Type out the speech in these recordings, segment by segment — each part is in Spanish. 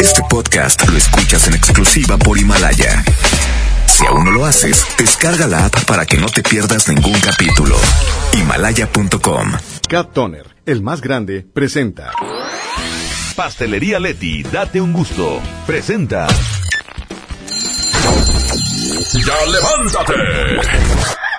Este podcast lo escuchas en exclusiva por Himalaya. Si aún no lo haces, descarga la app para que no te pierdas ningún capítulo. Himalaya.com. Cat Toner, el más grande, presenta. Pastelería Leti, date un gusto. Presenta. ¡Ya levántate!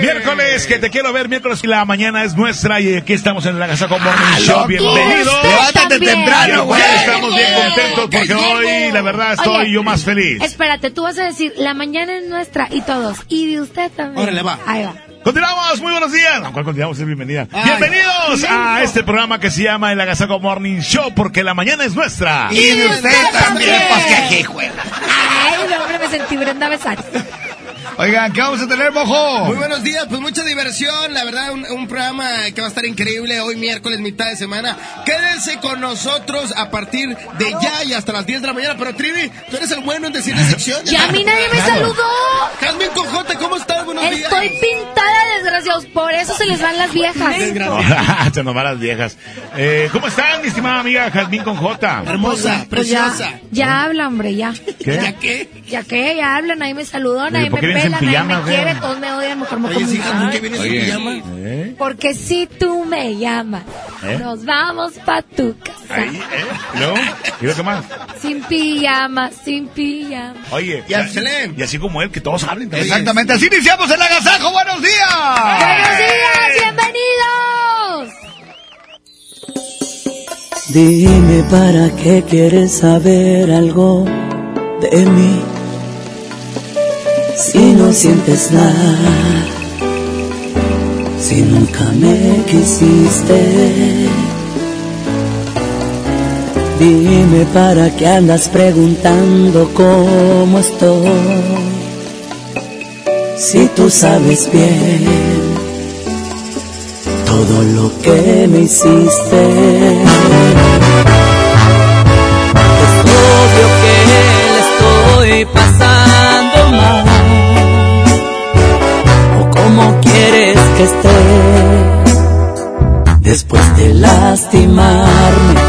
Miércoles! Que te quiero ver, miércoles y la mañana es nuestra y aquí estamos en la casa con Morning Show. Bienvenidos. Levántate temprano, güey. Estamos bien contentos porque hoy, la verdad, estoy Oye, yo más feliz. Espérate, tú vas a decir, la mañana es nuestra y todos. Y de usted también. Órale, va. Ahí va. Continuamos, muy buenos días. ¿A cuál continuamos? Es bienvenida. Ay, Bienvenidos a este programa que se llama El Agasaco Morning Show porque la mañana es nuestra. Y de usted también, pues que juega. Ay, no, hombre, me sentí Brenda Besar. Oigan, ¿qué vamos a tener, mojo? Muy buenos días, pues mucha diversión, la verdad, un, un programa que va a estar increíble hoy miércoles, mitad de semana. Quédense con nosotros a partir de ya y hasta las 10 de la mañana. Pero Trivi, tú eres el bueno en decir la sección. Y a mí nadie me saludó. Jazmín Cojote, ¿cómo estás? Buenos días. Estoy pintada, desgraciados. Por eso se les van las viejas. Se nos van las viejas. Eh, ¿Cómo están, mi estimada amiga Jazmín con J? Hermosa, Pues ya, preciosa. ya habla, hombre, ya. ¿Qué? ¿Ya qué? Ya que, ya habla, nadie me saludó, nadie ¿por me qué vienes en pijama, me quiere, todos me odian, mejor me Oye, sí, pan. ¿qué vienes en pijama? ¿Eh? Porque si tú me llamas, ¿Eh? nos vamos pa' tu casa. Ahí, ¿eh? ¿No? ¿Y lo que más? Sin pijama, sin pijama. Oye, Y y así como él, que todos hablen también. Exactamente, así iniciamos el agasajo. ¡Buenos días! ¡Buenos días! ¡Bienvenidos! Dime para qué quieres saber algo de mí. Si no sientes nada, si nunca me quisiste. Dime para qué andas preguntando cómo estoy. Si tú sabes bien todo lo que me hiciste. Es obvio que le estoy pasando mal. ¿O cómo quieres que esté después de lastimarme?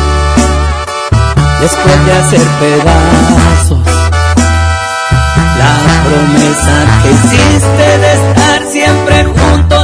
Después de hacer pedazos la promesa que hiciste de estar siempre juntos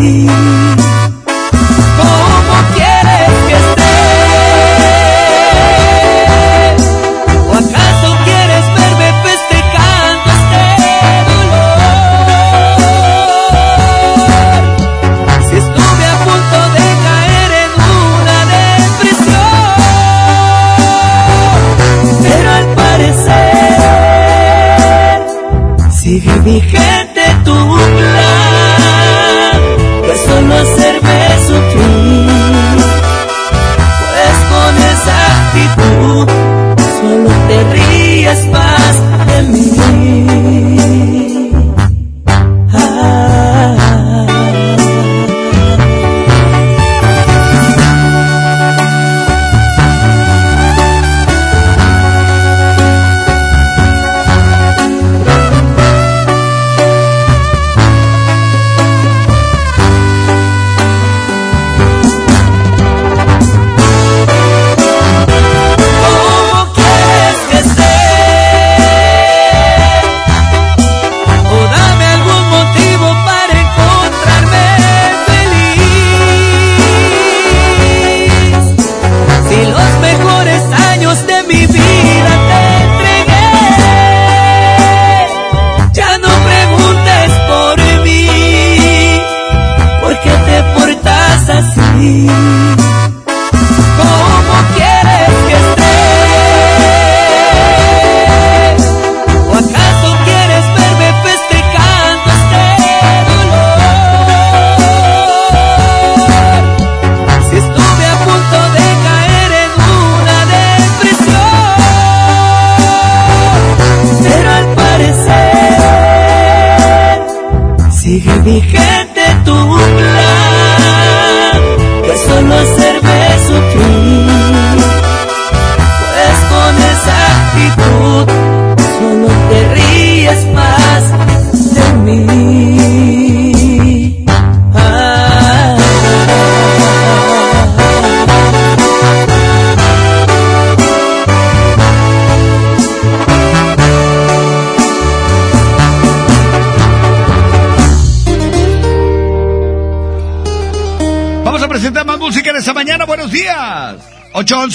¿Cómo quieres que esté? ¿O acaso quieres verme festejando este dolor? Si estuve a punto de caer en una depresión, pero al parecer sigue vigente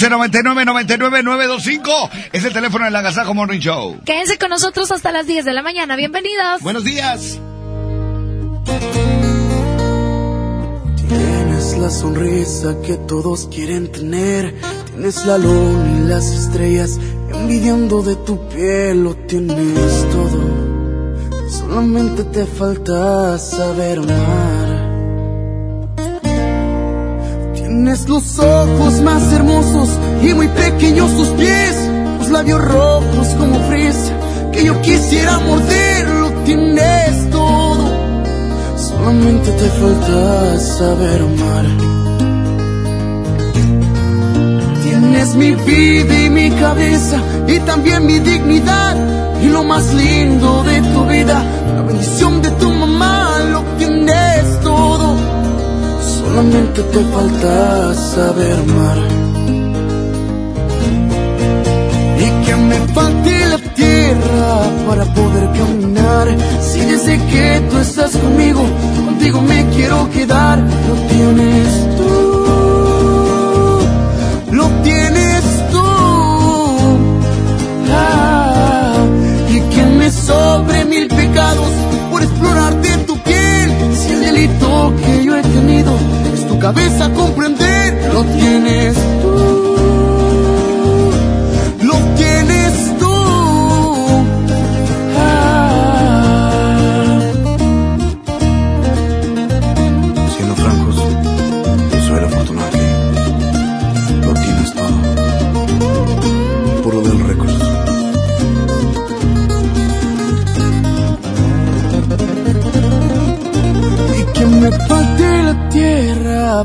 925 es el teléfono del Agasajo Morning Show. Quédense con nosotros hasta las 10 de la mañana. Bienvenidos. Buenos días. Tienes la sonrisa que todos quieren tener. Tienes la luna y las estrellas envidiando de tu piel. Lo tienes todo. Solamente te falta saber amar. Tienes los ojos más hermosos y muy pequeños tus pies. Los labios rojos como fresa que yo quisiera morder. Lo tienes todo. Solamente te falta saber amar. Tienes mi vida y mi cabeza y también mi dignidad y lo más lindo de tu vida, la bendición de tu mamá, Solamente te falta saber amar. Y que me falte la tierra para poder caminar. Si desde que tú estás conmigo, contigo me quiero quedar. Lo tienes tú, lo tienes tú. Ah, y que me sobre mil pecados por explorarte tu piel. Si el delito que yo he tenido cabeza comprender, lo tienes tú.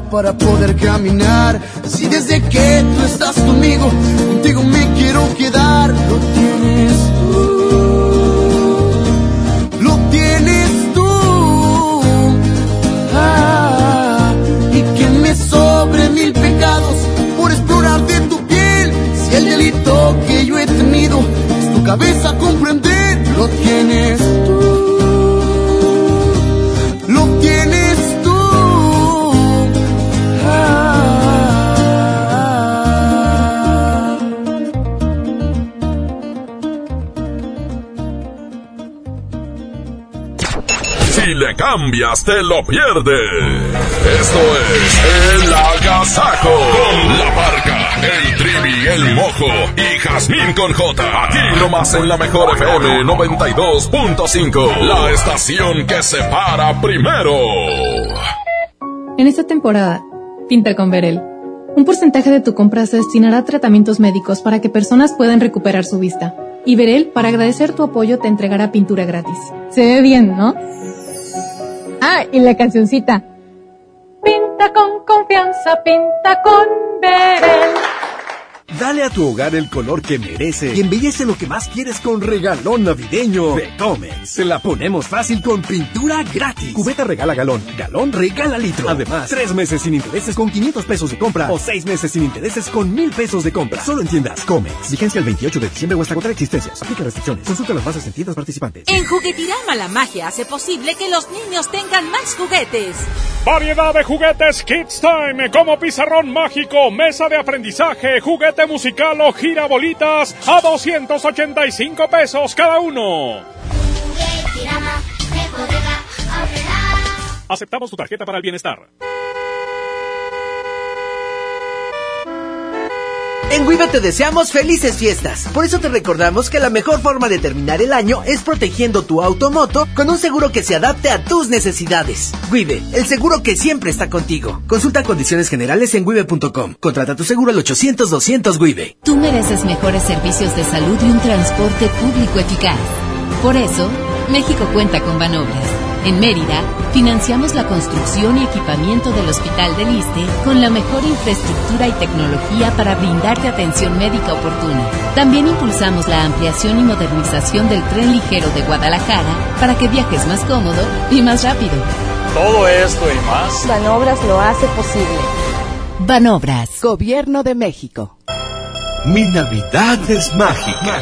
Para poder caminar. Si desde que tú estás conmigo, contigo me quiero quedar, lo tienes tú. Lo tienes tú. Ah, y que me sobre mil pecados por explorarte tu piel. Si el delito que yo he tenido es tu cabeza comprender, lo tienes cambias, te lo pierdes. Esto es El Agasajo. Con la parca, el trivi, el mojo y Jazmín con J. Aquí nomás en la mejor FM 92.5. La estación que se para primero. En esta temporada, pinta con Verel. Un porcentaje de tu compra se destinará a tratamientos médicos para que personas puedan recuperar su vista. Y Verel, para agradecer tu apoyo, te entregará pintura gratis. Se ve bien, ¿no? Ah, y la cancioncita. Pinta con confianza, pinta con Verel. Dale a tu hogar el color que merece y embellece lo que más quieres con regalón navideño de Comex. Se la ponemos fácil con pintura gratis. Cubeta regala galón, galón regala litro. Además, tres meses sin intereses con 500 pesos de compra o seis meses sin intereses con mil pesos de compra. Solo en tiendas Comex. Vigencia el 28 de diciembre o hasta contra existencias. Aplica restricciones. Consulta las bases en tiendas participantes. En Juguetirama la magia hace posible que los niños tengan más juguetes. Variedad de juguetes Kids Time, como pizarrón mágico, mesa de aprendizaje, juguete musical o girabolitas a 285 pesos cada uno. Aceptamos tu tarjeta para el bienestar. En Wibe te deseamos felices fiestas. Por eso te recordamos que la mejor forma de terminar el año es protegiendo tu automoto con un seguro que se adapte a tus necesidades. Wibe, el seguro que siempre está contigo. Consulta condiciones generales en wibe.com. Contrata tu seguro al 800-200 Wibe. Tú mereces mejores servicios de salud y un transporte público eficaz. Por eso, México cuenta con Banobras En Mérida, financiamos la construcción y equipamiento del Hospital del Liste con la mejor infraestructura y tecnología para brindarte atención médica oportuna. También impulsamos la ampliación y modernización del tren ligero de Guadalajara para que viajes más cómodo y más rápido. Todo esto y más. Banobras lo hace posible. Banobras. Gobierno de México. Mi Navidad es mágica.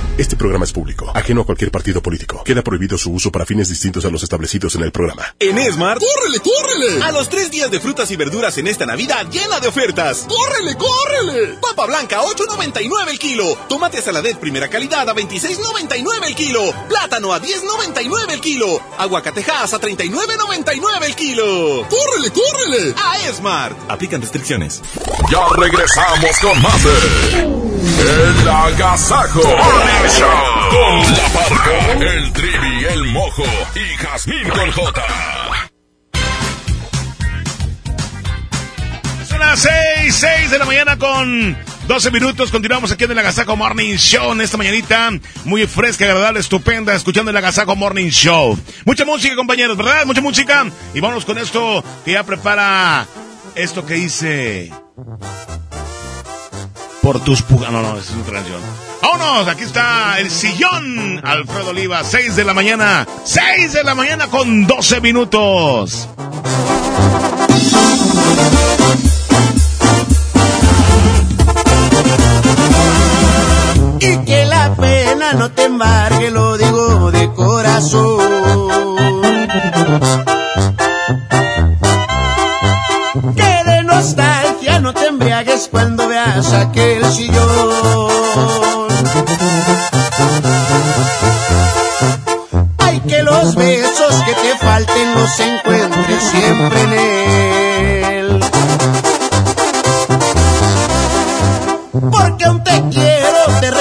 Este programa es público, ajeno a cualquier partido político. Queda prohibido su uso para fines distintos a los establecidos en el programa. En Esmar, ¡córrele, córrele! A los tres días de frutas y verduras en esta Navidad llena de ofertas. ¡Córrele, córrele! Papa blanca, 8.99 el kilo. Tomate saladet primera calidad a 26.99 el kilo. Plátano a 10.99 el kilo. Aguacatejas a 39.99 el kilo. ¡Córrele, córrele! A Esmar. Aplican restricciones. Ya regresamos con más de El Agasajo. Con la parca, el trivi, el mojo y Jazmín con J. Son las 6, 6 de la mañana con 12 minutos. Continuamos aquí en el Agasajo Morning Show en esta mañanita. Muy fresca, agradable, estupenda, escuchando el Agasajo Morning Show. Mucha música, compañeros, ¿verdad? Mucha música. Y vámonos con esto que ya prepara esto que dice. Por tus pugas. No, no, es otra canción. Vámonos, aquí está el sillón. Alfredo Oliva, 6 de la mañana. 6 de la mañana con 12 minutos. Y que la pena no te embargue, lo digo de corazón. Que de nostalgia no te embriagues cuando veas aquel sillón. Los besos que te falten los encuentres siempre en él. Porque aún te quiero, te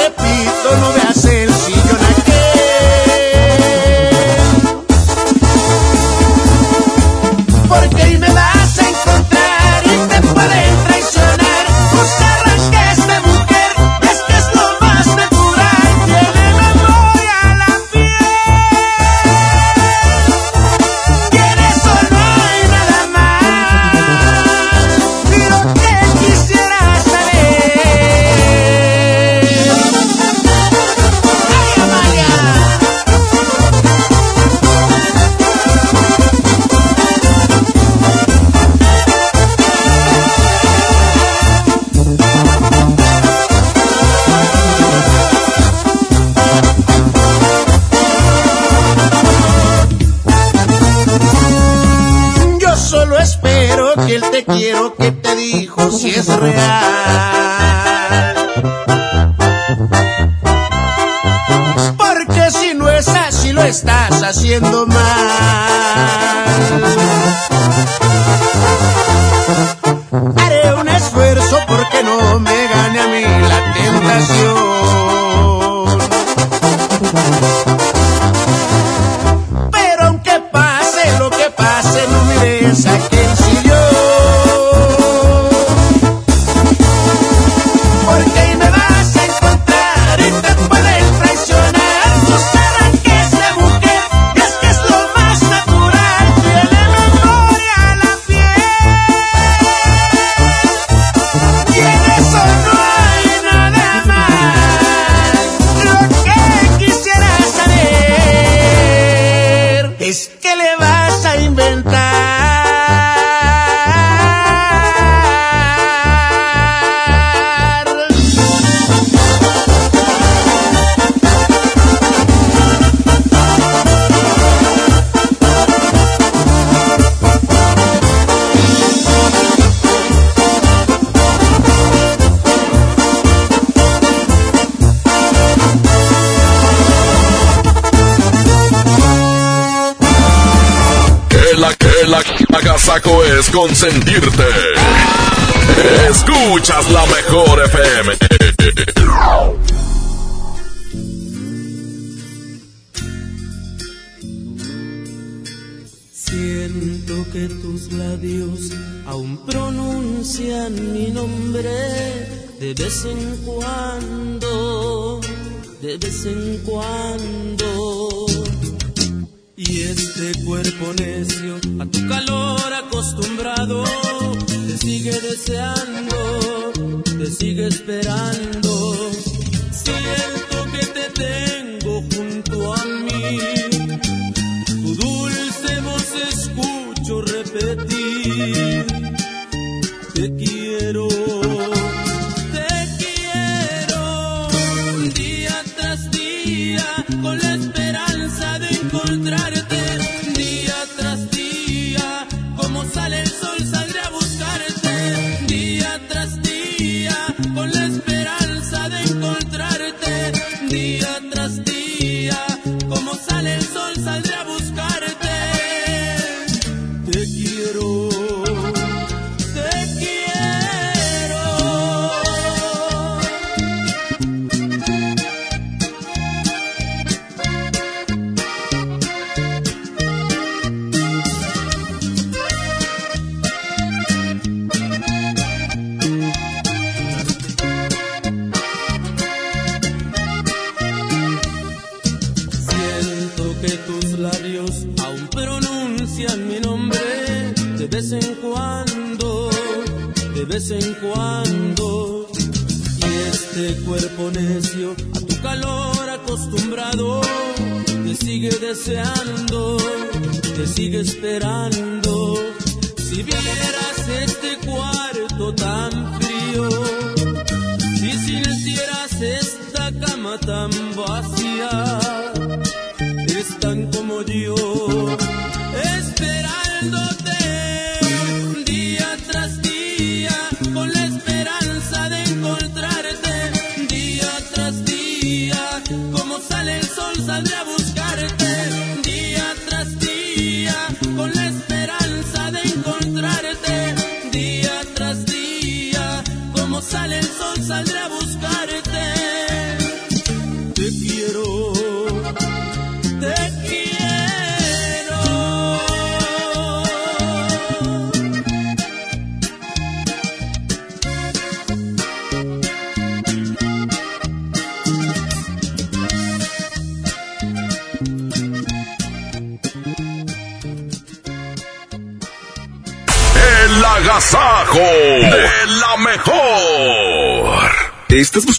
es real. Porque si no es así lo estás haciendo mal. Consentirte. Escuchas la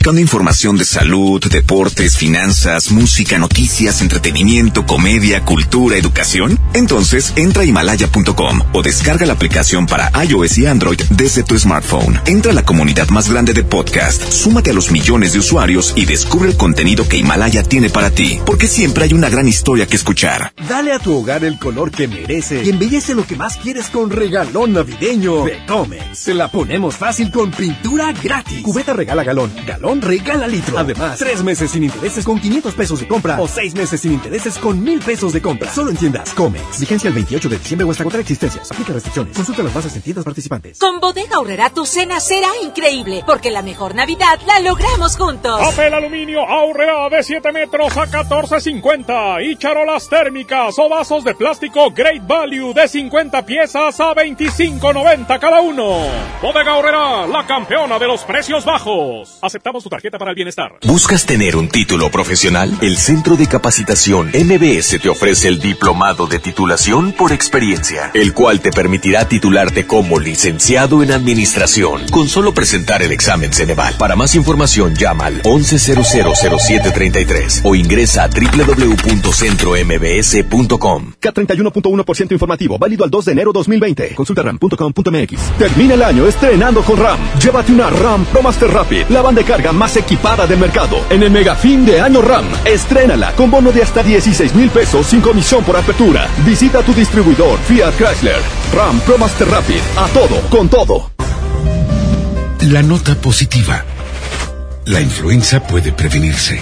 buscando información de salud, deportes, finanzas, música, noticias, entretenimiento, comedia, cultura, educación? Entonces entra a himalaya.com o descarga la aplicación para iOS y Android desde tu smartphone. Entra a la comunidad más grande de podcast, súmate a los millones de usuarios y descubre el contenido que Himalaya tiene para ti, porque siempre hay una gran historia que escuchar. Dale a tu hogar el color que merece y embellece lo que más quieres con regalón navideño de. Se la ponemos fácil con pintura gratis. Cubeta regala galón, galón regala litro. Además, tres meses sin intereses con 500 pesos de compra o seis meses sin intereses con 1000 pesos de compra. Solo en tiendas Comex. Vigencia el 28 de diciembre o hasta contra existencias. Aplica restricciones. Consulta las bases en tiendas participantes. Con Bodega Aurrera tu cena será increíble, porque la mejor Navidad la logramos juntos. Papel aluminio Aurrera de 7 metros a 14.50 y charolas térmicas o vasos de plástico Great Value de 50 piezas a 25.90 cada uno. Bodega Aurrera, la campeona de los precios bajos. Aceptamos tu tarjeta para el bienestar. ¿Buscas tener un título profesional? El Centro de Capacitación MBS te ofrece el Diplomado de Titulación por Experiencia, el cual te permitirá titularte como licenciado en Administración con solo presentar el examen Ceneval. Para más información llama al 11000733 o ingresa a www.centrombs.com. K31.1% informativo, válido al 2 de enero 2020. Consulta ram.com.mx. Termina año estrenando con RAM. Llévate una RAM Pro Master Rapid, la banda de carga más equipada del mercado. En el mega fin de año RAM, estrénala con bono de hasta 16 mil pesos sin comisión por apertura. Visita tu distribuidor Fiat Chrysler. RAM Pro Master Rapid, a todo, con todo. La nota positiva. La influenza puede prevenirse.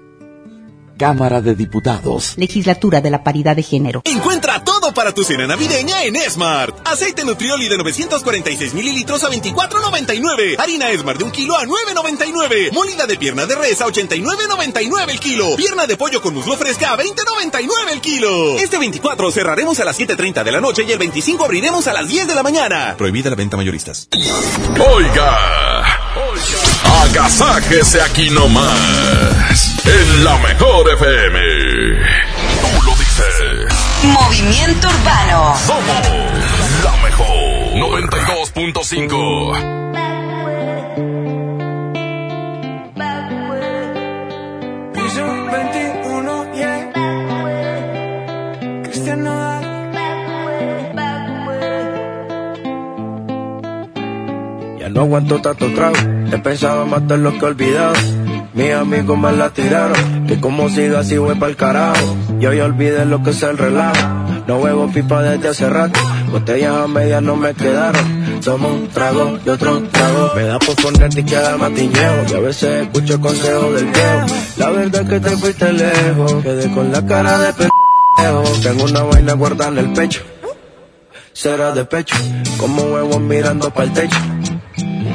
Cámara de Diputados. Legislatura de la Paridad de Género. Encuentra todo para tu cena navideña en Smart. Aceite Nutrioli de 946 mililitros a 24.99. Harina Smart de un kilo a 9.99. Molida de pierna de res a 89.99 el kilo. Pierna de pollo con muslo fresca a 20.99 el kilo. Este 24 cerraremos a las 7.30 de la noche y el 25 abriremos a las 10 de la mañana. Prohibida la venta mayoristas. Oiga. Agasáquese aquí nomás. En la mejor FM. Tú lo dices. Movimiento Urbano. Somos la mejor. 92.5. Piso 21, yeah. Cristian Nodal. Ya no aguanto tanto trago. He pensado matar lo que olvidado. Mis amigos me la tiraron. Que como siga así voy pa'l carajo. Yo ya olvidé lo que es el relajo. No huevo pipa desde hace rato. Botellas a medias no me quedaron. Tomo un trago y otro trago. Me da por ponerte y queda matiñeo. Y a veces escucho consejos del viejo. La verdad es que te fuiste lejos. Quedé con la cara de pendejo. Tengo una vaina guardada en el pecho. Será de pecho. Como huevos mirando para el techo.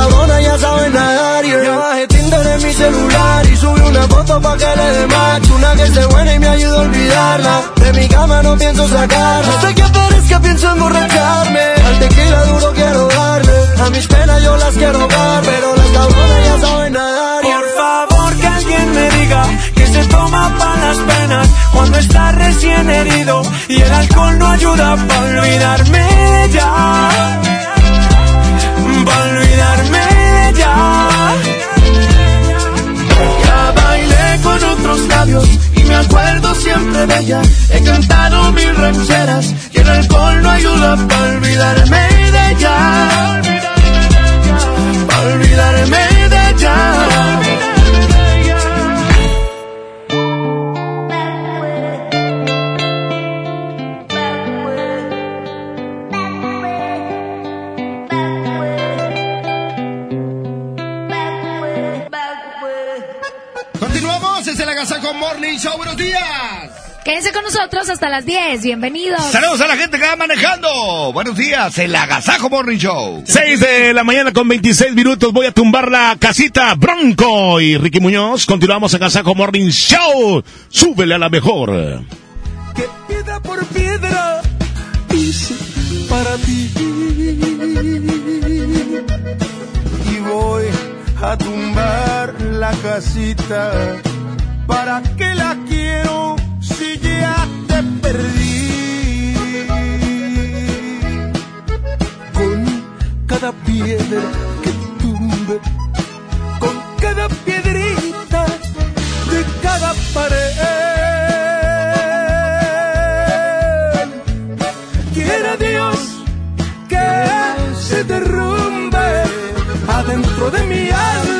las cabronas ya saben nadar yeah. Ya bajé Tinder en mi celular y subí una foto pa' que le dé macho Una que esté buena y me ayude a olvidarla. De mi cama no pienso sacarla. Hasta que aparezca pienso emborracharme Al tequila duro quiero darle. A mis penas yo las quiero dar Pero las cabronas ya saben nadar Por favor que alguien me diga Que se toma para las penas Cuando está recién herido Y el alcohol no ayuda para olvidarme ya Para olvidarme ya Ya bailé con otros labios y me acuerdo siempre de ella. He cantado mil rancheras y el alcohol no ayuda olvidarme de ella. Olvidarme de ella. Quédense con nosotros hasta las 10. Bienvenidos. Saludos a la gente que va manejando. Buenos días, el Agasajo Morning Show. 6 de la mañana con 26 minutos. Voy a tumbar la casita Bronco y Ricky Muñoz. Continuamos en Agasajo Morning Show. Súbele a la mejor. Que piedra por piedra hice para ti. Y voy a tumbar la casita. ¿Para qué la quiero si ya te perdí? Con cada piedra que tumbe, con cada piedrita de cada pared. Quiera Dios que se derrumbe adentro de mi alma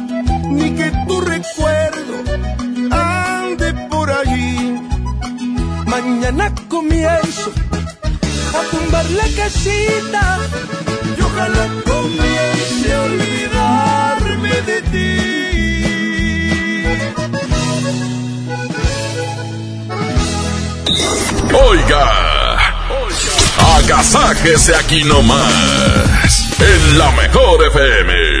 ni que tu recuerdo ande por allí. Mañana comienzo a tumbar la casita y ojalá comience a olvidarme de ti. Oiga, agasájese aquí nomás, en la mejor FM.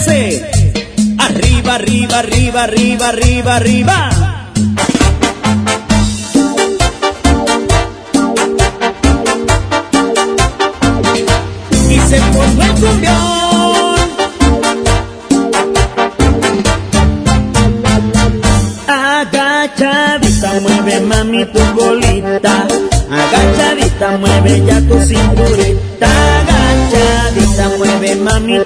Arriba, arriba, arriba, arriba, arriba, arriba. Y se formó el cumbión. Agachadita mueve mami tu bolita, agachadita mueve ya tu cinturita, agachadita mueve mami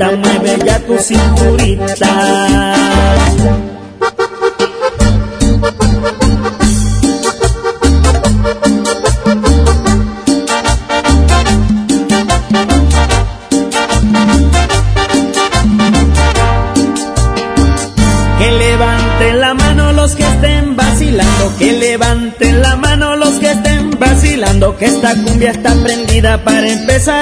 mueve ya tu cinturita. Que levanten la mano los que estén vacilando, que levanten la mano los que estén vacilando, que esta cumbia está prendida para empezar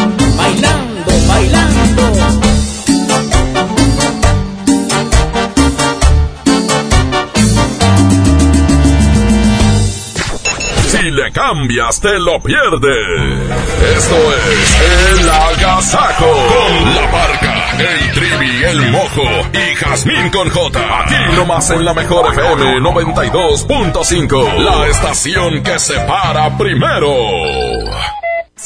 cambias, te lo pierdes. Esto es El Agasajo. Con la barca, el trivi, el mojo y Jazmín con J. Aquí nomás en la mejor FM 92.5. La estación que se para primero.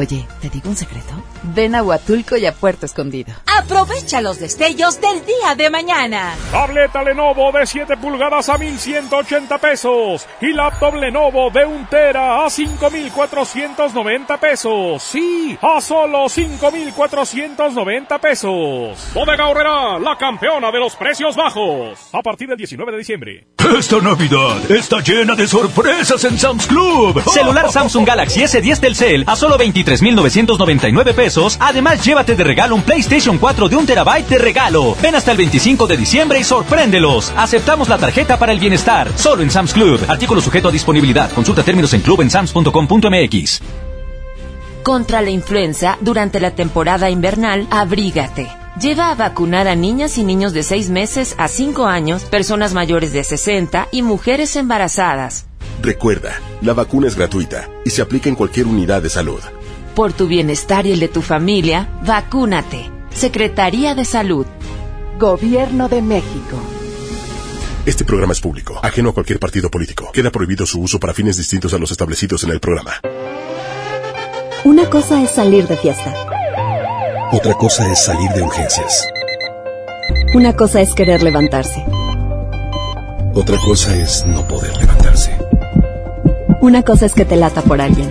Oye, ¿te digo un secreto? Ven a Huatulco y a Puerto Escondido. Aprovecha los destellos del día de mañana. Tableta Lenovo de 7 pulgadas a 1180 pesos y laptop Lenovo de 1 tera a 5490 pesos. Sí, a solo 5490 pesos. Bodega Horrera, la campeona de los precios bajos. A partir del 19 de diciembre. Esta Navidad está llena de sorpresas en Sam's Club. Celular Samsung Galaxy S10 Telcel a solo 23,999 pesos. Además, llévate de regalo un PlayStation 4 de un terabyte de regalo. Ven hasta el 25 de diciembre y sorpréndelos. Aceptamos la tarjeta para el bienestar. Solo en Sam's Club. Artículo sujeto a disponibilidad. Consulta términos en club en sams.com.mx. Contra la influenza, durante la temporada invernal, abrígate. Lleva a vacunar a niñas y niños de 6 meses a 5 años, personas mayores de 60 y mujeres embarazadas. Recuerda, la vacuna es gratuita y se aplica en cualquier unidad de salud. Por tu bienestar y el de tu familia, vacúnate. Secretaría de Salud. Gobierno de México. Este programa es público, ajeno a cualquier partido político. Queda prohibido su uso para fines distintos a los establecidos en el programa. Una cosa es salir de fiesta. Otra cosa es salir de urgencias. Una cosa es querer levantarse. Otra cosa es no poder levantarse. Una cosa es que te lata por alguien.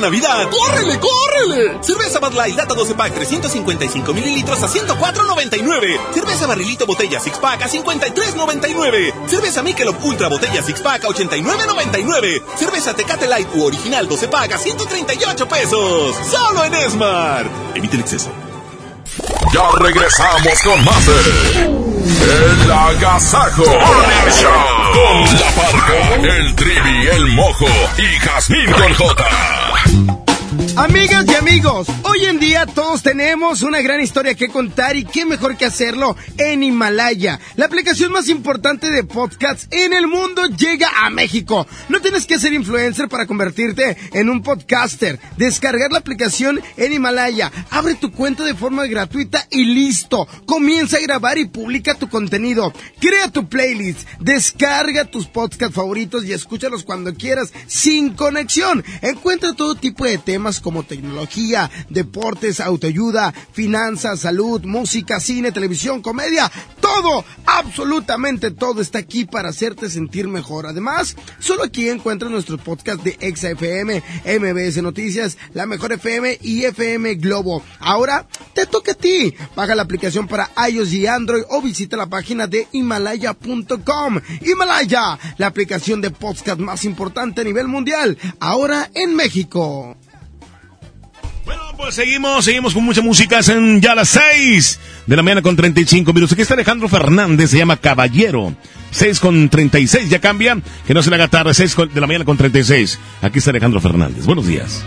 Navidad, ¡córrele, córrele! Cerveza Bud Light Lata 12 Pack 355 mililitros a 104.99. Cerveza Barrilito Botella Six Pack a 53.99. Cerveza Michelob Ultra Botella Six Pack a 89.99. Cerveza Tecate Light u Original 12 Pack a 138 pesos. Solo en Esmar. Evite el exceso. Ya regresamos con más El Agasajo Morning Show con la parca, el trivi, el mojo y Jazmín con J. Amigas y amigos, hoy en día todos tenemos una gran historia que contar y qué mejor que hacerlo en Himalaya. La aplicación más importante de podcasts en el mundo llega a México. No tienes que ser influencer para convertirte en un podcaster. Descargar la aplicación en Himalaya, abre tu cuenta de forma gratuita y listo. Comienza a grabar y publica tu contenido. Crea tu playlist, descarga tus podcasts favoritos y escúchalos cuando quieras sin conexión. Encuentra todo tipo de temas como tecnología, deportes, autoayuda, finanzas, salud, música, cine, televisión, comedia, todo, absolutamente todo está aquí para hacerte sentir mejor. Además, solo aquí encuentras nuestros podcasts de ExaFM, MBS Noticias, La Mejor FM y FM Globo. Ahora te toca a ti. Baja la aplicación para iOS y Android o visita la página de Himalaya.com. Himalaya, la aplicación de podcast más importante a nivel mundial, ahora en México. Bueno, pues seguimos, seguimos con mucha música. Son ya las 6 de la mañana con 35 minutos. Aquí está Alejandro Fernández, se llama Caballero. 6 con 36, ya cambia, que no se le haga tarde. 6 de la mañana con 36. Aquí está Alejandro Fernández. Buenos días.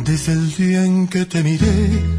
Desde el día en que te miré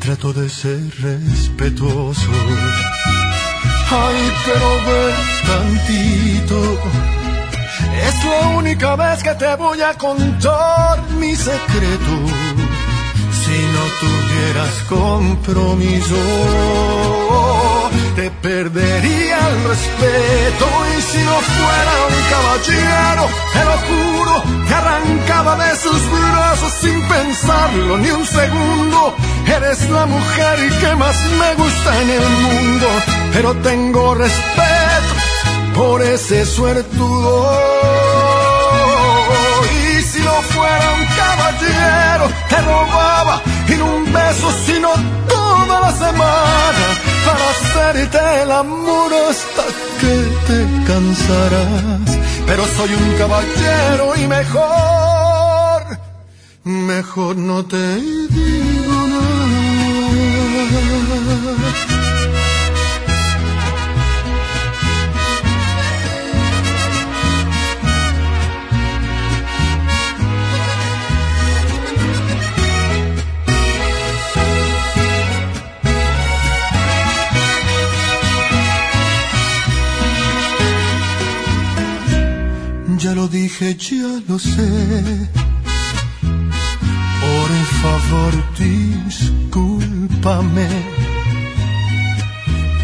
trato de ser respetuoso. Ay, pero ven tantito. Es la única vez que te voy a contar mi secreto. Si no tuvieras compromiso, te perdería el respeto. Y si no fuera un caballero, te lo juro, te arrancaba de sin pensarlo ni un segundo. Eres la mujer que más me gusta en el mundo, pero tengo respeto por ese suertudo. Y si no fuera un caballero, te robaba y un beso, sino toda la semana para hacerte el amor hasta que te cansarás. Pero soy un caballero y mejor, mejor no te digo nada. Ya lo dije, ya lo sé. Por favor, discúlpame.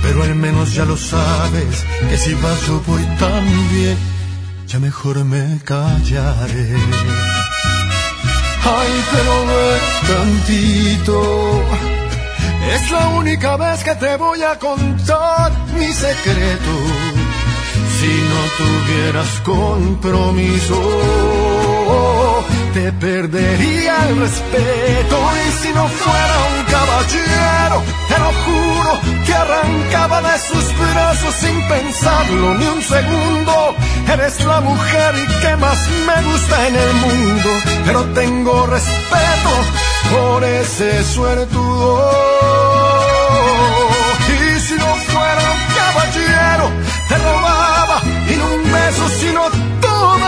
Pero al menos ya lo sabes, que si vas yo voy también, ya mejor me callaré. Ay, pero ven tantito. Es la única vez que te voy a contar mi secreto. Si no tuvieras compromiso, te perdería el respeto. Y si no fuera un caballero, te lo juro, que arrancaba de sus brazos sin pensarlo ni un segundo. Eres la mujer que más me gusta en el mundo, pero tengo respeto por ese suertudo. Y si no fuera un caballero, te robaba y no un beso, sino toda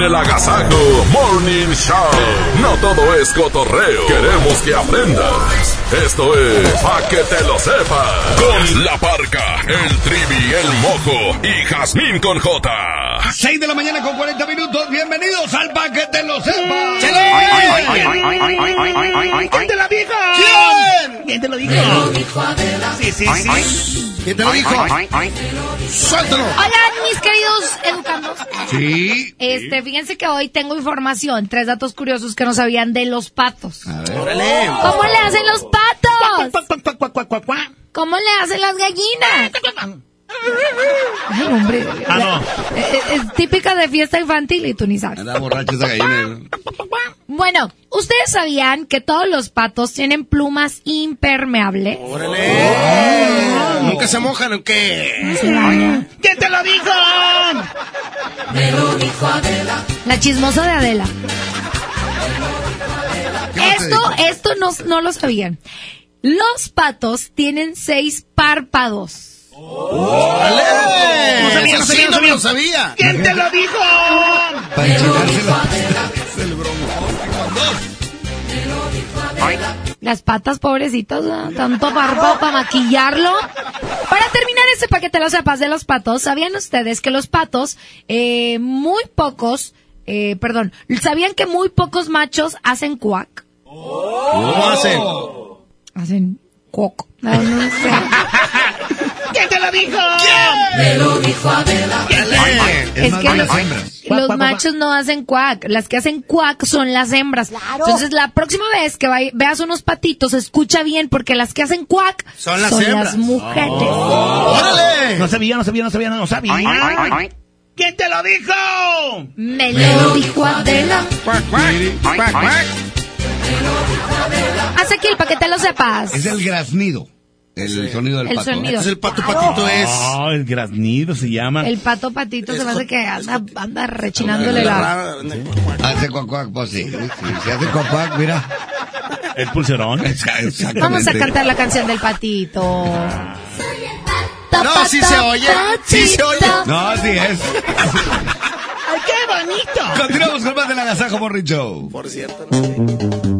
En el Agasajo Morning Show. No todo es cotorreo. Queremos que aprendas. Esto es Pa' que te lo sepas. Con la parca, el trivi, el mojo y Jazmín con J. 6 de la mañana con 40 minutos. Bienvenidos al Pa' que te lo sepas. ¿Quién te la dijo? ¿Quién? ¿Quién te lo dijo? Sí, sí, sí. ¿Quién te lo dijo? Suéltalo. Hola, mis queridos educandos. Sí. Este, fíjense que hoy tengo información, tres datos curiosos que no sabían de los patos. Órale. ¿Cómo le hacen los patos? ¿Cómo le hacen las gallinas? Ay, hombre. Ah, no. Es, es típica de fiesta infantil y tú ni sabes. Anda borracha esa gallina. Bueno, ¿ustedes sabían que todos los patos tienen plumas impermeables? ¡Órale! ¿Nunca se mojan o qué? ¿Quién te lo dijo? Me lo dijo Adela. La chismosa de Adela. Esto, esto no, no lo sabían. Los patos tienen seis párpados. ¡Órale! No sabía, no sabía, no sabía. ¿Quién te lo dijo? Para enchilárselo. Es el bromo. Las patas pobrecitas, ¿no? tanto barbo para maquillarlo. Para terminar este paquete, lo sepas de los patos, ¿sabían ustedes que los patos, eh, muy pocos, eh, perdón, ¿sabían que muy pocos machos hacen cuac? ¿Cómo hacen? Hacen Coco. No, no sé. ¿Quién te lo dijo? Me lo dijo Adela. Es, Es que los, las machos no hacen cuac, las que hacen cuac son las hembras. Entonces la próxima vez que veas unos patitos, escucha bien porque las que hacen cuac Son las hembras. mujeres. ¡Órale! No sabía, no sabía, no sabía, no sabía. ¿Quién te lo dijo? Me lo dijo Adela. Cuac, cuac, cuac, cuac. Haz aquí el para que te lo sepas. Es el graznido. El sonido del El pato. sonido. Entonces el pato patito es... Ah, el graznido se llama. El pato patito se me hace que anda, anda rechinándole la... Hace cuac, cuac, pues sí. Si hace cuac, cuac, mira. El pulserón. Vamos a cantar la canción del patito. No, sí se oye. Sí se oye. No, sí es. ¡Ay, qué bonito! Continuamos con más del Agasajo Morning Show. Por cierto, no sé.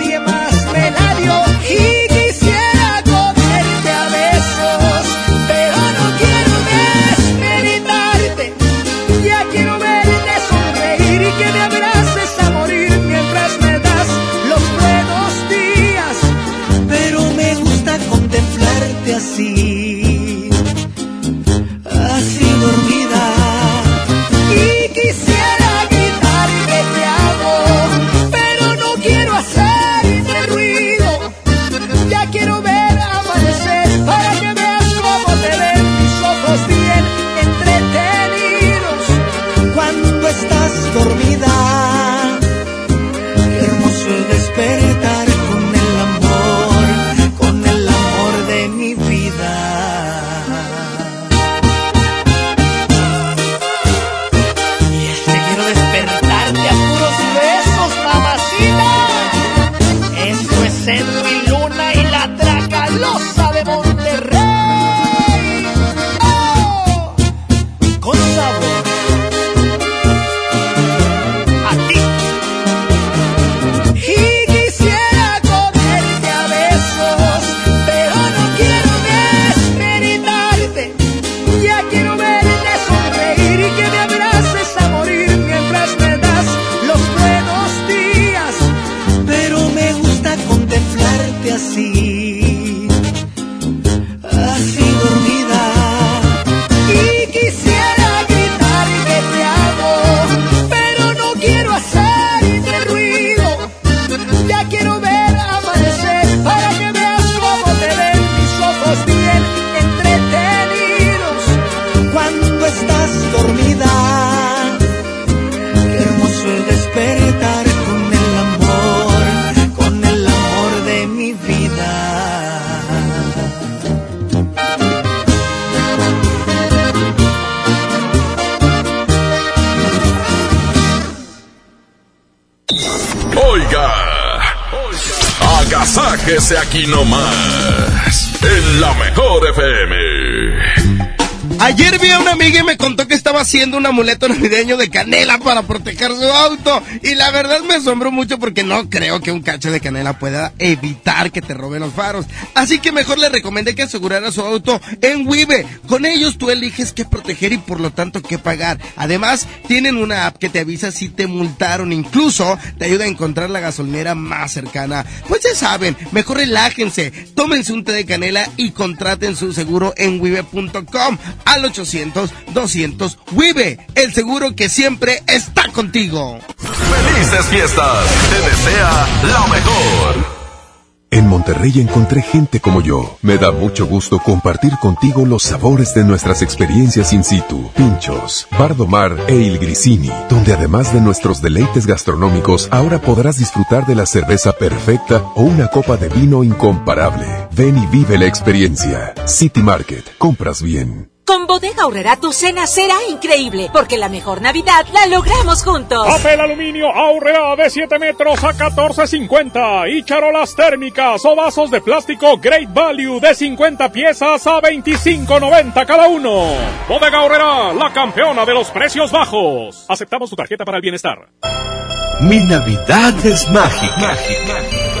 aquí nomás, en la mejor FM. Ayer vi a una amiga me contó que estaba haciendo un amuleto navideño de canela para proteger su auto. Y la verdad me asombró mucho porque no creo que un cacho de canela pueda evitar que te roben los faros. Así que mejor le recomendé que asegurara su auto en Wibe. Con ellos tú eliges qué proteger y por lo tanto qué pagar. Además, tienen una app que te avisa si te multaron. Incluso te ayuda a encontrar la gasolinera más cercana. Pues ya saben, mejor relájense, tómense un té de canela y contraten su seguro en wibe.com al 800-200 Wibe, el seguro que siempre está contigo. Felices fiestas, te desea la mejor. En Monterrey encontré gente como yo. Me da mucho gusto compartir contigo los sabores de nuestras experiencias in situ. Pinchos, Bardomar e Il Grisini, donde además de nuestros deleites gastronómicos, ahora podrás disfrutar de la cerveza perfecta o una copa de vino incomparable. Ven y vive la experiencia. City Market. Compras bien. Con Bodega Aurrera tu cena será increíble, porque la mejor Navidad la logramos juntos. Papel aluminio Aurrera de 7 metros a 14.50 y charolas térmicas o vasos de plástico Great Value de 50 piezas a 25.90 cada uno. Bodega Aurrera, la campeona de los precios bajos. Aceptamos tu tarjeta para el bienestar. Mi Navidad es mágica. mágica.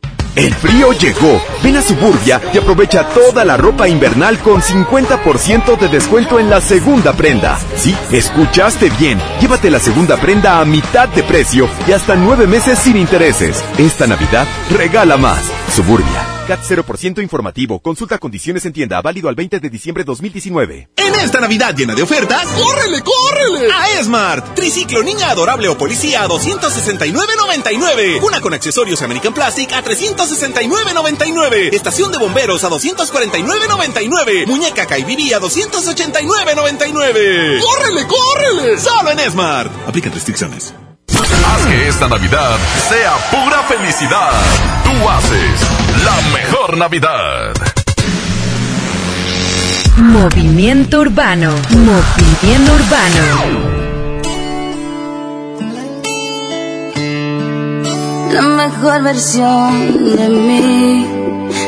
El frío llegó. Ven a Suburbia y aprovecha toda la ropa invernal con 50% de descuento en la segunda prenda. Sí, escuchaste bien. Llévate la segunda prenda a mitad de precio y hasta nueve meses sin intereses. Esta Navidad regala más. Suburbia. CAT 0% informativo. Consulta condiciones en tienda. Válido al 20 de diciembre 2019. En esta Navidad llena de ofertas, ¡córrele, córrele! A Esmart. Triciclo niña adorable o policía a 269.99. Una con accesorios American Plastic a 369.99. Estación de bomberos a 249.99. Muñeca Kaibibi a 289.99. ¡Córrele, córrele! Solo en Esmart. Aplican restricciones. Haz que esta Navidad sea pura felicidad. Tú haces la mejor Navidad. Movimiento Urbano. Movimiento Urbano. La mejor versión de mí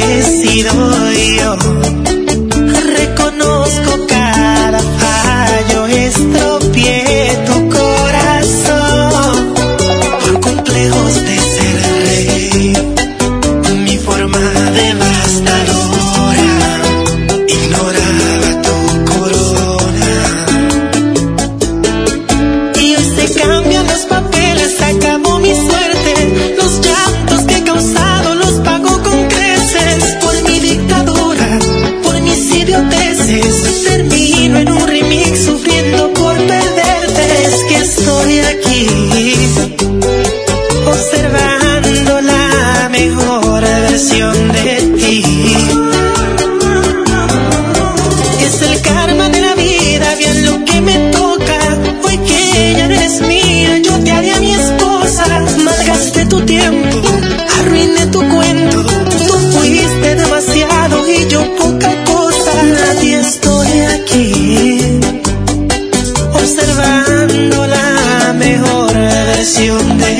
he merecido yo. Reconozco cada fallo, estropié versión de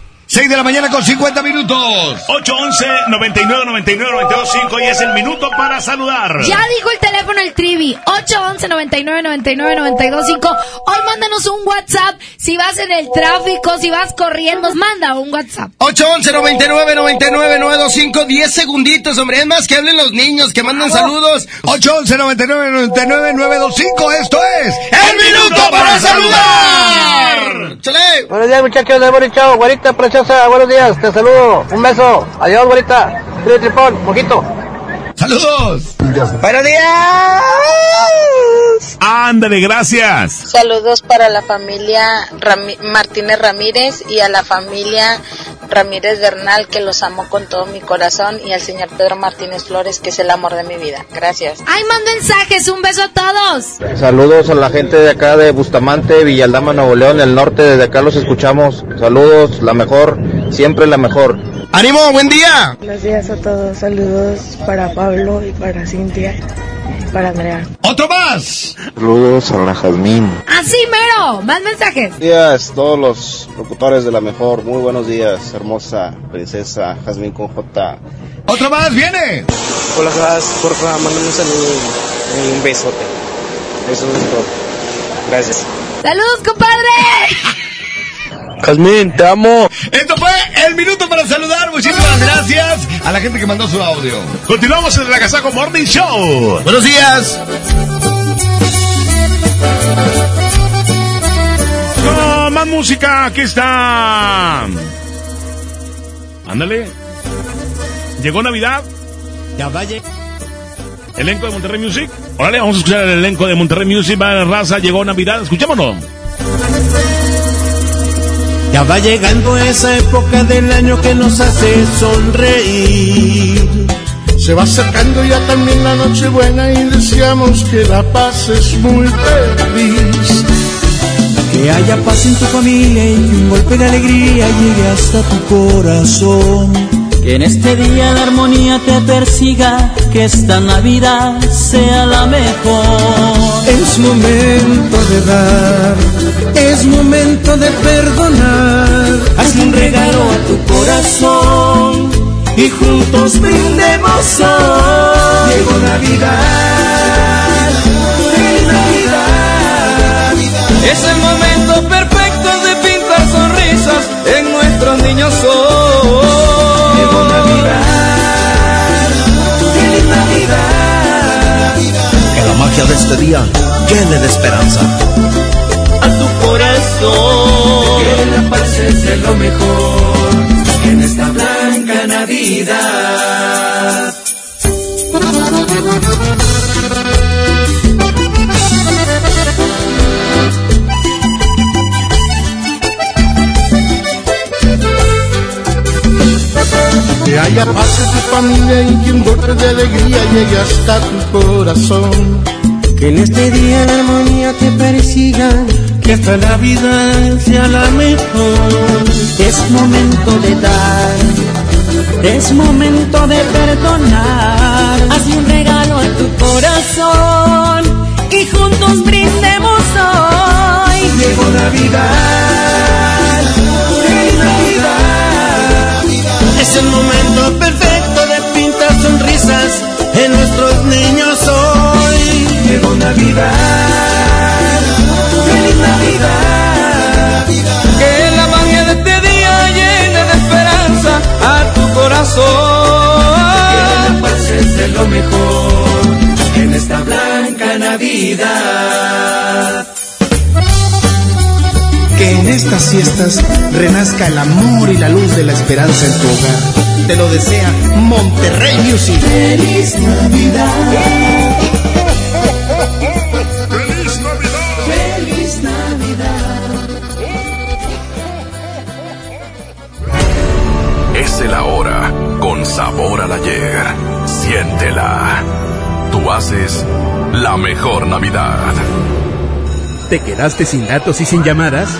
6 de la mañana con 50 minutos. 811 99 99 925 y es el minuto para saludar. Ya dijo el teléfono el Trivi, 811 99 99 925. Hoy mándanos un WhatsApp si vas en el tráfico, si vas corriendo, manda un WhatsApp. 811 99 99 925 10 segunditos, hombre. Es más que hablen los niños, que mandan saludos. 811 99 99 925. Esto es ¡El Minuto para Saludar! ¡Chale! Buenos días, muchachos de Boni Chao. Guarita buenos días. Te saludo. Un beso. Adiós. Cuídate, tripón. Poquito. ¡Saludos! Buenos días. Ándale, gracias. Saludos para la familia Rami- Martínez Ramírez y a la familia Ramírez Bernal, que los amo con todo mi corazón, y al señor Pedro Martínez Flores, que es el amor de mi vida. Gracias. Ay, mando mensajes, un beso a todos. Saludos a la gente de acá de Bustamante, Villaldama, Nuevo León, el norte. Desde acá los escuchamos. Saludos, la mejor. Siempre la mejor. ¡Ánimo, buen día! Buenos días a todos, saludos para Pablo y para Cintia y para Andrea. ¡Otro más! Saludos a la Jazmín. Así mero, más mensajes. Buenos días, todos los locutores de la mejor. Muy buenos días, hermosa princesa Jazmín con J. ¡Otro más, viene! Hola, Jas, porfa, mándame un saludo y un besote. Eso es todo. Gracias. Saludos, compadre. Jazmín, te amo. Esto fue el minuto para saludar. Muchísimas gracias a la gente que mandó su audio. Continuamos en el Agasajo Morning Show. Buenos días. No, más música, aquí está. Ándale. Llegó Navidad. Ya vaya. Elenco de Monterrey Music. Órale, vamos a escuchar el elenco de Monterrey Music. Va la raza, llegó Navidad. Escuchémonos. Ya va llegando esa época del año que nos hace sonreír. Se va acercando ya también la noche buena y deseamos que la pases muy feliz. Que haya paz en tu familia y que un golpe de alegría llegue hasta tu corazón. Que en este día la armonía te persiga, que esta Navidad sea la mejor. Es momento de dar, es momento de perdonar. Hazle un regalo a tu corazón y juntos brindemos hoy. Llegó Navidad, feliz Navidad. Es el momento perfecto de pintar sonrisas en nuestros niños hoy. Llegó Navidad, feliz Navidad. Que la magia de este día llene de esperanza. A tu corazón. Que la paz es de lo mejor en esta blanca Navidad. Que haya paz en tu familia y que un golpe de alegría llegue hasta tu corazón. Que en este día la armonía te persiga, que hasta la vida sea la mejor. Es momento de dar, Es momento de perdonar. Hazle un regalo a tu corazón y juntos brindemos hoy. Llegó Navidad. Feliz Navidad. Es el momento perfecto de pintar sonrisas en nuestros niños hoy. Llegó Navidad. Feliz Navidad. Que la magia de este día llene de esperanza a tu corazón. Que la paz es de lo mejor en esta blanca Navidad. Que en estas fiestas renazca el amor y la luz de la esperanza en tu hogar. Te lo desea Monterrey Music. Feliz Navidad. Sabor al ayer. Siéntela. Tú haces la mejor Navidad. ¿Te quedaste sin datos y sin llamadas?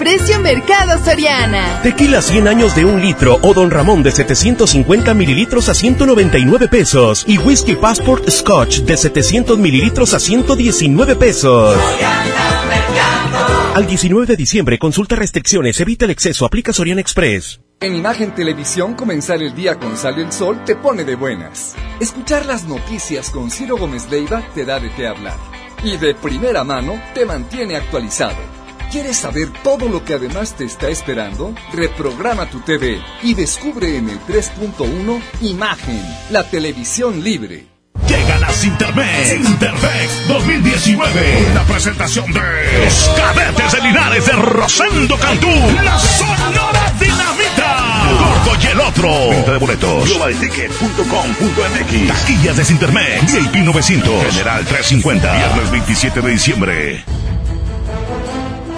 precio Mercado Soriana. Tequila 100 años de un litro o Don Ramón de 750 mililitros a 199 pesos. Y Whisky Passport Scotch de 700 mililitros a 119 pesos. Al 19 de diciembre, consulta restricciones, evita el exceso, aplica Soriana Express. En Imagen Televisión, comenzar el día con Sale el Sol te pone de buenas. Escuchar las noticias con Ciro Gómez Leiva te da de qué hablar. Y de primera mano te mantiene actualizado. ¿Quieres saber todo lo que además te está esperando? Reprograma tu TV y descubre en el 3.1 Imagen, la televisión libre. Llegan a Sintermex. Sintermex 2019. La presentación de los cadetes de Linares de Rosendo Cantú. La Sonora Dinamita. Gordo y el otro. Venta de boletos. Globalticket.com.mx. Taquillas de Sintermex. VIP 900. General 350. Viernes 27 de diciembre.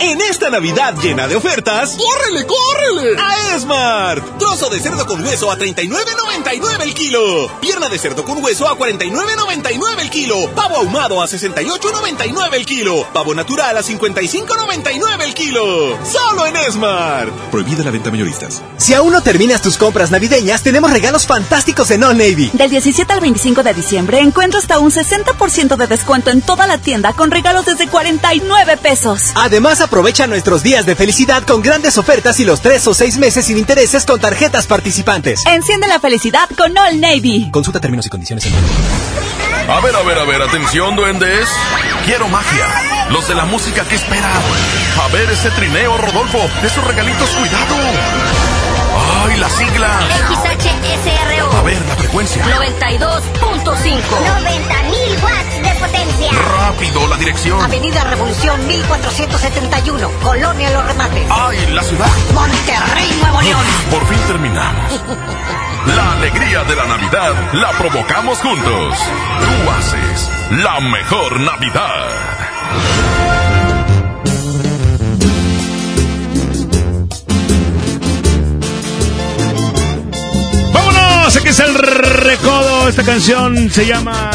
En esta Navidad llena de ofertas, ¡córrele, córrele! A Esmart. Trozo de cerdo con hueso a 39.99 el kilo. Pierna de cerdo con hueso a 49.99 el kilo. Pavo ahumado a 68.99 el kilo. Pavo natural a 55.99 el kilo. Solo en Esmart. Prohibida la venta mayoristas. Si aún no terminas tus compras navideñas, tenemos regalos fantásticos en All Navy. Del 17 al 25 de diciembre encuentra hasta un 60% de descuento en toda la tienda con regalos desde 49 pesos. Además, aprovecha nuestros días de felicidad con grandes ofertas y los 3 o 6 meses sin intereses con tarjetas participantes. Enciende la felicidad con All Navy. Consulta términos y condiciones en A ver, a ver, a ver, atención, duendes. Quiero magia. Los de la música que esperan. A ver ese trineo, Rodolfo. Esos regalitos, cuidado. ¡Ay, las siglas! XHSRO. A ver, la frecuencia. 92.5. 90.000 watts potencia. Rápido, la dirección. Avenida Revolución 1471. Colonia Los Remates. ¡Ay, la ciudad! Monterrey, Nuevo León. Por fin terminamos. La alegría de la Navidad la provocamos juntos. Tú haces la mejor Navidad. ¡Vámonos! Aquí está el recodo. Esta canción se llama.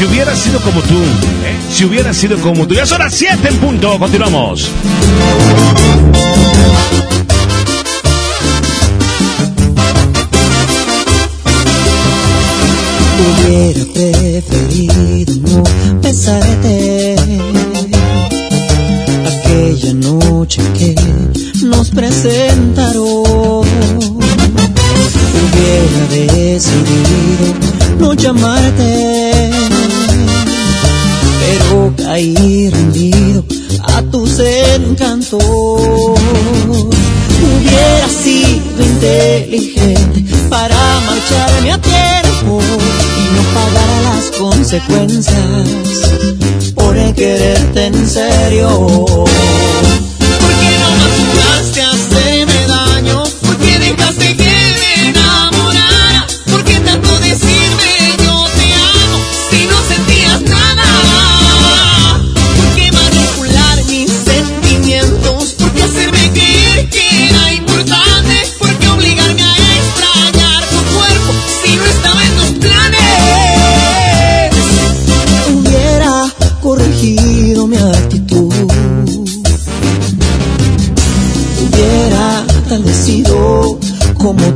Si hubiera sido como tú. ¿eh? Si hubiera sido como tú. Ya son las 7 en punto. Continuamos. Hubiera preferido no besarte aquella noche que nos presentaron. Hubiera no llamarte, pero caí rendido a tus encantos. Hubiera sido inteligente para marcharme a tiempo y no pagar las consecuencias por quererte en serio.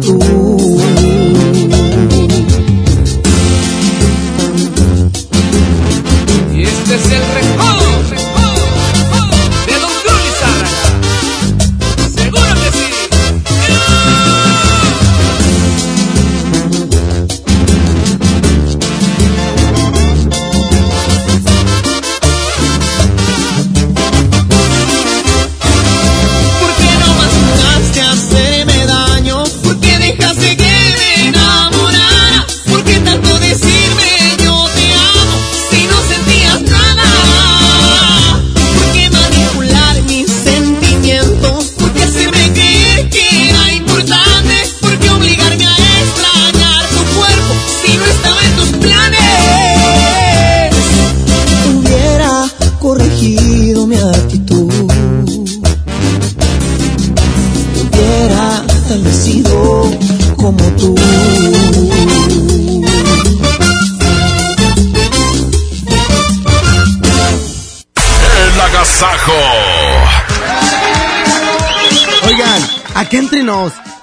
Ooh.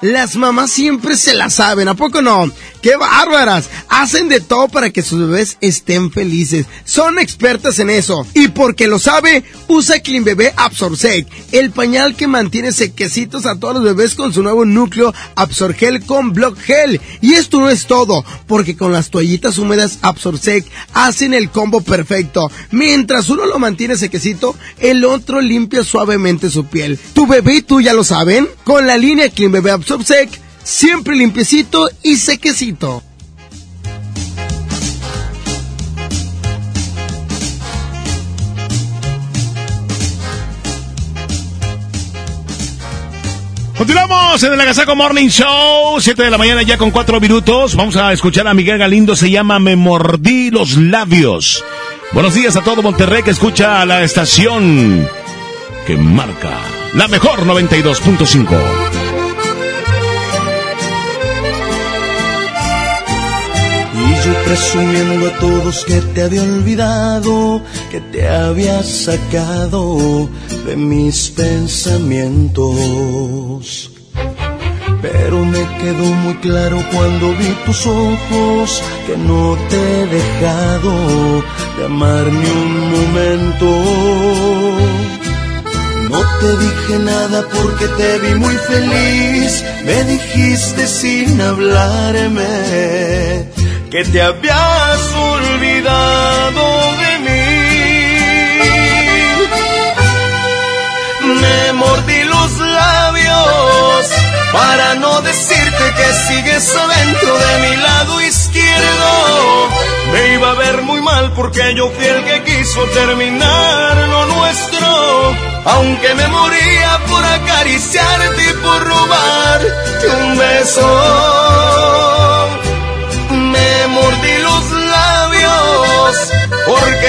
Las mamás siempre se la saben, ¿a poco no? ¡Qué bárbaras! Hacen de todo para que sus bebés estén felices. Son expertas en eso. Y porque lo sabe, usa Clean Bebé Absorsec, el pañal que mantiene sequecitos a todos los bebés con su nuevo núcleo Absorgel con Block Gel. Y esto no es todo, porque con las toallitas húmedas Absorsec hacen el combo perfecto. Mientras uno lo mantiene sequecito, el otro limpia suavemente su piel. Tu bebé y tú ya lo saben. Con la línea Clean Bebé Absorsec, siempre limpiecito y sequecito. Continuamos en el Agasaco Morning Show, 7 de la mañana ya con 4 minutos. Vamos a escuchar a Miguel Galindo, se llama Me mordí los labios. Buenos días a todo Monterrey que escucha a la estación que marca la mejor 92.5. presumiendo a todos que te había olvidado, que te había sacado de mis pensamientos. Pero me quedó muy claro cuando vi tus ojos que no te he dejado de amar ni un momento. No te dije nada porque te vi muy feliz, me dijiste sin hablarme que te habías olvidado de mí. Me mordí los labios para no decirte que sigues adentro de mi lado izquierdo. Me iba a ver muy mal porque yo fui el que quiso terminar lo nuestro. Aunque me moría por acariciarte y por robarte un beso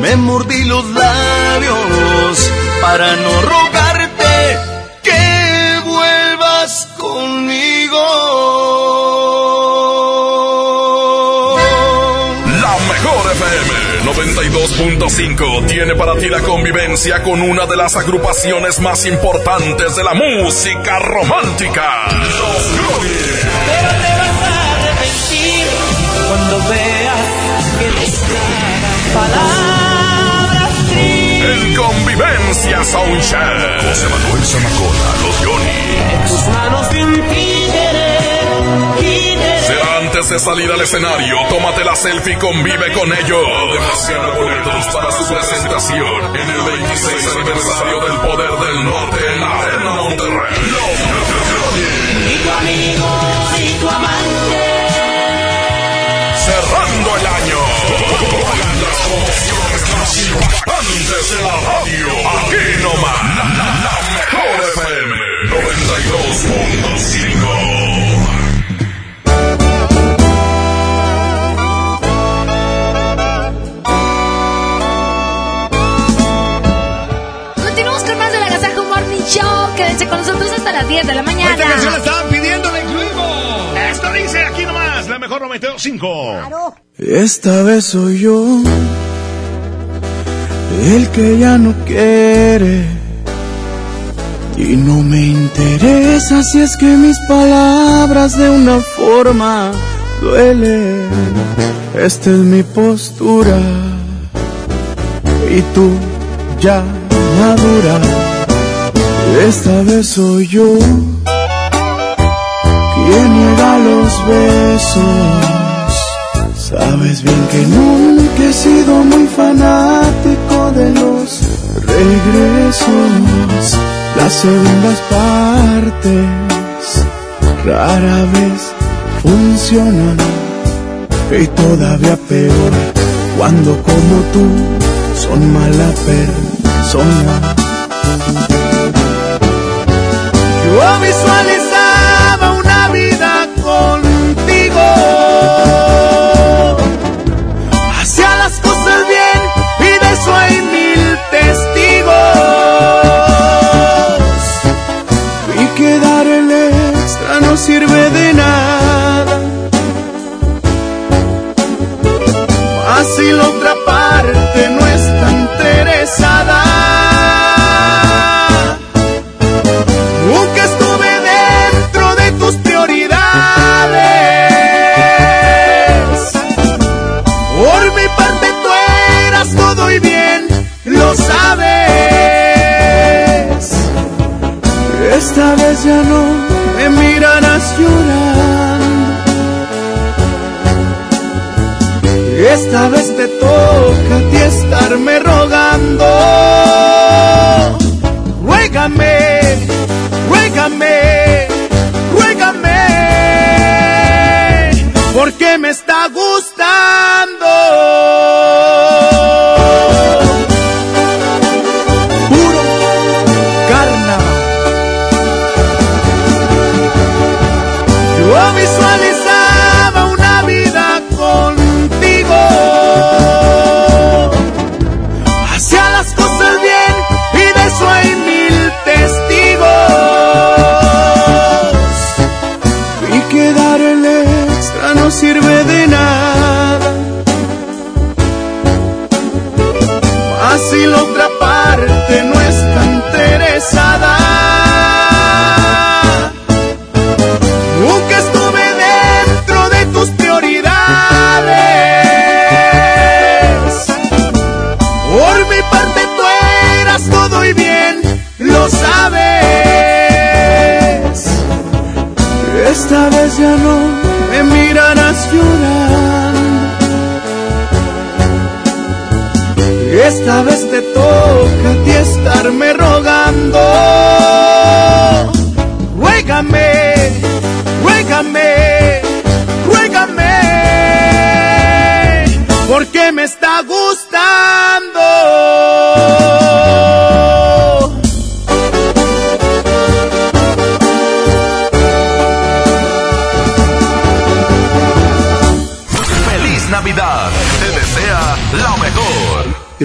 Me mordí los labios para no rogarte que vuelvas conmigo. La mejor FM 92.5 tiene para ti la convivencia con una de las agrupaciones más importantes de la música romántica. Los Goonies. Convivencia Soundcheck. José Manuel Zamacona, los Johnny. Tus manos sin querer, querer. Será antes de salir al escenario, tómate la selfie y convive con ellos. Demasiado boletos para su presentación en el 26 aniversario del Poder del Norte en la Arena Monterrey. Ni tu amigo, ni tu amante. Año. Las promociones más impactantes de la radio. Aquí nomás. La, la, la mejor FM 92.5. Quédense con nosotros hasta las 10 de la mañana. Esta canción la estaban pidiendo, la incluimos. Esto dice aquí nomás, la mejor 92.5. Esta vez soy yo el que ya no quiere y no me interesa si es que mis palabras de una forma duelen. Esta es mi postura y tú ya madura. Esta vez soy yo quien niega los besos. Sabes bien que nunca he sido muy fanático de los regresos. Las segundas partes rara vez funcionan. Y todavía peor cuando como tú son mala persona. Yo visualizaba una vida contigo. Hacía las cosas bien y de eso hay mil testigos. Y quedar el extra no sirve de nada. Si la otra parte no está interesada. Nunca Esta vez ya no me mirarás llorando. Esta vez te toca a ti estarme rogando. Ruégame, ruégame, ruégame, porque me está gustando. Esta vez te toca a ti estarme rogando. Ruégame, ruégame, ruégame, porque me está gustando.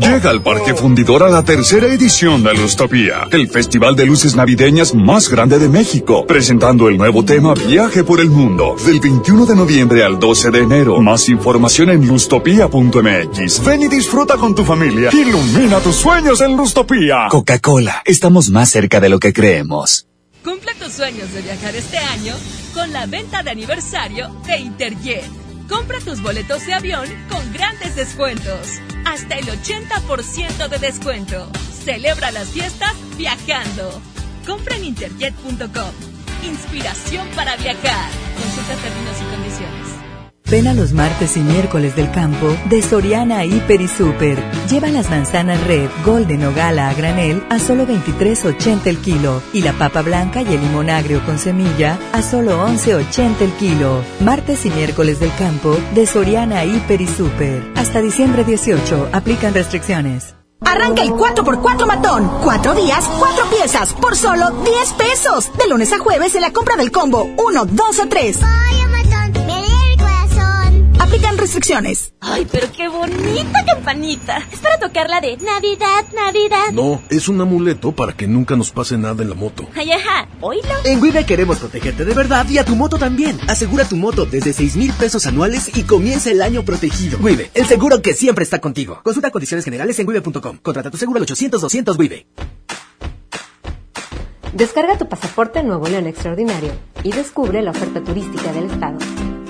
Llega al Parque Fundidor a la tercera edición de Lustopía, el festival de luces navideñas más grande de México, presentando el nuevo tema Viaje por el Mundo, del 21 de noviembre al 12 de enero. Más información en lustopía.mx. Ven y disfruta con tu familia. Ilumina tus sueños en Lustopía. Coca-Cola, estamos más cerca de lo que creemos. Cumple tus sueños de viajar este año con la venta de aniversario de Interjet. Compra tus boletos de avión con grandes descuentos. Hasta el 80% de descuento. Celebra las fiestas viajando. Compra en interjet.com. Inspiración para viajar. Consulta términos y condiciones. Ven a los martes y miércoles del campo de Soriana Hiper y Super. Lleva las manzanas red, golden o gala a granel a solo 23.80 el kilo y la papa blanca y el limón agrio con semilla a solo 11.80 el kilo. Martes y miércoles del campo de Soriana Hiper y Super. Hasta diciembre 18. Aplican restricciones. Arranca el 4x4 matón. Cuatro días, cuatro piezas, por solo 10 pesos. De lunes a jueves en la compra del combo 1, 2 o 3. Aplican restricciones. Ay, pero qué bonita campanita. Es para tocar la de Navidad, Navidad. No, es un amuleto para que nunca nos pase nada en la moto. Ay, ajá, oílo. En Wibe queremos protegerte de verdad y a tu moto también. Asegura tu moto desde 6 mil pesos anuales y comienza el año protegido. Wibe, el seguro que siempre está contigo. Consulta condiciones generales en wibe.com. Contrata tu seguro al 800-200 Wibe. Descarga tu pasaporte Nuevo León Extraordinario y descubre la oferta turística del Estado.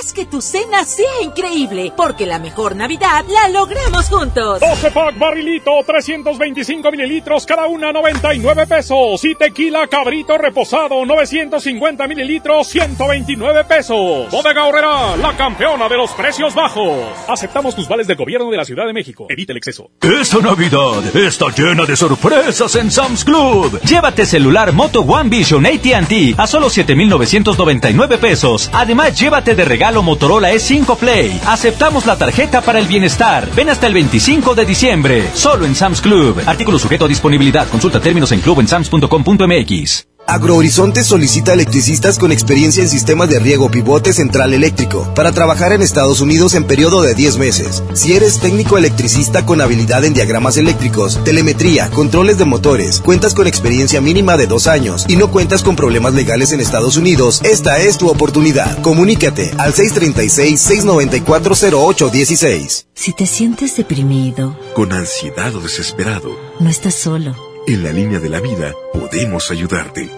Haz que tu cena sea increíble, porque la mejor Navidad la logramos juntos. 12 pack barrilito, 325 mililitros, cada una 99 pesos. Y tequila cabrito reposado, 950 mililitros, 129 pesos. Bodega Horrera, la campeona de los precios bajos. Aceptamos tus vales del gobierno de la Ciudad de México. Evita el exceso. Esta Navidad está llena de sorpresas en Sam's Club. Llévate celular Moto One Vision AT&T a solo 7,999 pesos. Además, llévate de regalo Motorola E5 Play. Aceptamos la tarjeta para el bienestar. Ven hasta el 25 de diciembre. Solo en Sam's Club. Artículo sujeto a disponibilidad. Consulta términos en club en. Agrohorizonte solicita electricistas con experiencia en sistemas de riego pivote central eléctrico para trabajar en Estados Unidos en periodo de 10 meses. Si eres técnico electricista con habilidad en diagramas eléctricos, telemetría, controles de motores, cuentas con experiencia mínima de dos años y no cuentas con problemas legales en Estados Unidos, esta es tu oportunidad. Comunícate al 636-694-0816. Si te sientes deprimido, con ansiedad o desesperado, no estás solo. En la línea de la vida podemos ayudarte.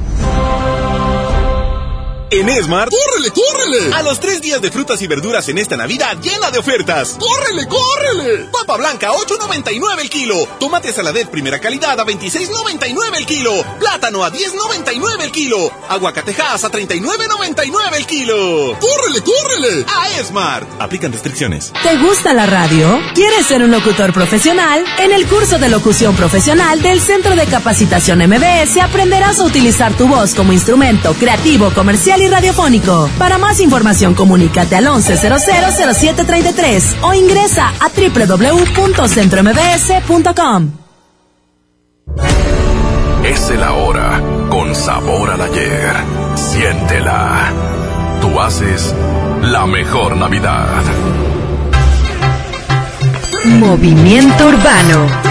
En Esmart, ¡córrele, córrele! A los tres días de frutas y verduras en esta Navidad llena de ofertas. ¡Córrele, córrele! Papa blanca, 8.99 el kilo. Tomate saladet primera calidad a 26.99 el kilo. Plátano a 10.99 el kilo. Aguacatejas a 39.99 el kilo. ¡Córrele, córrele! A Esmart. Aplican restricciones. ¿Te gusta la radio? ¿Quieres ser un locutor profesional? En el curso de locución profesional del Centro de Capacitación MBS aprenderás a utilizar tu voz como instrumento creativo, comercial y radiofónico. Para más información, comunícate al 11000733 o ingresa a www.centrombs.com. Es la hora con sabor al ayer. Siéntela. Tú haces la mejor Navidad. Movimiento Urbano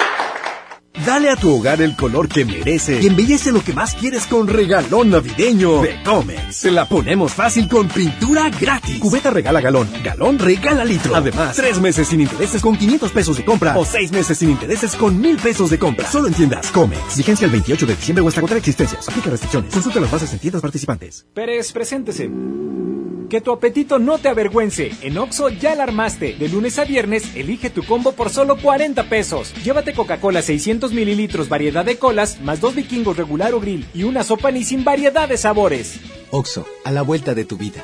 Dale a tu hogar el color que merece y embellece lo que más quieres con regalón navideño de Comex. Se la ponemos fácil con pintura gratis. Cubeta regala galón, galón regala litro. Además, tres meses sin intereses con 500 pesos de compra o seis meses sin intereses con mil pesos de compra. Solo en tiendas Comex. Vigencia el 28 de diciembre o hasta agotar existencias. Aplica restricciones. Consulta las bases en tiendas participantes. Pérez, preséntese. Que tu apetito no te avergüence. En Oxo ya la armaste. De lunes a viernes, elige tu combo por solo 40 pesos. Llévate Coca-Cola 600 mililitros, variedad de colas, más dos vikingos regular o grill y una sopa ni sin variedad de sabores. Oxo, a la vuelta de tu vida.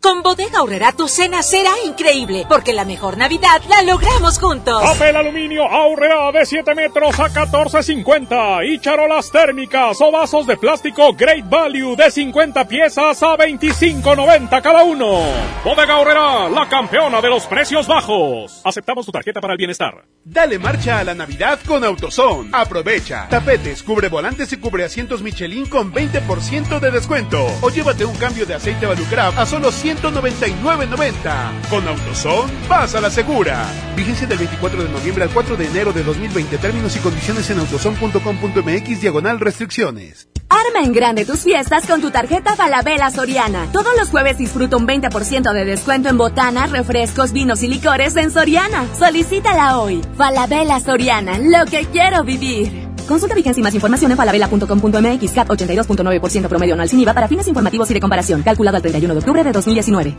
Con Bodega Aurrera tu cena será increíble, porque la mejor Navidad la logramos juntos. Papel aluminio Aurrera de 7 metros a 14.50 y charolas térmicas o vasos de plástico Great Value de 50 piezas a 25.90 cada uno. Bodega Aurrera, la campeona de los precios bajos. Aceptamos tu tarjeta para el bienestar. Dale marcha a la Navidad con AutoZone. Aprovecha. Tapetes, cubre volantes y cubre asientos Michelin con 20% de descuento. O llévate un cambio de aceite Valucraft a solo 100 199.90. Con AutoZone, vas a la segura. Vigencia del 24 de noviembre al 4 de enero de 2020. Términos y condiciones en autozone.com.mx diagonal restricciones. Arma en grande tus fiestas con tu tarjeta Falabella Soriana. Todos los jueves disfruta un 20% de descuento en botanas, refrescos, vinos y licores en Soriana. Solicítala hoy. Falabella Soriana, lo que quiero vivir. Consulta vigencia y más información en falabella.com.mx CAT 82.9% promedio anual sin IVA para fines informativos y de comparación. Calculado al 31 de octubre de 2019.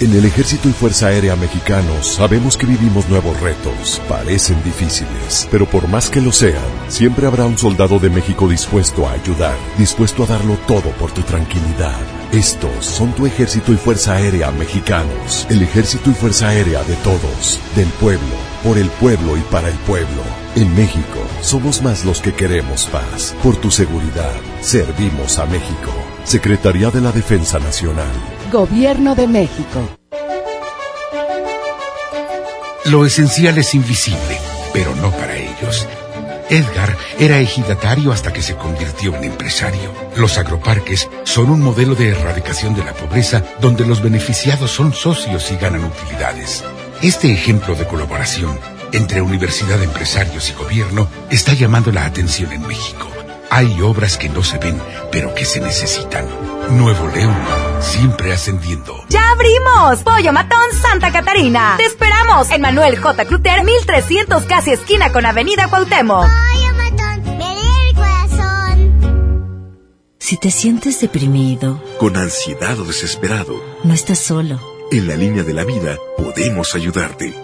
En el Ejército y Fuerza Aérea Mexicanos sabemos que vivimos nuevos retos. Parecen difíciles, pero por más que lo sean, siempre habrá un soldado de México dispuesto a ayudar, dispuesto a darlo todo por tu tranquilidad. Estos son tu Ejército y Fuerza Aérea Mexicanos. El Ejército y Fuerza Aérea de todos, del pueblo, por el pueblo y para el pueblo. En México, somos más los que queremos paz. Por tu seguridad, servimos a México. Secretaría de la Defensa Nacional. Gobierno de México. Lo esencial es invisible, pero no para ellos. Edgar era ejidatario hasta que se convirtió en empresario. Los agroparques son un modelo de erradicación de la pobreza donde los beneficiados son socios y ganan utilidades. Este ejemplo de colaboración entre universidad, empresarios y gobierno está llamando la atención en México. Hay obras que no se ven, pero que se necesitan. Nuevo León, siempre ascendiendo. ¡Ya abrimos! Pollo Matón Santa Catarina. Te esperamos en Manuel J. Cluter, 1300 casi esquina con Avenida Cuauhtémoc. Pollo Matón, me el corazón. Si te sientes deprimido, con ansiedad o desesperado, no estás solo. En la línea de la vida podemos ayudarte.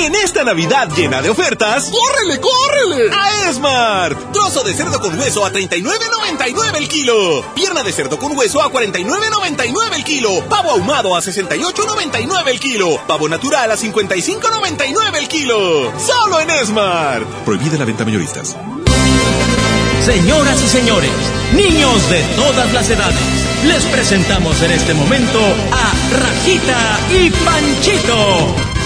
En esta Navidad llena de ofertas, ¡córrele, córrele! A Esmart. Trozo de cerdo con hueso a 39.99 el kilo. Pierna de cerdo con hueso a 49.99 el kilo. Pavo ahumado a 68.99 el kilo. Pavo natural a 55.99 el kilo. Solo en Esmart. Prohibida la venta mayoristas. Señoras y señores, niños de todas las edades, les presentamos en este momento a Rajita y Panchito.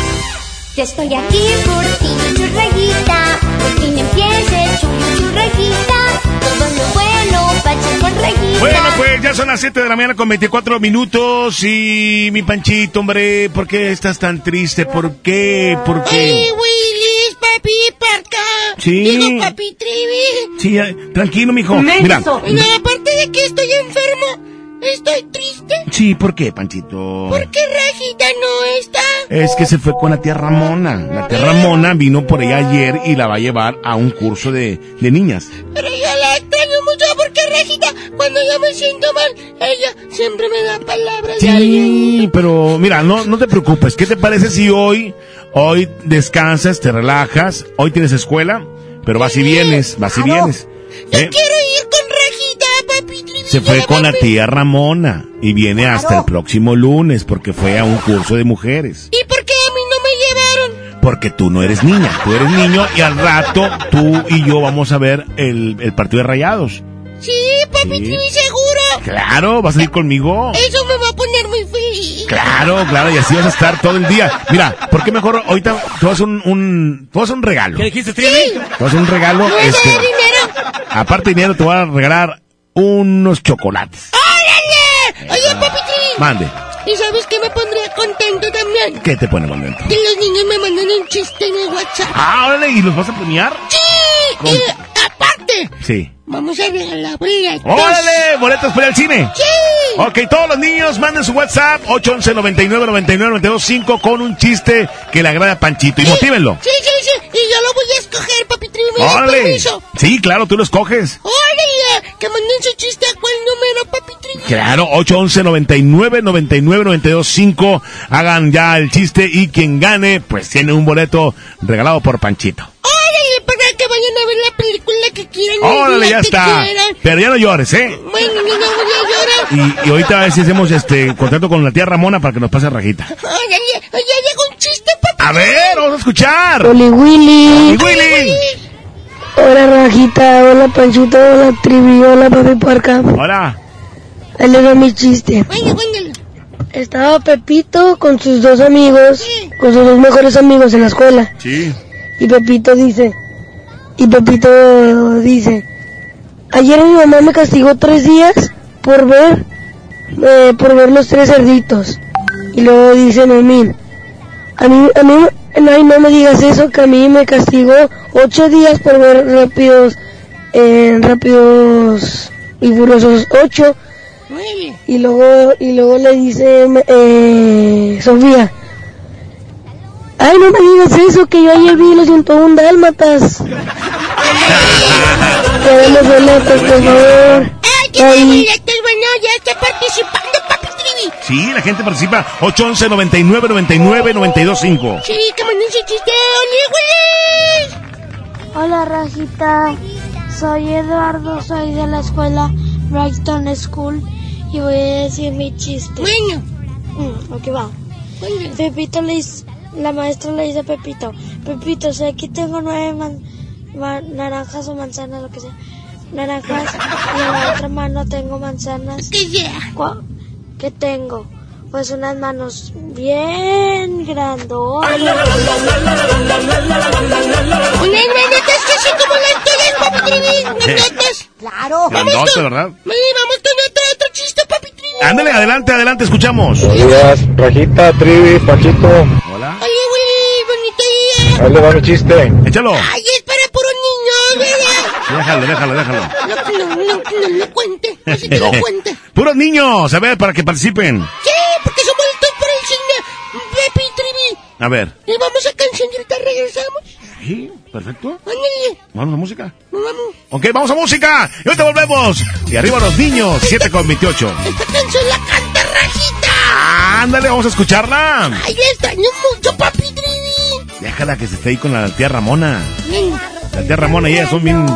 Yo estoy aquí por ti, churrejita. Por fin empiece churrejita. Todo lo bueno, Pancho con rejita. Bueno, pues ya son las 7 de la mañana con 24 minutos. Y mi Panchito, hombre, ¿por qué estás tan triste? ¿Por qué? ¿Por qué? Ay, Willis, papi, parca. Sí. Digo, papi, trivi. Sí, tranquilo, mijo. Mira. No, aparte de que estoy enfermo, estoy triste. Sí, ¿por qué, Panchito? Porque Rajita no está. Es que se fue con la tía Ramona. La tía Ramona vino por ella ayer y la va a llevar a un curso de, de niñas. Pero yo la extraño mucho porque Rajita, cuando yo me siento mal, ella siempre me da palabras de alguien. Sí, pero mira, no, no te preocupes. ¿Qué te parece si hoy, hoy descansas, te relajas, hoy tienes escuela? pero vas y vienes, vas y vienes. Yo ¿eh? quiero ir Se fue con la tía Ramona y viene hasta el próximo lunes porque fue a un curso de mujeres. ¿Y por qué a mí no me llevaron? Porque tú no eres niña, tú eres niño y al rato tú y yo vamos a ver el, el partido de rayados. Sí, papi Sí. Seguro. Claro, vas a ir conmigo. Eso me va a poner muy feliz. Claro, claro, y así vas a estar todo el día. Mira, ¿por qué mejor ahorita te vas un, un, te vas a hacer un regalo? ¿Qué dijiste, Sí. Trivi? Te vas a hacer un regalo, ¿Me vas a este, dar dinero? aparte dinero te voy a regalar unos chocolates. ¡Órale! Oye, papi Trivi. Mande, ¿Y sabes qué me pondría contento también? ¿qué te pone contento? Que los niños me manden un chiste en el WhatsApp. Ah, órale, ¿y los vas a premiar? ¡Sí! ¿Cómo? Y aparte, Sí. vamos a regalar boletos. ¡Órale! ¿Boletos para al cine? ¡Sí! Ok, todos los niños manden su WhatsApp 811 99 99 92 5 con un chiste que le agrade a Panchito y motívenlo. Sí, sí, sí. Y yo lo voy a escoger, papi Trivi. ¿Me das ¡Órale! Sí, claro, tú lo escoges. ¡Órale! Que manden su chiste a cuál número, papi Trivi. Claro, 811 99 99 92 5 hagan ya el chiste y quien gane pues tiene un boleto regalado por Panchito. ¡Órale! Que vayan a ver la película que quieran. ¡Órale, ya está! quieran. Pero ya no llores, ¿eh? Bueno, no, no voy a llorar. Y, y ahorita a ver si hacemos este contrato con la tía Ramona para que nos pase rajita. Órale, ya llegó un chiste, papi. A ver, vamos a escuchar. Oli Willy. ¡Oli, Willy! Hola Rajita, hola Panchito, hola Trivi, hola Papi Puerca. Hola. Ahí le doy mi chiste. Bueno. Estaba Pepito con sus dos amigos, con sus dos mejores amigos en la escuela. Sí. Y Pepito dice, y Pepito dice, ayer mi mamá me castigó tres días por ver, eh, por ver los tres cerditos. Y luego dice Memín, a mí, a mí, ay, no me digas eso, que a mí me castigó ocho días por ver rápidos, eh, rápidos y furiosos ocho. Y luego, y luego le dice eh, Sofía, ay no me digas eso, que yo ayer vi los 101 dálmatas. Queremos boletos, por favor. ¡Ay, qué Ay. boletos! Bueno, ya está participando, papi Trivi. Sí, la gente participa 811 99 99 92 5. Sí, que manden su chiste. Hola Rajita, soy Eduardo, soy de la escuela Brighton School y voy a decir mi chiste. Bueno, Mm, ok, va. cuéntalo. Pepito le dice, la maestra le dice a Pepito, Pepito, si aquí tengo nueve man- ma- naranjas o manzanas, lo que sea, naranjas, y en la otra mano tengo manzanas, Que sea. ¿cuá- ¿qué tengo? Pues unas manos bien grandotas. Unas granotas que son como las tuyas, papi Trivi. Granotas. Claro. Grandote, ¿verdad? Sí, vamos con otro, chiste, papi. Ándale, adelante, adelante, escuchamos. Buenos días, Rajita, Trivi, Panchito. Hola. Oye, Willy, bonito día. Ahí le va mi chiste. Échalo. Ay, es para puros niños, ¿verdad? Déjalo, déjalo, déjalo. No, no, no, no lo cuente. No se te lo cuente. Puros niños, a ver, para que participen. Sí, porque son boletos para el cine. Papi Trivi. A ver. Y vamos a canción y ahorita regresamos. Sí, perfecto. Vamos a música. vamos. Ok, vamos a música. Y ahorita volvemos. Y arriba los niños, 7 con 28. Esta canción la canta Rajita. Ándale, vamos a escucharla. Ay, le extraño mucho, papi Trivi. Déjala que se esté ahí con la tía Ramona. La tía Ramona y ella son bien...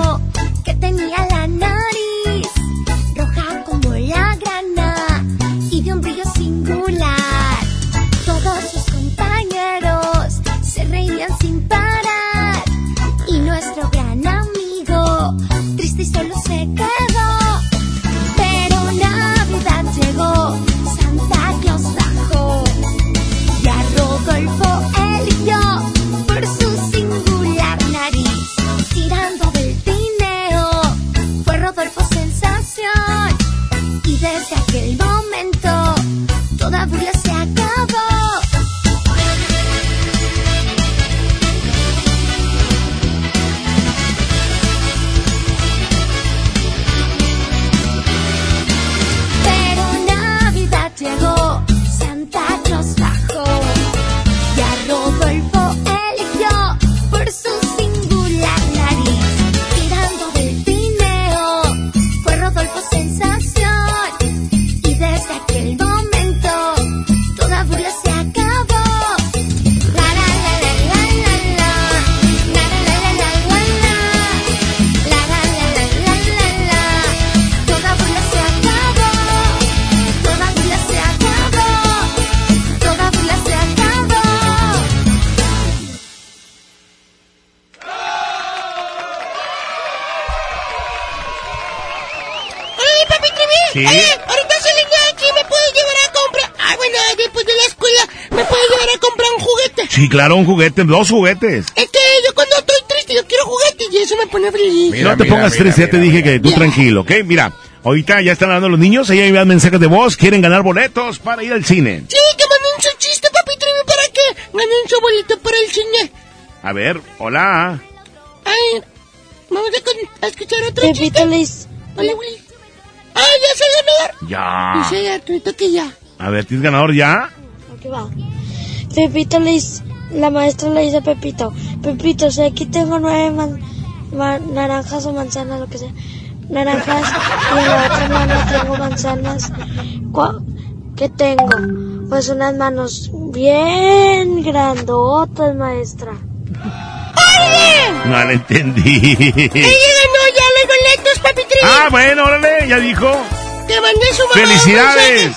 Sí, claro, un juguete, dos juguetes. Es que yo cuando estoy triste yo quiero juguetes y eso me pone feliz. no te pongas triste, ya te dije que tú tranquilo, ¿ok? Mira, ahorita ya están hablando los niños, ahí envían mensajes de voz, quieren ganar boletos para ir al cine. Sí, que manden su chiste, papi Trivi, para que ganen su bolito para el cine. A ver, hola. Ay, vamos a, con- a escuchar otro Pepito chiste. Liz. Hola, Willy. Ah, ya el ganador. Ya. Dice Arturito que ya. A ver, ¿tienes ganador ya? Aquí va. Pepito la maestra le dice a Pepito, Pepito, si aquí tengo nueve man- ma- naranjas o manzanas, lo que sea, naranjas, y en la otra mano tengo manzanas, ¿cuá- ¿qué tengo? Pues unas manos bien grandotas, maestra. No la entendí. Ella ganó ya los boletos, papi Trivi. Ah, bueno, órale, ya dijo. Su mamá ¡Felicidades!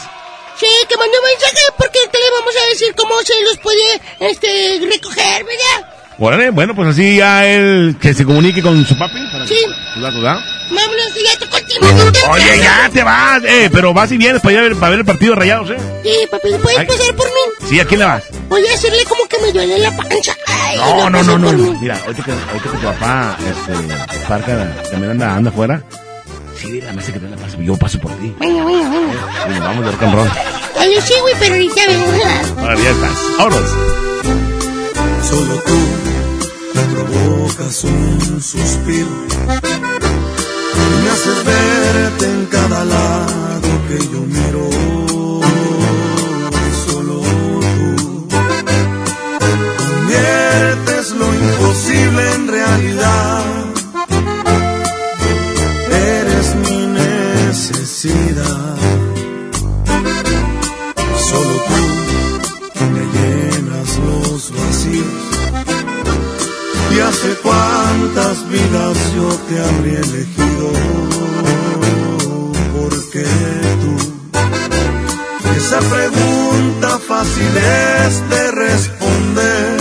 Sí, que mande un mensaje porque ahorita le vamos a decir cómo se los puede este, recoger, ¿verdad? Órale, bueno, pues así ya él que se comunique con su papi. Para Sí. datos, ¿verdad? Vámonos, ya te continuamos. Oye, ya te vas, eh, pero vas y vienes para, ir a ver, para ver el partido de rayados, ¿eh? Sí, papi, ¿puedes Ay. pasar por mí? Sí, ¿a quién le vas? Voy a hacerle como que me duele la pancha. Ay, No, no, no, no. mí. Mira, ahorita que, ahorita que tu papá, este, Parca, también anda, anda afuera. Sí, dile a la mesa que te la pase, yo paso por ti. Bueno, bueno, bueno. Nos vamos de rock and roll. Ay, sí, güey, pero ahorita vengo. Ahora ya estás. Vámonos. Solo tú provocas un suspiro y me haces verte en cada lado que yo miro. Solo tú conviertes lo imposible en realidad. Solo tú me llenas los vacíos. Y hace cuántas vidas yo te habría elegido. Porque tú, esa pregunta fácil es de responder.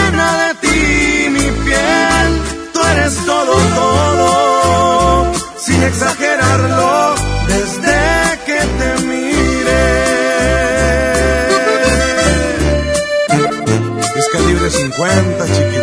Eres todo, todo, sin exagerarlo, desde que te miré. Es calibre 50, chiquitita.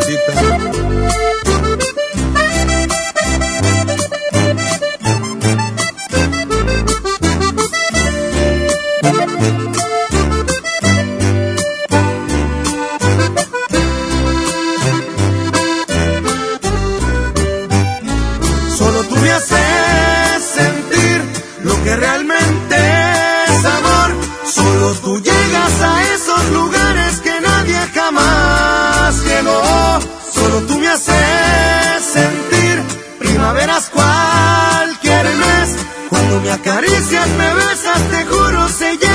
Cuando me besas, te juro, se llena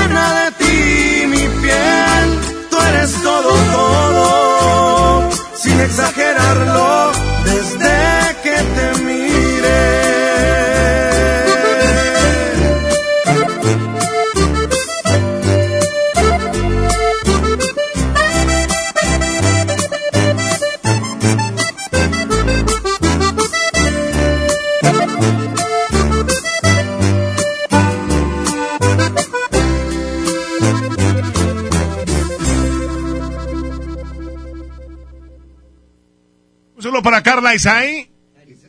para Carla y Sai.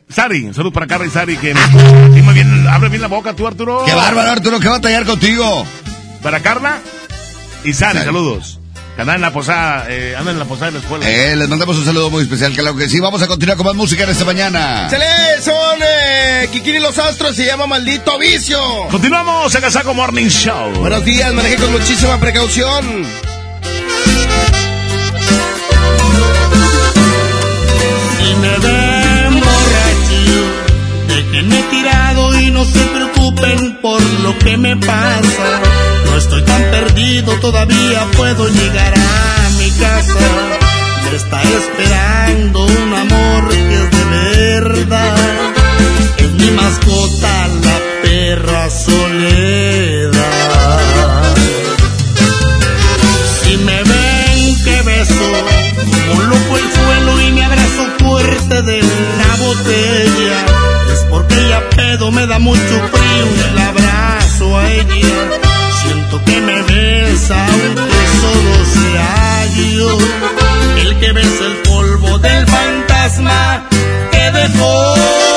Sari, un saludo para Carla y Sari que sí, muy bien, abre bien la boca tú Arturo. Qué bárbaro, Arturo, que va a tallar contigo. Para Carla y Sari, saludos. Que andan en la posada, eh, andan en la posada de la escuela. Eh, les mandamos un saludo muy especial, claro que sí. Vamos a continuar con más música en esta mañana. ¡Chale! Son eh, Kikini los Astros, se llama Maldito Vicio. Continuamos en Casaco Morning Show. Buenos días, maneje con muchísima precaución. Me ven borracho de Déjenme tirado y no se preocupen por lo que me pasa. No estoy tan perdido, todavía puedo llegar a mi casa. Me está esperando un amor que es de verdad. Es mi mascota, la perra soledad. Es porque ella pedo me da mucho frío y el abrazo a ella. Siento que me besa aunque solo sea yo el que besa el polvo del fantasma que dejó.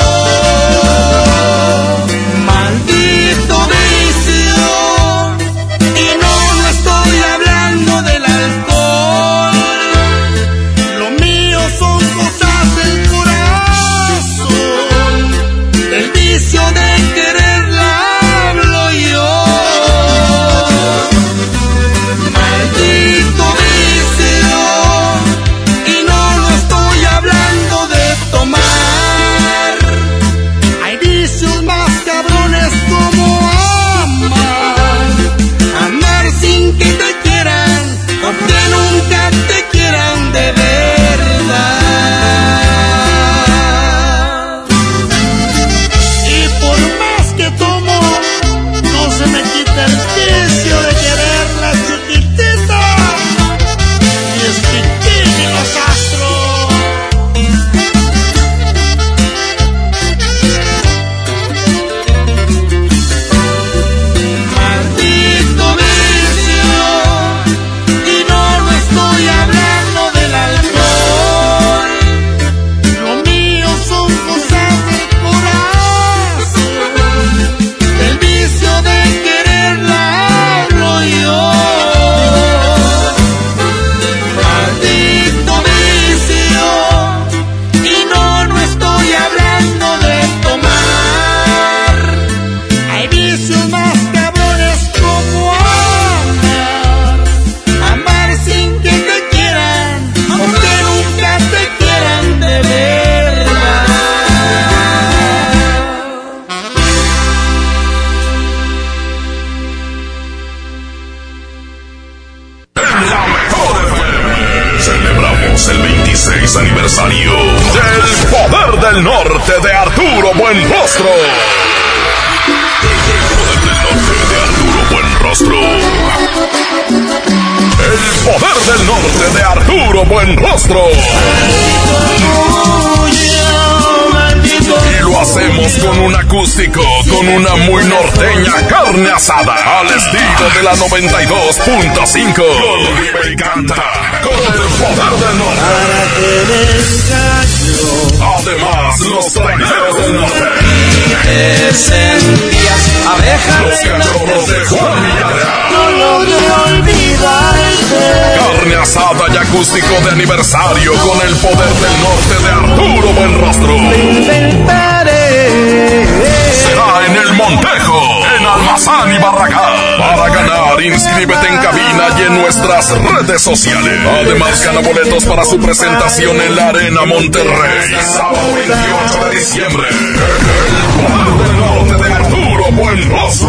Para su presentación en la Arena Monterrey. Sábado 28 de diciembre. El del norte de Arturo Buenrostro.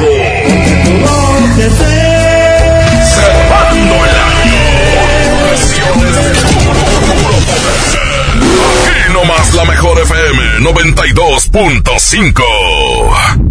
Cerrando el año. Versiones de poder. Aquí nomás la mejor FM 92.5.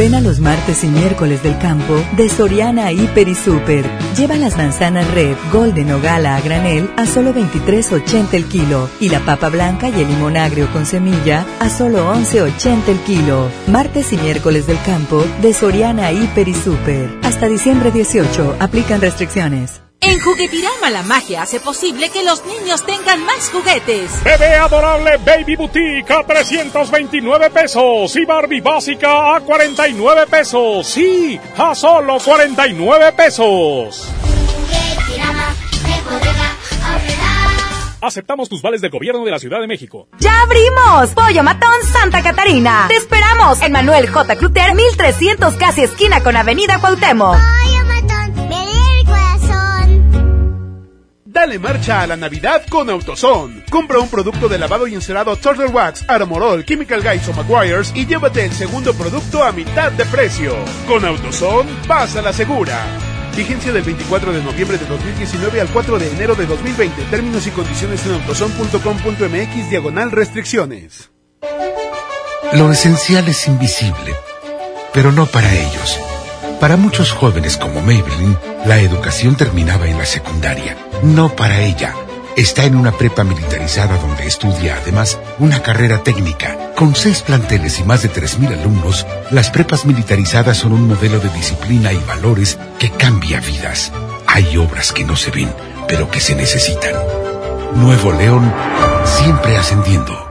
Ven a los martes y miércoles del campo de Soriana Hiper y Super. Lleva las manzanas red, golden o gala a granel a solo 23.80 el kilo y la papa blanca y el limón agrio con semilla a solo 11.80 el kilo. Martes y miércoles del campo de Soriana Hiper y Super. Hasta diciembre 18 aplican restricciones. En Juguetirama la magia hace posible que los niños tengan más juguetes. Bebé adorable Baby Boutique a 329 pesos y Barbie básica a 49 pesos. Sí, a solo 49 pesos. Aceptamos tus vales del gobierno de la Ciudad de México. ¡Ya abrimos! Pollo Matón Santa Catarina. Te esperamos en Manuel J. Cluter, 1300 casi esquina con Avenida Cuauhtémoc. Dale marcha a la Navidad con AutoZone. Compra un producto de lavado y encerado Turtle Wax, Armorol, Chemical Guys o McGuire's y llévate el segundo producto a mitad de precio. Con AutoZone, vas a la segura. Vigencia del 24 de noviembre de 2019 al 4 de enero de 2020. Términos y condiciones en autozone.com.mx diagonal restricciones. Lo esencial es invisible, pero no para ellos. Para muchos jóvenes como Maybelline, la educación terminaba en la secundaria. No para ella. Está en una prepa militarizada donde estudia además una carrera técnica. Con seis planteles y más de 3.000 alumnos, las prepas militarizadas son un modelo de disciplina y valores que cambia vidas. Hay obras que no se ven, pero que se necesitan. Nuevo León, siempre ascendiendo.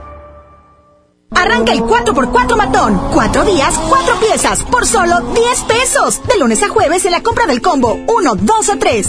Arranca el 4x4 matón. Cuatro días, cuatro piezas, por solo 10 pesos. De lunes a jueves en la compra del combo 1, 2 o 3.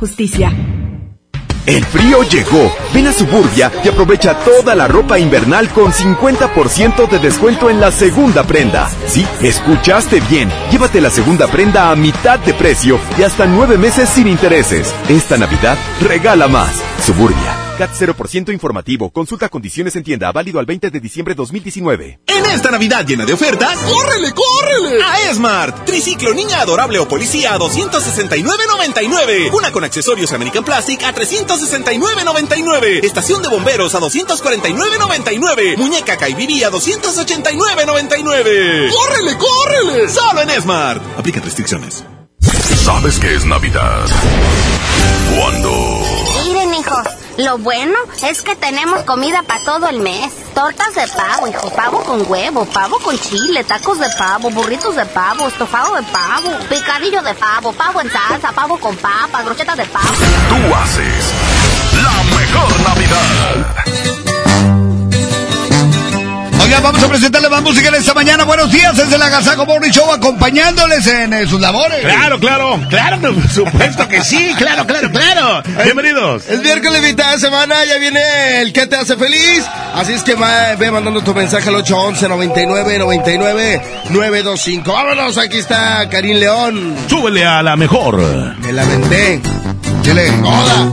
justicia. El frío llegó. Ven a Suburbia y aprovecha toda la ropa invernal con 50% de descuento en la segunda prenda. Sí, escuchaste bien. Llévate la segunda prenda a mitad de precio y hasta nueve meses sin intereses. Esta Navidad regala más. Suburbia. CAT 0% informativo. Consulta condiciones en tienda. Válido al 20 de diciembre 2019. En esta Navidad llena de ofertas, ¡córrele, córrele! A Esmart. Triciclo niña adorable o policía a 269.99. Una con accesorios American Plastic a 369.99. Estación de bomberos a 249.99. Muñeca Kaibibi a 289.99. ¡Córrele, córrele! Solo en Esmart. Aplica restricciones. ¿Sabes qué es Navidad? Cuando Miren, hijos, lo bueno es que tenemos comida para todo el mes. Tortas de pavo, hijo, pavo con huevo, pavo con chile, tacos de pavo, burritos de pavo, estofado de pavo, picadillo de pavo, pavo en salsa, pavo con papas, brochetas de pavo. tú haces la mejor Navidad. Vamos a presentarle más música en esta mañana. Buenos días, desde la Gazaco Morning Show, acompañándoles en eh, sus labores. Claro, claro, claro, por supuesto que sí, claro, claro, claro. Bienvenidos. Es miércoles mitad de semana, ya viene el que te hace feliz. Así es que ma- ve mandando tu mensaje al 811 99 99 925. Vámonos, aquí está Karim León. Súbele a la mejor. Me la vendé. Chile. Hola.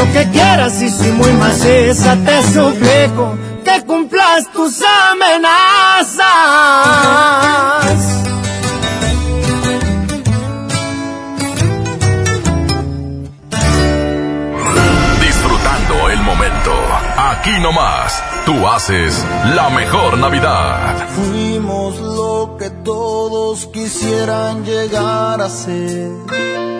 lo que quieras y si muy maciza te suplico que cumplas tus amenazas. Disfrutando el momento. Aquí nomás, tú haces la mejor Navidad. Fuimos lo que todos quisieran llegar a ser.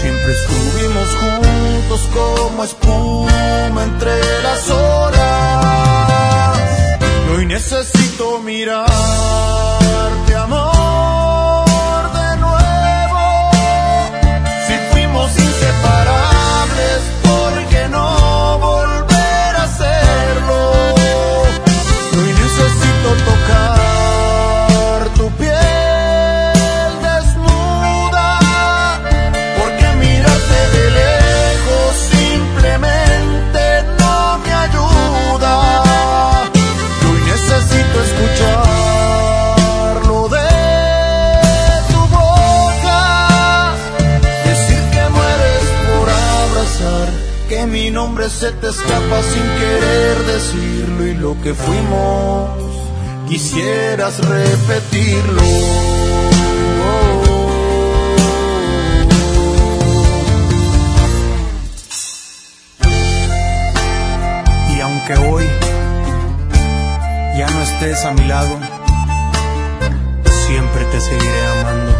Siempre estuvimos juntos como espuma entre las horas. Y hoy necesito mirarte, se te escapa sin querer decirlo. Y lo que fuimos, quisieras repetirlo. Y aunque hoy ya no estés a mi lado, siempre te seguiré amando.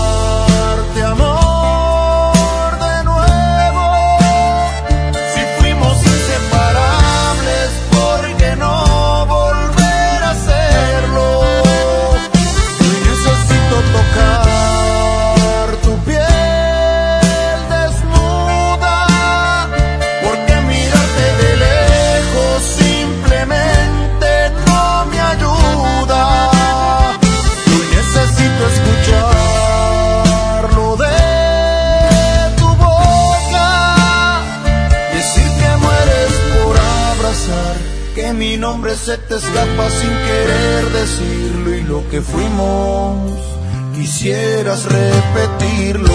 se te escapa sin querer decirlo. Y lo que fuimos, quisieras repetirlo.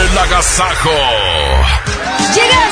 El agasajo.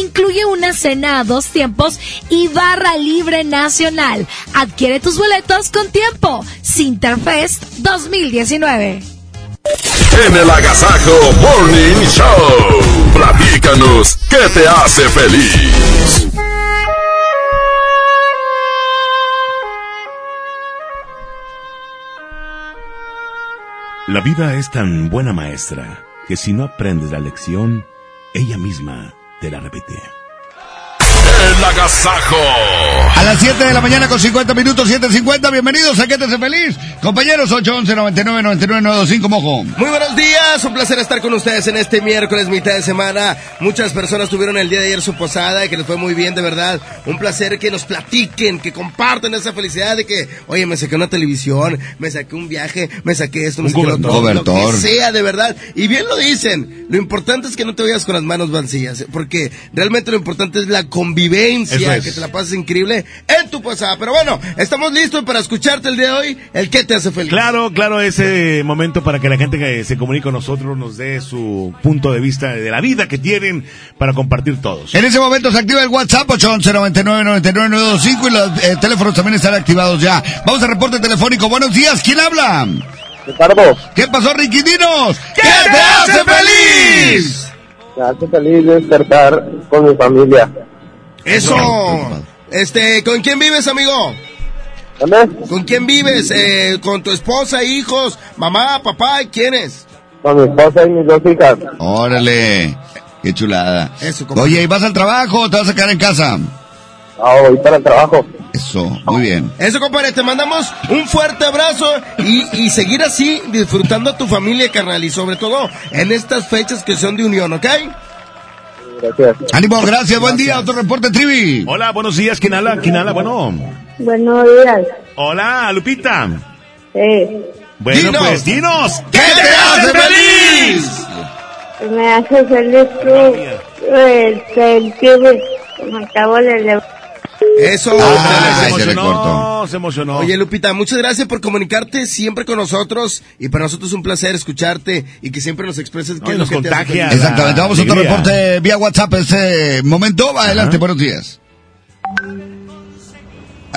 incluye una cena a dos tiempos y barra libre nacional. Adquiere tus boletos con tiempo. Sinterfest 2019. En el Agasajo Morning Show. Platícanos qué te hace feliz. La vida es tan buena maestra que si no aprendes la lección, ella misma te la repite. El Agasajo. A las 7 de la mañana con 50 minutos, 7.50. Bienvenidos a Quédate Feliz. Compañeros, 811 99 99 925 Mojo. Muy buenos días, un placer estar con ustedes en este miércoles, mitad de semana. Muchas personas tuvieron el día de ayer su posada y que les fue muy bien, de verdad. Un placer que nos platiquen, que compartan esa felicidad de que, oye, me saqué una televisión, me saqué un viaje, me saqué esto, me Un saqué lo otro, cobertor. lo que sea, de verdad. Y bien lo dicen, lo importante es que no te vayas con las manos vacías, porque realmente lo importante es la convivencia, Es. que te la pases increíble en tu posada. Pero bueno, estamos listos para escucharte el día de hoy, el que te hace feliz. Claro, claro, ese momento para que la gente que se comunique con nosotros nos dé su punto de vista de la vida que tienen para compartir todos. En ese momento se activa el WhatsApp 811 99 99 925 y los eh, teléfonos también están activados ya. Vamos al reporte telefónico. Buenos días, ¿quién habla? Ricardo. ¿Qué pasó, Ricky? Dinos. ¿Qué te hace feliz? Me hace feliz despertar con mi familia. Eso. Este, ¿con quién vives, amigo? ¿Con quién vives? Eh, ¿Con tu esposa, hijos, mamá, papá? ¿Quiénes? Con mi esposa y mis dos hijas. Órale, qué chulada. Eso, compadre. Oye, ¿y vas al trabajo o te vas a quedar en casa? Ah, voy para el trabajo. Eso, muy bien. Eso, compadre, te mandamos un fuerte abrazo y, y seguir así disfrutando a tu familia, carnal, y sobre todo en estas fechas que son de unión, ¿ok? Gracias. Ánimo, gracias, buen día. Otro reporte, Trivi. Hola, buenos días, ¿quién habla? ¿Quién habla? Bueno. Buenos días. Hola, Lupita. Sí. Bueno, Dinos. pues dinos. ¿Qué te hace feliz? Me hace feliz que el sentir que me acabo de levantar. Eso. Ah, se. No, se emocionó. Oye, Lupita, muchas gracias por comunicarte siempre con nosotros y para nosotros es un placer escucharte y que siempre nos expreses nos que contagia. feliz. Exactamente, vamos a otro reporte vía WhatsApp en este momento. Adelante, buenos días.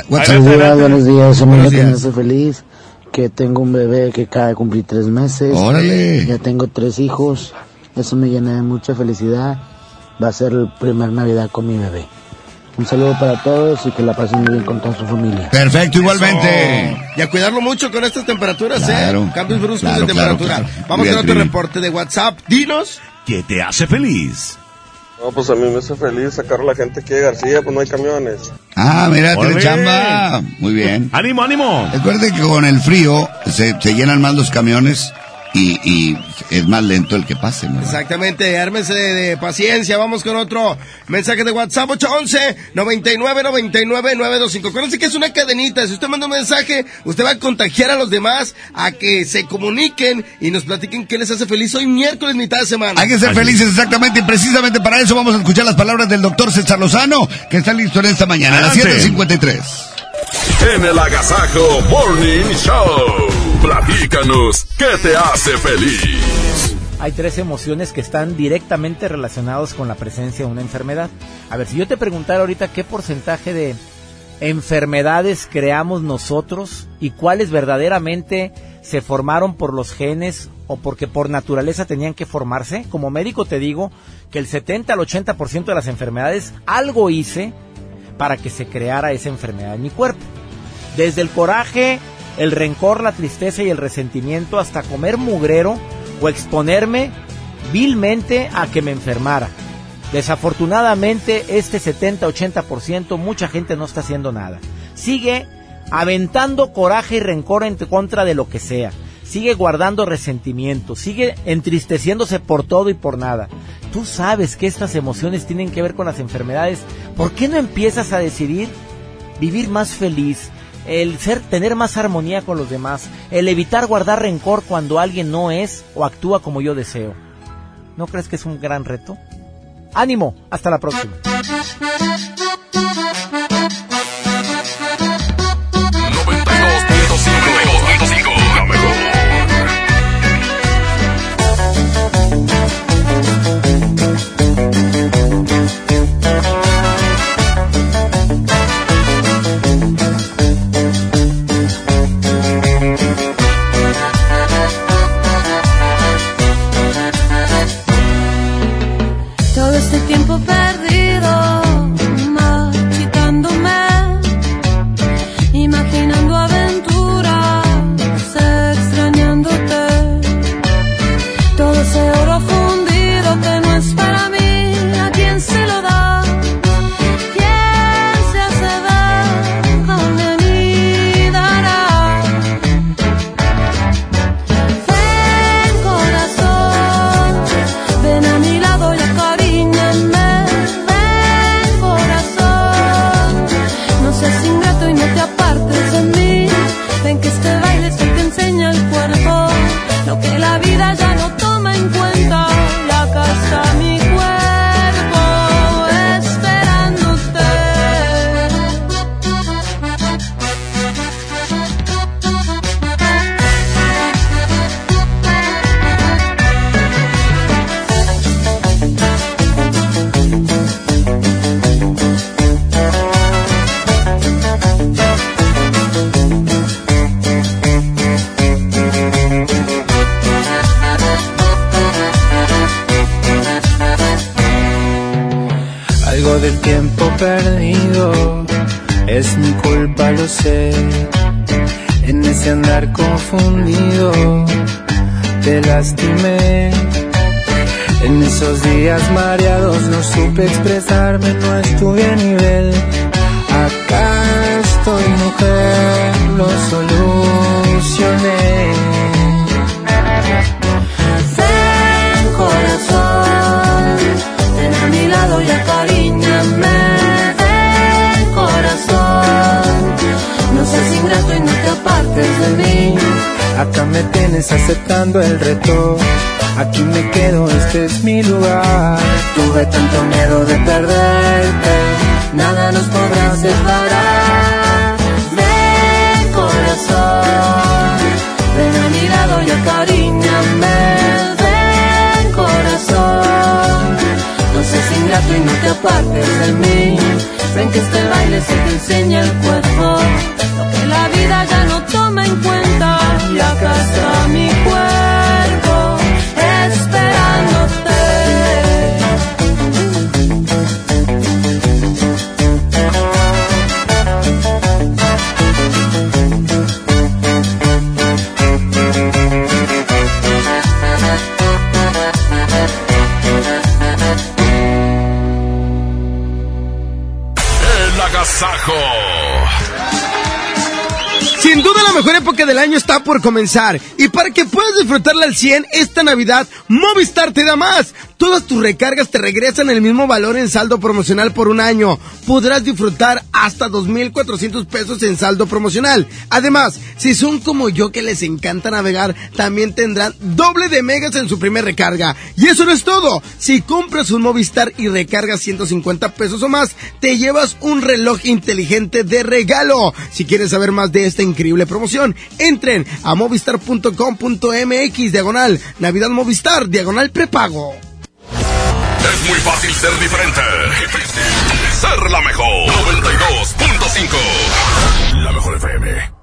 WhatsApp. Buenos días, buenos días. Que me días. hace feliz que tengo un bebé que acaba de cumplir tres meses. Órale. Ya tengo tres hijos. Eso me llena de mucha felicidad. Va a ser el primer Navidad con mi bebé. Un saludo para todos y que la pasen muy bien con toda su familia. Perfecto, igualmente. Y a cuidarlo mucho con estas temperaturas, Claro. ¿eh? Cambios bruscos Claro, de claro, temperatura. claro. Vamos Bien, a otro reporte de WhatsApp. Dinos. ¿Qué te hace feliz? No, pues a mí me hace feliz sacar a la gente aquí de García, pues no hay camiones. Ah, mira, tiene chamba. Muy bien. ¡Ánimo, ánimo! Recuerde que con el frío se, se llenan más los camiones y, y es más lento el que pase, ¿no? Exactamente, ármense de, de paciencia. Vamos con otro mensaje de WhatsApp 811 99 99 925. Acuérdense que es una cadenita. Si usted manda un mensaje, usted va a contagiar a los demás a que se comuniquen y nos platiquen qué les hace feliz hoy miércoles, mitad de semana. Hay que ser felices exactamente y precisamente para eso vamos a escuchar las palabras del doctor César Lozano, que está listo en esta mañana, a las Adelante. 7.53. En el Agasajo Morning Show. Platícanos qué te hace feliz. Hay tres emociones que están directamente relacionados con la presencia de una enfermedad. A ver, si yo te preguntara ahorita qué porcentaje de enfermedades creamos nosotros y cuáles verdaderamente se formaron por los genes o porque por naturaleza tenían que formarse, como médico te digo que el 70 al 80% de las enfermedades algo hice para que se creara esa enfermedad en mi cuerpo. Desde el coraje, el rencor, la tristeza y el resentimiento hasta comer mugrero o exponerme vilmente a que me enfermara. Desafortunadamente, este 70-80% mucha gente no está haciendo nada. Sigue aventando coraje y rencor en contra de lo que sea. Sigue guardando resentimiento, sigue entristeciéndose por todo y por nada. Tú sabes que estas emociones tienen que ver con las enfermedades. ¿Por qué no empiezas a decidir vivir más feliz, el ser tener más armonía con los demás, el evitar guardar rencor cuando alguien no es o actúa como yo deseo? ¿No crees que es un gran reto? Ánimo, hasta la próxima. Comenzar y para que puedas disfrutarla al 100 esta Navidad, Movistar te da más. Todas tus recargas te regresan el mismo valor en saldo promocional por un año. Podrás disfrutar hasta 2.400 pesos en saldo promocional. Además, si son como yo que les encanta navegar, también tendrán doble de megas en su primer recarga. Y eso no es todo. Si compras un Movistar y recargas 150 pesos o más, te llevas un reloj inteligente de regalo. Si quieres saber más de esta increíble promoción, entren a movistar.com.mx diagonal Navidad Movistar diagonal prepago. Es muy fácil ser diferente. Ser la mejor. 92.5. La mejor FM.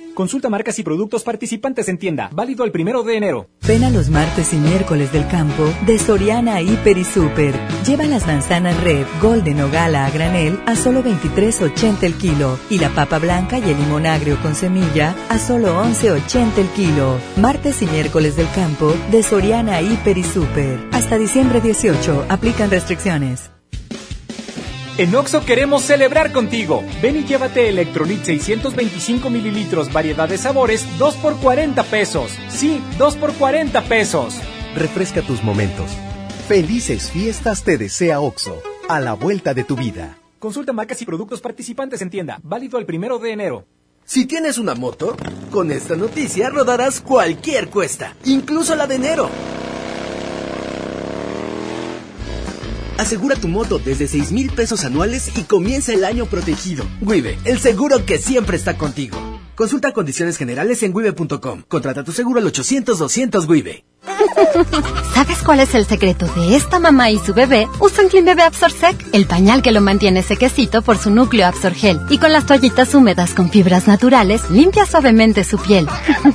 Consulta marcas y productos participantes en tienda. Válido el primero de enero. Ven a los martes y miércoles del campo de Soriana Hiper y Super. Lleva las manzanas red, golden o gala a granel a solo 23.80 el kilo. Y la papa blanca y el limón agrio con semilla a solo 11.80 el kilo. Martes y miércoles del campo de Soriana Hiper y Super. Hasta diciembre 18. Aplican restricciones. En Oxo queremos celebrar contigo. Ven y llévate Electrolit 625 mililitros, variedad de sabores, 2 por 40 pesos. Sí, 2 por 40 pesos. Refresca tus momentos. Felices fiestas te desea Oxo, a la vuelta de tu vida. Consulta marcas y productos participantes en tienda. Válido el primero de enero. Si tienes una moto, con esta noticia rodarás cualquier cuesta, incluso la de enero. Asegura tu moto desde 6 mil pesos anuales y comienza el año protegido. Wibe, el seguro que siempre está contigo. Consulta condiciones generales en wibe.com. Contrata tu seguro al 800-200 Wibe. ¿Sabes cuál es el secreto de esta mamá y su bebé? Usan Clean Bebé Absorsec, el pañal que lo mantiene sequecito por su núcleo Absorgel. Y con las toallitas húmedas con fibras naturales, limpia suavemente su piel.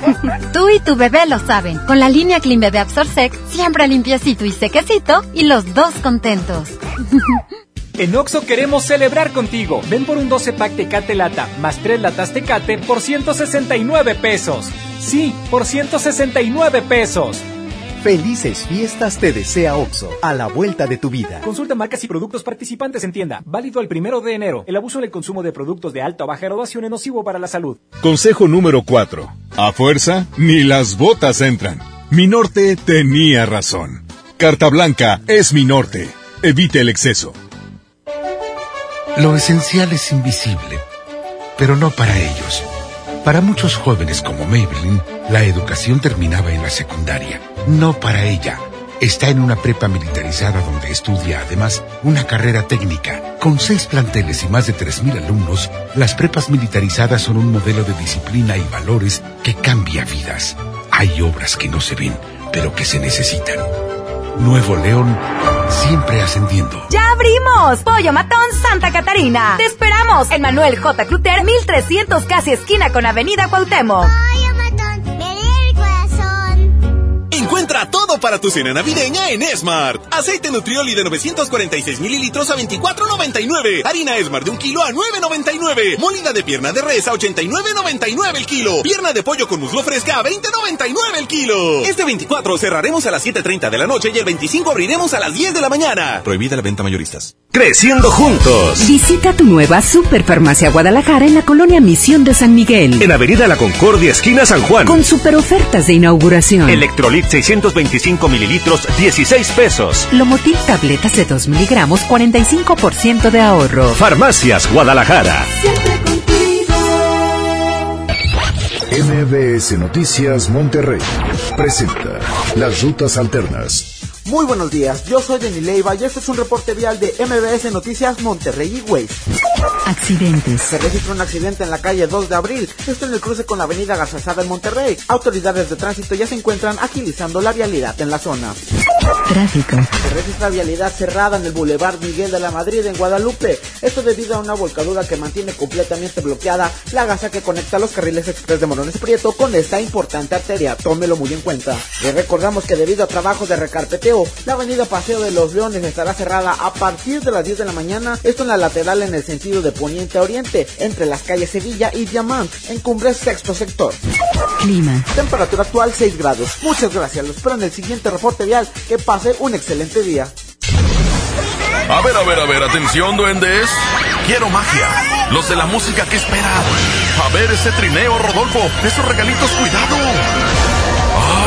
Tú y tu bebé lo saben. Con la línea Clean Bebé Absorsec, siempre limpiecito y sequecito y los dos contentos. En Oxo queremos celebrar contigo. Ven por un 12 pack Tecate Lata más 3 latas Tecate por 169 pesos. Sí, por 169 pesos. Felices fiestas te desea OXO, a la vuelta de tu vida. Consulta marcas y productos participantes en tienda. Válido el primero de enero. El abuso en el consumo de productos de alta o baja graduación es nocivo para la salud. Consejo número 4. A fuerza, ni las botas entran. Mi norte tenía razón. Carta Blanca es mi norte. Evite el exceso. Lo esencial es invisible, pero no para ellos. Para muchos jóvenes como Maybelline, la educación terminaba en la secundaria. No para ella. Está en una prepa militarizada donde estudia además una carrera técnica. Con seis planteles y más de 3.000 alumnos, las prepas militarizadas son un modelo de disciplina y valores que cambia vidas. Hay obras que no se ven, pero que se necesitan. Nuevo León, siempre ascendiendo. ¡Ya abrimos! Pollo Matón Santa Catarina. Te esperamos en Manuel J. Cluter, 1300 casi esquina con Avenida Cuauhtémoc. Encuentra todo para tu cena navideña en Smart. Aceite Nutrioli de 946 mililitros a 24.99. Harina Smart de un kilo a 9.99. Molida de pierna de res a 89.99 el kilo. Pierna de pollo con muslo fresca a 20.99 el kilo. Este 24 cerraremos a las 7.30 de la noche y el 25 abriremos a las 10 de la mañana. Prohibida la venta mayoristas. Creciendo juntos. Visita tu nueva Superfarmacia Guadalajara en la colonia Misión de San Miguel. En Avenida La Concordia, esquina San Juan. Con super ofertas de inauguración. Electrolit 625 mililitros, 16 pesos. Lomotil tabletas de 2 miligramos, 45% de ahorro. Farmacias Guadalajara. MBS Noticias Monterrey presenta Las Rutas Alternas. Muy buenos días, yo soy Denis Leiva y este es un reporte vial de MBS Noticias Monterrey y Waze. Accidentes. Se registra un accidente en la calle 2 de abril, esto en el cruce con la avenida Garzazada en Monterrey. Autoridades de tránsito ya se encuentran agilizando la vialidad en la zona. Tráfico. Se registra vialidad cerrada en el Boulevard Miguel de la Madrid en Guadalupe. Esto debido a una volcadura que mantiene completamente bloqueada la gasa que conecta los carriles express de Morones Prieto con esta importante arteria. Tómelo muy en cuenta. Les recordamos que debido a trabajos de recarpeteo, la avenida Paseo de los Leones estará cerrada a partir de las 10 de la mañana. Esto en la lateral en el sentido de poniente a oriente, entre las calles Sevilla y Diamant, en Cumbre Sexto Sector. Clima. Temperatura actual 6 grados. Muchas gracias. Los espero en el siguiente reporte vial. Que pase un excelente día. A ver, a ver, a ver, atención, duendes. Quiero magia. Los de la música que esperan. A ver ese trineo, Rodolfo. Esos regalitos, cuidado.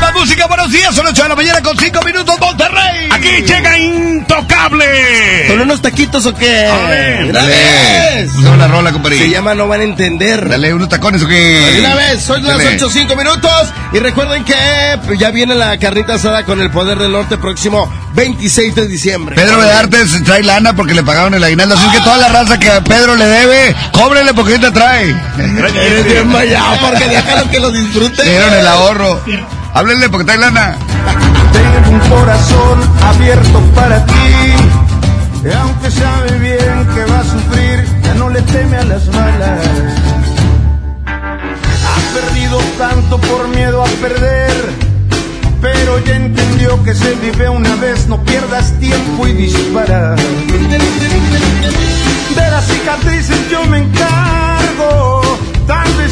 Con más música. Buenos días, son 8 de la mañana con 5 minutos, Monterrey. Aquí llega Intocable. ¿Son unos taquitos o qué? A ver, Dale. No la rola, compadre. Se llama No Van a Entender. Dale unos tacones o qué. Una vez, son las Dale. 8, 5 minutos. Y recuerden que ya viene la carnita asada con el poder del norte próximo 26 de diciembre. Pedro Bedartes trae lana porque le pagaron el aguinaldo. Así que toda la raza que a Pedro le debe, cóbrele porque ahorita trae. Eres bien porque déjalo que lo disfrute. Dieron el ahorro. Háblenle porque trae lana. Tengo un corazón abierto para ti. Y aunque sabe bien que va a sufrir, ya no le teme a las malas. Ha perdido tanto por miedo a perder. Pero ya entendió que se vive una vez, no pierdas tiempo y dispara. De las cicatrices yo me encargo.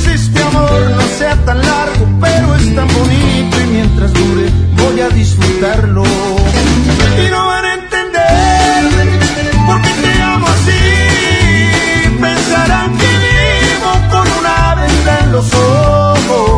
Este amor no sea tan largo, pero es tan bonito y mientras dure voy a disfrutarlo. Y no van a entender por qué te amo así. Pensarán que vivo con una venda en los ojos.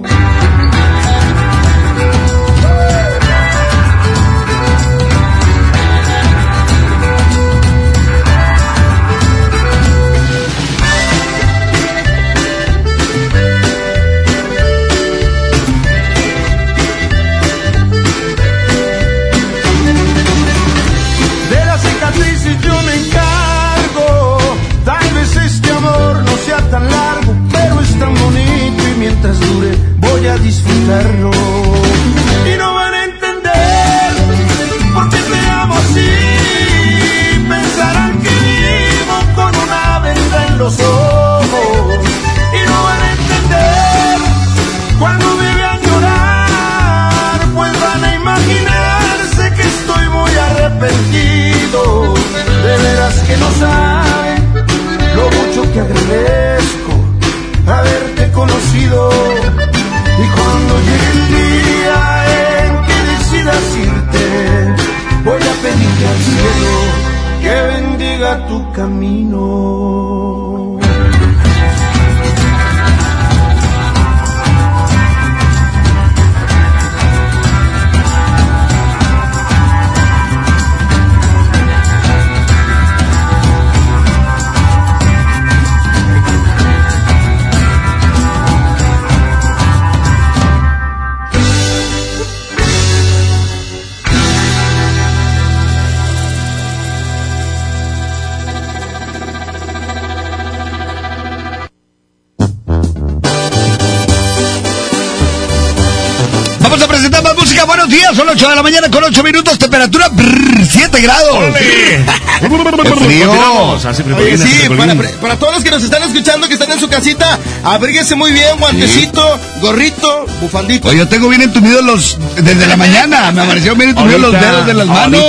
no saben lo mucho que agradezco haberte conocido. Y cuando llegue el día en que decidas irte, voy a pedirte al cielo que bendiga tu camino. 8 de la mañana con 8 minutos, temperatura brrr, 7 grados. Oye, sí, para, todos los que nos están escuchando, que están en su casita, abríguese muy bien, guantecito, gorrito, bufandito. Oye, yo tengo bien entumidos los. Desde la mañana, me apareció bien entumidos los dedos de las manos.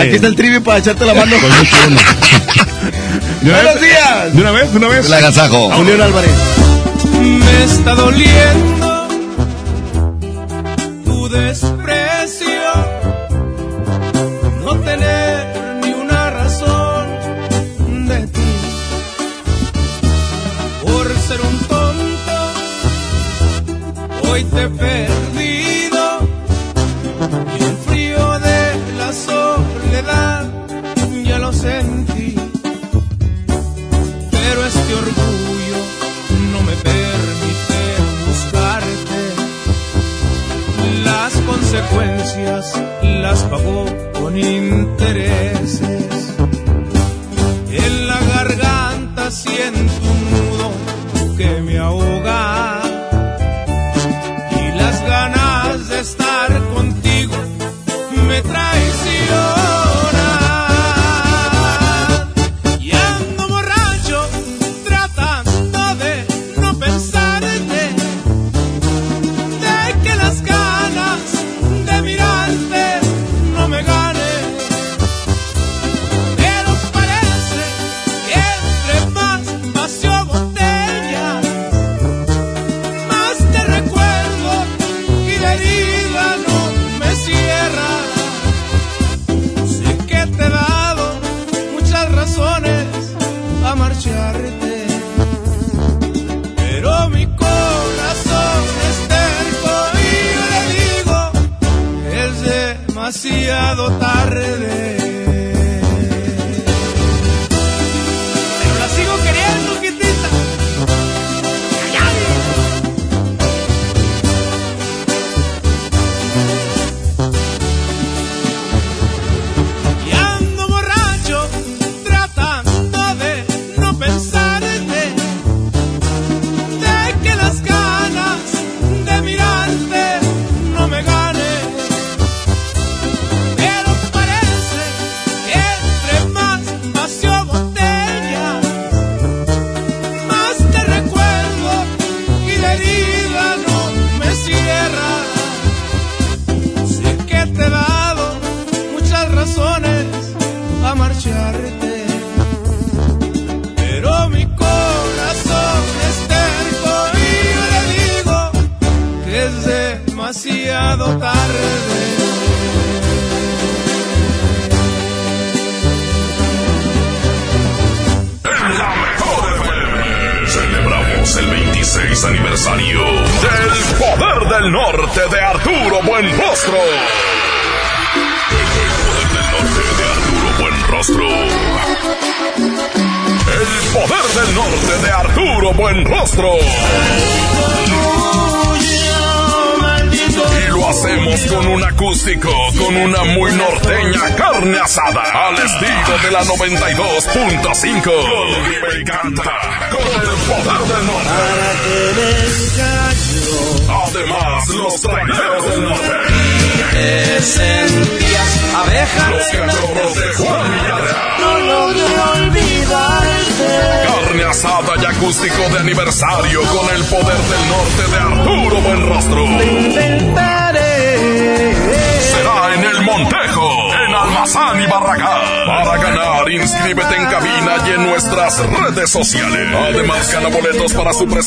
Aquí está el trivio para echarte la mano. Buenos días. De una vez, de una vez. El agasajo. A Álvarez. Me está doliendo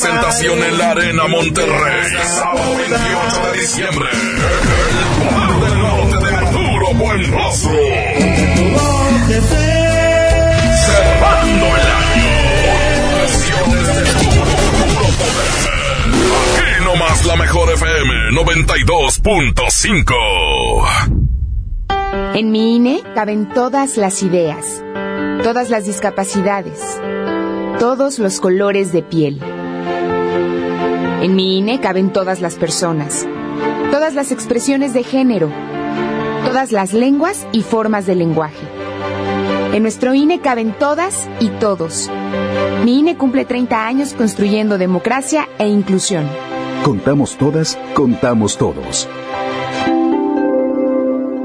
presentación en la Arena Monterrey. Sábado 28 de diciembre. El poder del norte de Arturo Buenrostro. Cerrando el año. Versiones de puro poder. Aquí nomás la mejor FM 92.5. En mi INE caben todas las ideas, todas las discapacidades, todos los colores de piel. En mi INE caben todas las personas, todas las expresiones de género, todas las lenguas y formas de lenguaje. En nuestro INE caben todas y todos. Mi INE cumple 30 años construyendo democracia e inclusión. Contamos todas, contamos todos.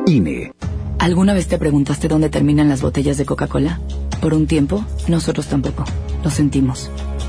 INE. ¿Alguna vez te preguntaste dónde terminan las botellas de Coca-Cola? Por un tiempo, nosotros tampoco. Lo sentimos.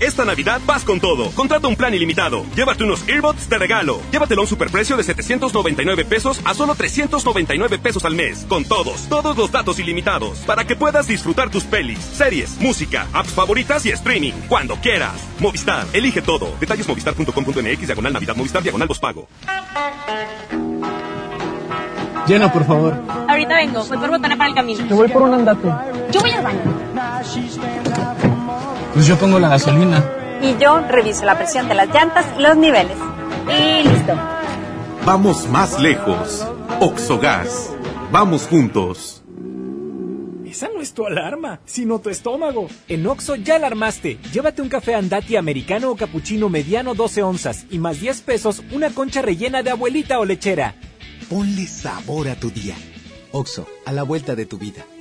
Esta Navidad vas con todo. Contrata un plan ilimitado. Llévate unos earbuds de regalo. Llévatelo a un superprecio de 799 pesos a solo 399 pesos al mes. Con todos, todos los datos ilimitados. Para que puedas disfrutar tus pelis, series, música, apps favoritas y streaming. Cuando quieras. Movistar, elige todo. Detalles movistar.com.mx, diagonal Navidad, Movistar, diagonal pago. Llena, por favor. Ahorita vengo, voy por botana para el camino. Te voy por un andate. Yo voy al baño. Pues yo pongo la gasolina. Y yo reviso la presión de las llantas y los niveles. Y listo. Vamos más lejos. Oxogas. Vamos juntos. Esa no es tu alarma, sino tu estómago. En Oxo ya la armaste. Llévate un café andati americano o capuchino mediano 12 onzas y más 10 pesos una concha rellena de abuelita o lechera. Ponle sabor a tu día. Oxo, a la vuelta de tu vida.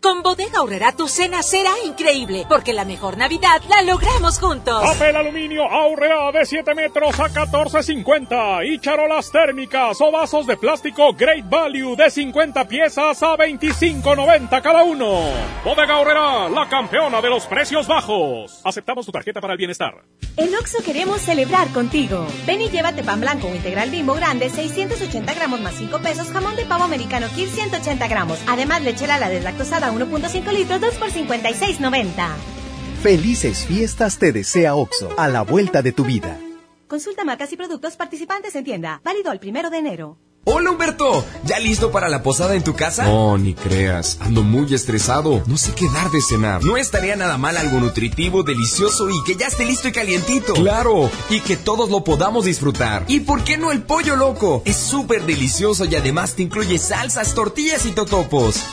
Con Bodega Aurrera tu cena será increíble, porque la mejor Navidad la logramos juntos. Papel aluminio Aurrera de 7 metros a 14.50 y charolas térmicas o vasos de plástico Great Value de 50 piezas a 25.90 cada uno. Bodega Aurrera, la campeona de los precios bajos. Aceptamos tu tarjeta para el bienestar. En Oxo queremos celebrar contigo. Ven y llévate pan blanco o integral bimbo grande, 680 gramos más 5 pesos, jamón de pavo americano Kir 180 gramos. Además, lechera la deslactosada 1.5 litros, 2 por 56.90. Felices fiestas te desea OXO, a la vuelta de tu vida. Consulta marcas y productos participantes en tienda. Válido el primero de enero. Hola Humberto, ¿ya listo para la posada en tu casa? No, ni creas, ando muy estresado, no sé qué dar de cenar. No estaría nada mal algo nutritivo, delicioso y que ya esté listo y calientito. Claro, y que todos lo podamos disfrutar. ¿Y por qué no el pollo loco? Es súper delicioso y además te incluye salsas, tortillas y totopos.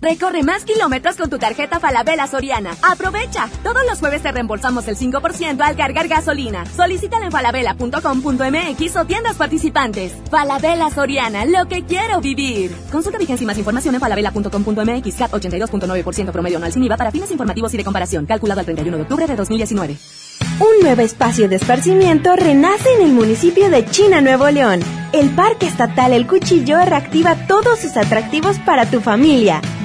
Recorre más kilómetros con tu tarjeta Falabella Soriana. Aprovecha. Todos los jueves te reembolsamos el 5% al cargar gasolina. Solicítala en falabella.com.mx o tiendas participantes. Falabella Soriana, lo que quiero vivir. Consulta vigencia y más información en falabella.com.mx. CAT 82.9% promedio anual sin IVA para fines informativos y de comparación. Calculado el 31 de octubre de 2019. Un nuevo espacio de esparcimiento renace en el municipio de China, Nuevo León. El Parque Estatal El Cuchillo reactiva todos sus atractivos para tu familia.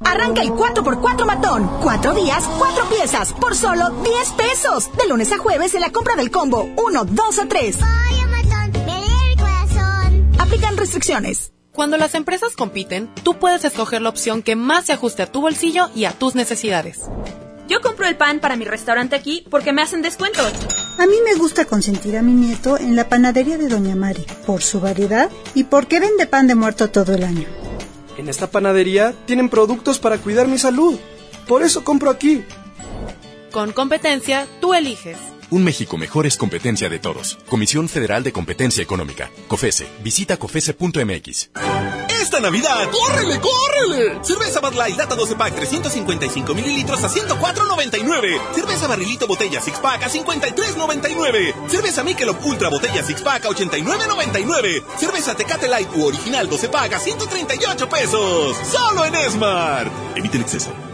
Arranca el 4x4 matón. Cuatro días, cuatro piezas, por solo 10 pesos. De lunes a jueves en la compra del combo 1, 2 o 3. Aplican restricciones. Cuando las empresas compiten, tú puedes escoger la opción que más se ajuste a tu bolsillo y a tus necesidades. Yo compro el pan para mi restaurante aquí porque me hacen descuentos. A mí me gusta consentir a mi nieto en la panadería de Doña Mari, por su variedad y porque vende pan de muerto todo el año. En esta panadería tienen productos para cuidar mi salud. Por eso compro aquí. Con competencia, tú eliges. Un México mejor es competencia de todos. Comisión Federal de Competencia Económica. COFESE. Visita COFESE.mx. Esta Navidad, ¡córrele, córrele! Cerveza Bud Light Lata 12 Pack 355 mililitros a 104.99. Cerveza Barrilito Botella Six Pack a 53.99. Cerveza Michelob Ultra Botella Six Pack a 89.99. Cerveza Tecate Light u Original 12 Pack a 138 pesos. Solo en Esmar. Evite el exceso.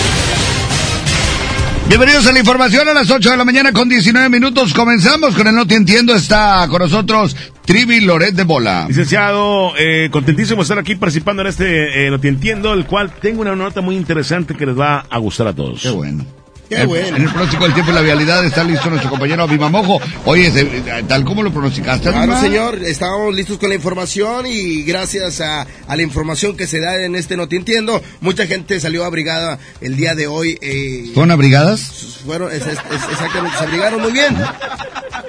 Bienvenidos a la información a las 8 de la mañana con 19 minutos. Comenzamos con el No Te Entiendo. Está con nosotros Trivi Loret de Bola. Licenciado, eh, contentísimo de estar aquí participando en este eh, No Te Entiendo, el cual tengo una nota muy interesante que les va a gustar a todos. Qué bueno. Qué bueno. En el pronóstico del tiempo y la vialidad está listo nuestro compañero Abimamojo. Oye, tal como lo pronosticaste, Claro, señor, estábamos listos con la información y gracias a, a la información que se da en este No Te Entiendo, mucha gente salió abrigada el día de hoy. Eh, ¿Fueron abrigadas? fueron, es- es- es- exactamente, se abrigaron muy bien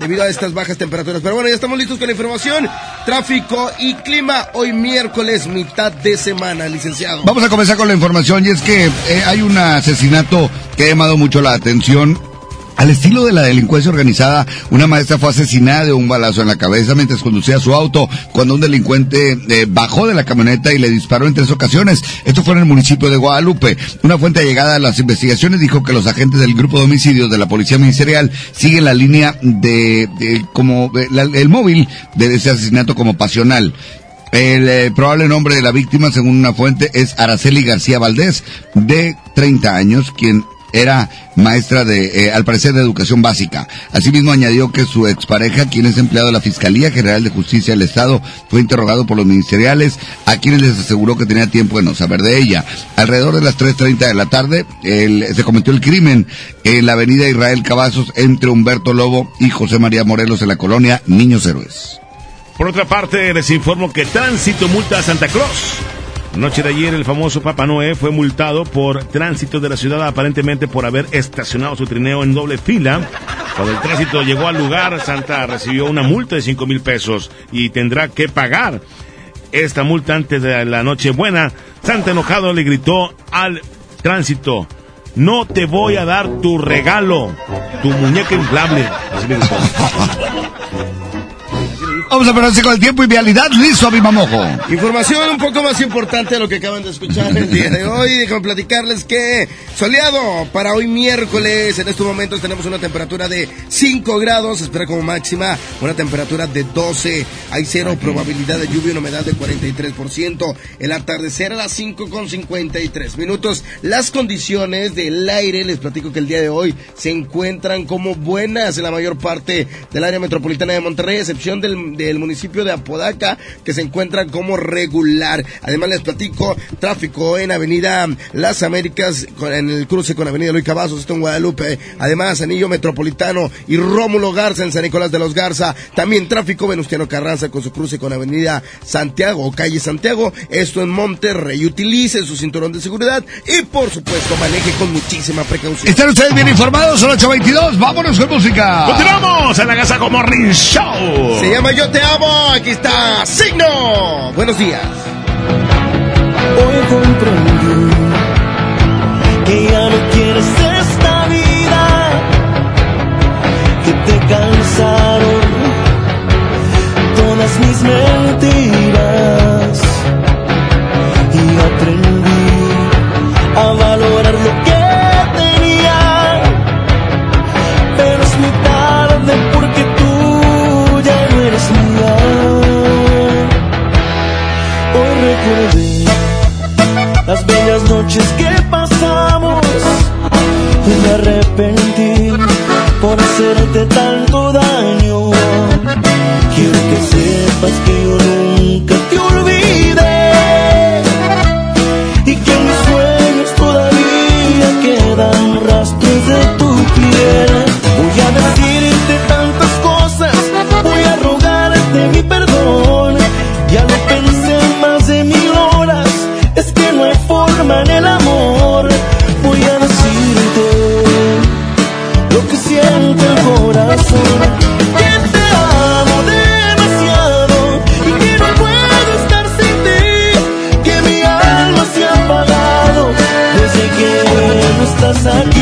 debido a estas bajas temperaturas. Pero bueno, ya estamos listos con la información, tráfico y clima. Hoy miércoles, mitad de semana, licenciado. Vamos a comenzar con la información y es que eh, hay un asesinato que ha llamado mucho la atención. Al estilo de la delincuencia organizada, una maestra fue asesinada de un balazo en la cabeza mientras conducía su auto cuando un delincuente eh, bajó de la camioneta y le disparó en tres ocasiones. Esto fue en el municipio de Guadalupe. Una fuente allegada a las investigaciones dijo que los agentes del grupo de homicidios de la Policía Ministerial siguen la línea de, como la- el móvil de ese asesinato como pasional. El eh, probable nombre de la víctima, según una fuente, es Araceli García Valdés, de 30 años, quien era maestra de, eh, al parecer, de educación básica. Asimismo, añadió que su expareja, quien es empleado de la Fiscalía General de Justicia del Estado, fue interrogado por los ministeriales, a quienes les aseguró que tenía tiempo de no saber de ella. Alrededor de las 3.30 de la tarde, se cometió el crimen en la avenida Israel Cavazos entre Humberto Lobo y José María Morelos en la colonia Niños Héroes. Por otra parte, les informo que Tránsito multa a Santa Cruz Noche de ayer, el famoso Papá Noé fue multado por tránsito de la ciudad, aparentemente por haber estacionado su trineo en doble fila. Cuando el tránsito llegó al lugar, Santa recibió una multa de 5 mil pesos y tendrá que pagar esta multa antes de la Nochebuena. Santa enojado le gritó al tránsito, no te voy a dar tu regalo, tu muñeca inflable. Así. Vamos a ponerse con el tiempo y vialidad. Listo, mi mamojo. Información un poco más importante de lo que acaban de escuchar el día de hoy. Déjame platicarles que soleado para hoy miércoles. En estos momentos tenemos una temperatura de 5 grados. Espera como máxima una temperatura de 12. Hay cero probabilidad de lluvia y una humedad de 43%. El atardecer a las 5 con 53 minutos. Las condiciones del aire, les platico que el día de hoy se encuentran como buenas en la mayor parte del área metropolitana de Monterrey, a excepción del, del municipio de Apodaca, que se encuentra como regular. Además, les platico tráfico en Avenida Las Américas, con- en el cruce con Avenida Luis Cavazos, esto en Guadalupe. Además, Anillo Metropolitano y Rómulo Garza en San Nicolás de los Garza. También tráfico Venustiano Carranza con su cruce con Avenida Santiago o Calle Santiago, esto en Monterrey. Utilice su cinturón de seguridad y, por supuesto, maneje con muchísima precaución. ¿Están ustedes bien informados? Son 822. Vámonos con música. Continuamos en la Gazaco Morning Show. Se llama Yo Te Amo, aquí está Signo. Buenos días. Hoy comprendí que ya no quieres esta vida, que te cansaron todas mis mentiras y aprendí a valorar lo que las bellas noches que pasamos y me arrepentí por hacerte tanto daño. Quiero que sepas que yo nunca no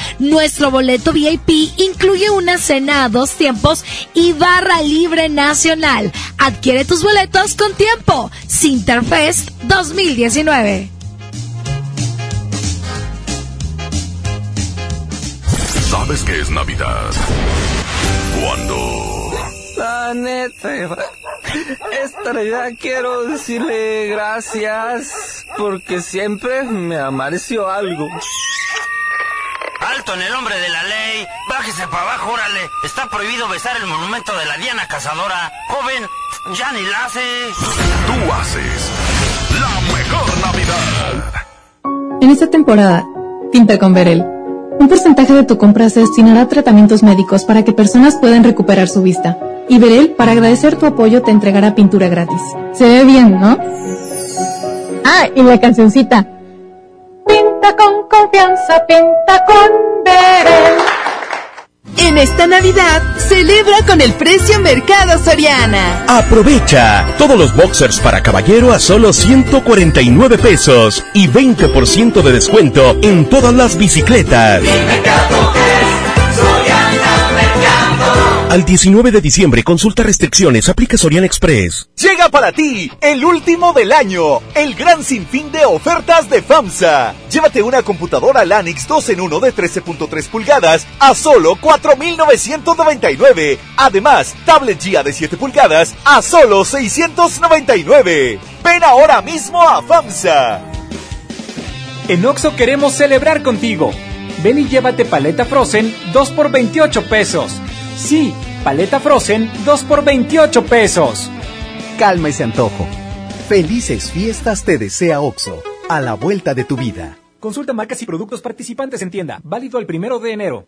Nuestro boleto VIP incluye una cena a dos tiempos y barra libre nacional. Adquiere tus boletos con tiempo. Sinterfest 2019. ¿Sabes qué es Navidad? Cuando... La neta, esta Navidad quiero decirle gracias porque siempre me amareció algo. Alto en el nombre de la ley. Bájese para abajo, órale. Está prohibido besar el monumento de la Diana Cazadora. Joven, ya ni la hace. Tú haces la mejor Navidad. En esta temporada, pinta con Verel. Un porcentaje de tu compra se destinará a tratamientos médicos para que personas puedan recuperar su vista. Y Verel, para agradecer tu apoyo, te entregará pintura gratis. Se ve bien, ¿no? Ah, y la cancioncita. Pinta con confianza, pinta con Verel. En esta Navidad, celebra con el precio Mercado Soriana. Aprovecha todos los boxers para caballero a solo 149 pesos y 20% de descuento en todas las bicicletas. Al 19 de diciembre, consulta restricciones, aplica Sorian Express. Llega para ti el último del año, el gran sinfín de ofertas de FAMSA. Llévate una computadora Lanix 2 en 1 de 13.3 pulgadas a solo 4.999. Además, tablet GIA de 7 pulgadas a solo 699. Ven ahora mismo a FAMSA. En Oxo queremos celebrar contigo. Ven y llévate paleta Frozen 2 por 28 pesos. Sí, paleta Frozen 2 por 28 pesos. Calma ese antojo. Felices fiestas te desea OXO, a la vuelta de tu vida. Consulta marcas y productos participantes en tienda. Válido el primero de enero.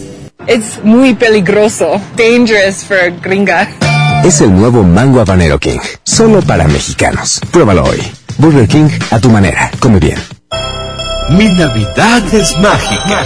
Es muy peligroso. Dangerous for gringa. Es el nuevo Mango Habanero King. Solo para mexicanos. Pruébalo hoy. Burger King a tu manera. Come bien. Mi Navidad es mágica.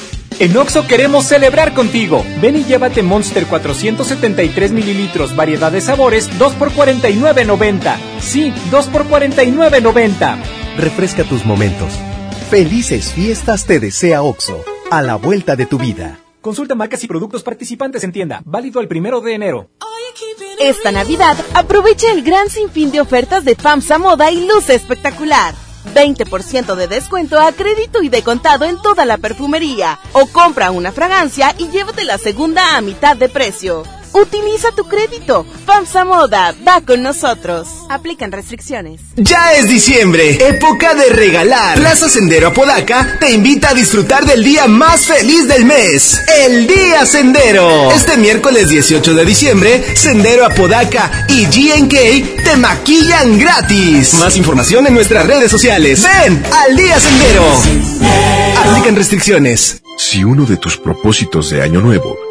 En Oxo queremos celebrar contigo. Ven y llévate Monster 473 mililitros, variedad de sabores, 2 por 49.90. Sí, 2 por 49.90. Refresca tus momentos. Felices fiestas te desea OXO, a la vuelta de tu vida. Consulta marcas y productos participantes en tienda. Válido el primero de enero. Esta Navidad, aprovecha el gran sinfín de ofertas de FAMSA Moda y luce espectacular. 20% de descuento a crédito y de contado en toda la perfumería. O compra una fragancia y llévate la segunda a mitad de precio. Utiliza tu crédito. FAMSA Moda, va con nosotros. Aplican restricciones. Ya es diciembre, época de regalar. Plaza Sendero Apodaca te invita a disfrutar del día más feliz del mes, el Día Sendero. Este miércoles 18 de diciembre, Sendero Apodaca y GNK te maquillan gratis. Más información en nuestras redes sociales. Ven al Día Sendero. Aplican restricciones. Si uno de tus propósitos de año nuevo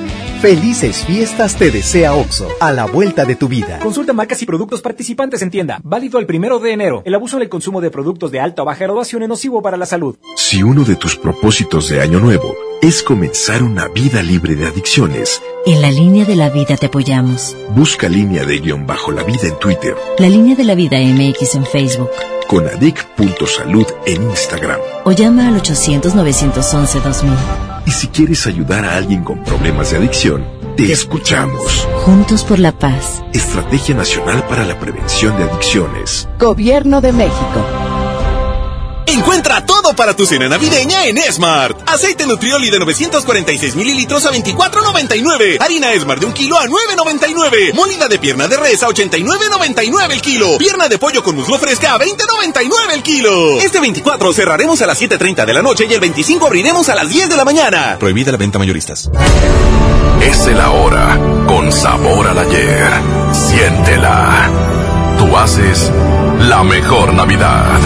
Felices fiestas te desea OXO, a la vuelta de tu vida. Consulta marcas y productos participantes en tienda. Válido el primero de enero. El abuso en el consumo de productos de alta o baja graduación es nocivo para la salud. Si uno de tus propósitos de año nuevo es comenzar una vida libre de adicciones, En la línea de la vida te apoyamos. busca línea de guion bajo la vida en Twitter. La línea de la vida MX en Facebook. Con adic.salud en Instagram. O llama al 800-911-2000. Y si quieres ayudar a alguien con problemas de adicción, te escuchamos. Juntos por la paz. Estrategia Nacional para la Prevención de Adicciones. Gobierno de México. Encuentra todo para tu cena navideña en Smart. Aceite Nutrioli de 946 mililitros a 24.99. Harina Smart de un kilo a 9.99. Molida de pierna de res a 89.99 el kilo. Pierna de pollo con muslo fresca a 20.99 el kilo. Este 24 cerraremos a las 7.30 de la noche y el 25 abriremos a las 10 de la mañana. Prohibida la venta mayoristas. Es el ahora con sabor al ayer. Siéntela. Tú haces la mejor Navidad.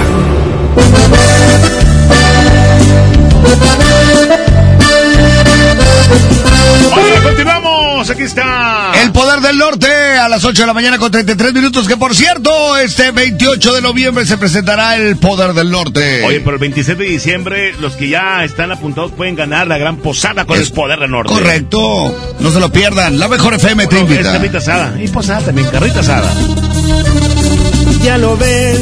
Continuamos. Aquí está. El Poder del Norte a las 8 de la mañana con 33 minutos. Que por cierto, este 28 de noviembre se presentará el Poder del Norte. Oye, pero el 27 de diciembre, los que ya están apuntados pueden ganar la gran posada con el poder del norte. Correcto. No se lo pierdan. La mejor FM te Bueno, es invita. asada. Y posada también, carrita asada. Ya lo ves,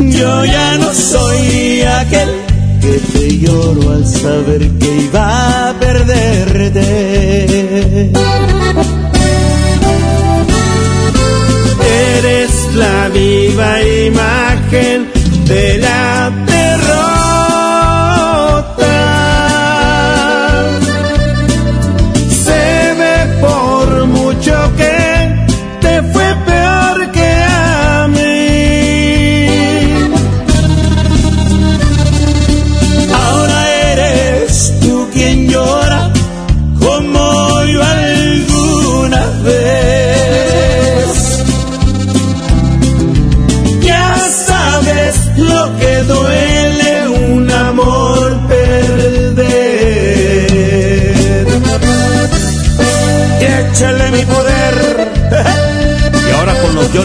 Yo ya no soy aquel que te lloro al saber que iba a perderte. Eres la viva imagen de la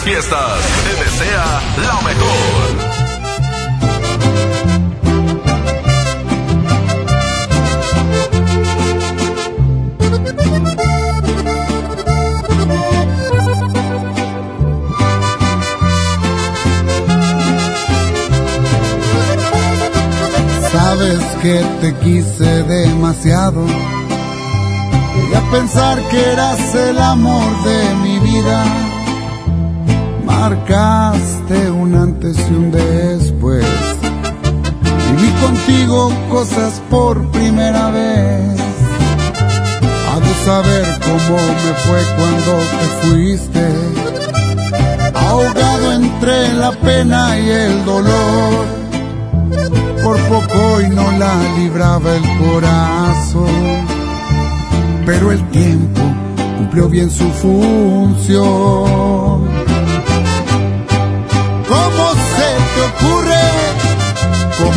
fiestas te desea lo mejor. Sabes que te quise demasiado. Y a pensar que eras el amor de mi vida. Marcaste un antes y un después. Viví contigo cosas por primera vez. Ha de saber cómo me fue cuando te fuiste. Ahogado entre la pena y el dolor por poco y no la libraba el corazón. Pero el tiempo cumplió bien su función.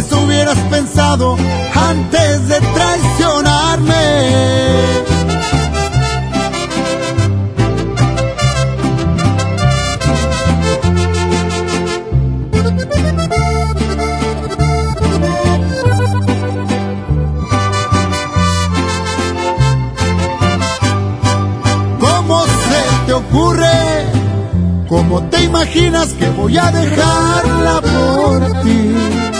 Eso hubieras pensado antes de traicionarme. ¿Cómo se te ocurre? ¿Cómo te imaginas que voy a dejarla por ti?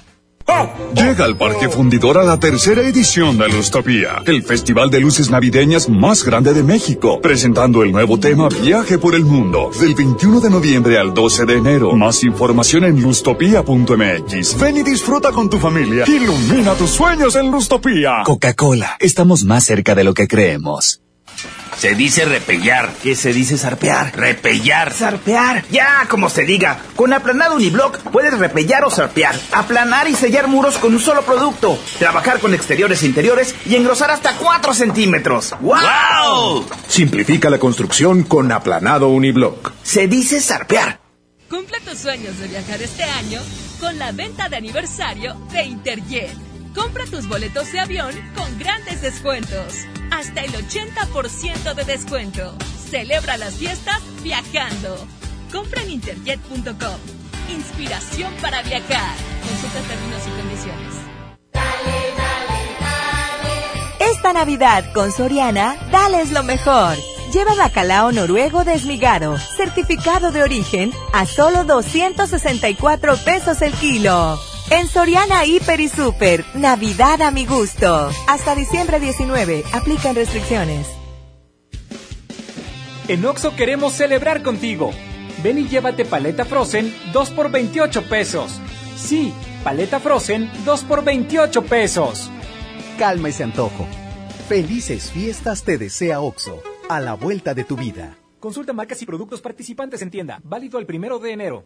Llega al Parque Fundidora la tercera edición de Lustopía, el festival de luces navideñas más grande de México, presentando el nuevo tema Viaje por el Mundo, del 21 de noviembre al 12 de enero. Más información en lustopía.mx. Ven y disfruta con tu familia. Ilumina tus sueños en Lustopía. Coca-Cola, estamos más cerca de lo que creemos. Se dice repellar. ¿Qué se dice zarpear? Repellar. Zarpear. Ya, como se diga. Con aplanado uniblock puedes repellar o zarpear. Aplanar y sellar muros con un solo producto. Trabajar con exteriores e interiores y engrosar hasta 4 centímetros. ¡Wow! Simplifica la construcción con aplanado uniblock. Se dice zarpear. Cumple tus sueños de viajar este año con la venta de aniversario de Interjet. Compra tus boletos de avión con grandes descuentos. Hasta el 80% de descuento. Celebra las fiestas viajando. Compra en interjet.com. Inspiración para viajar. Consulta términos y condiciones. Esta Navidad con Soriana, dales lo mejor. Lleva bacalao noruego desmigado, certificado de origen, a solo 264 pesos el kilo. En Soriana Hiper y Super, Navidad a mi gusto. Hasta diciembre 19, aplican restricciones. En Oxo queremos celebrar contigo. Ven y llévate paleta Frozen 2 por 28 pesos. Sí, paleta Frozen 2 por 28 pesos. Calma ese antojo. Felices fiestas te desea OXO, a la vuelta de tu vida. Consulta marcas y productos participantes en tienda. Válido el primero de enero.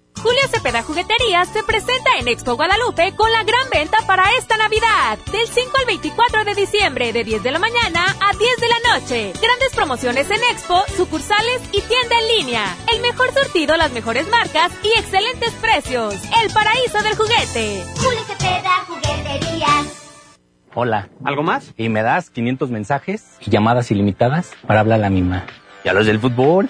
Julio Cepeda Jugueterías se presenta en Expo Guadalupe con la gran venta para esta Navidad. Del 5 al 24 de diciembre, de 10 de la mañana a 10 de la noche. Grandes promociones en Expo, sucursales y tienda en línea. El mejor surtido, las mejores marcas y excelentes precios. El paraíso del juguete. Julio Cepeda Jugueterías. Hola. ¿Algo más? Y me das 500 mensajes y llamadas ilimitadas para hablar a la misma. ¿Y a los del fútbol?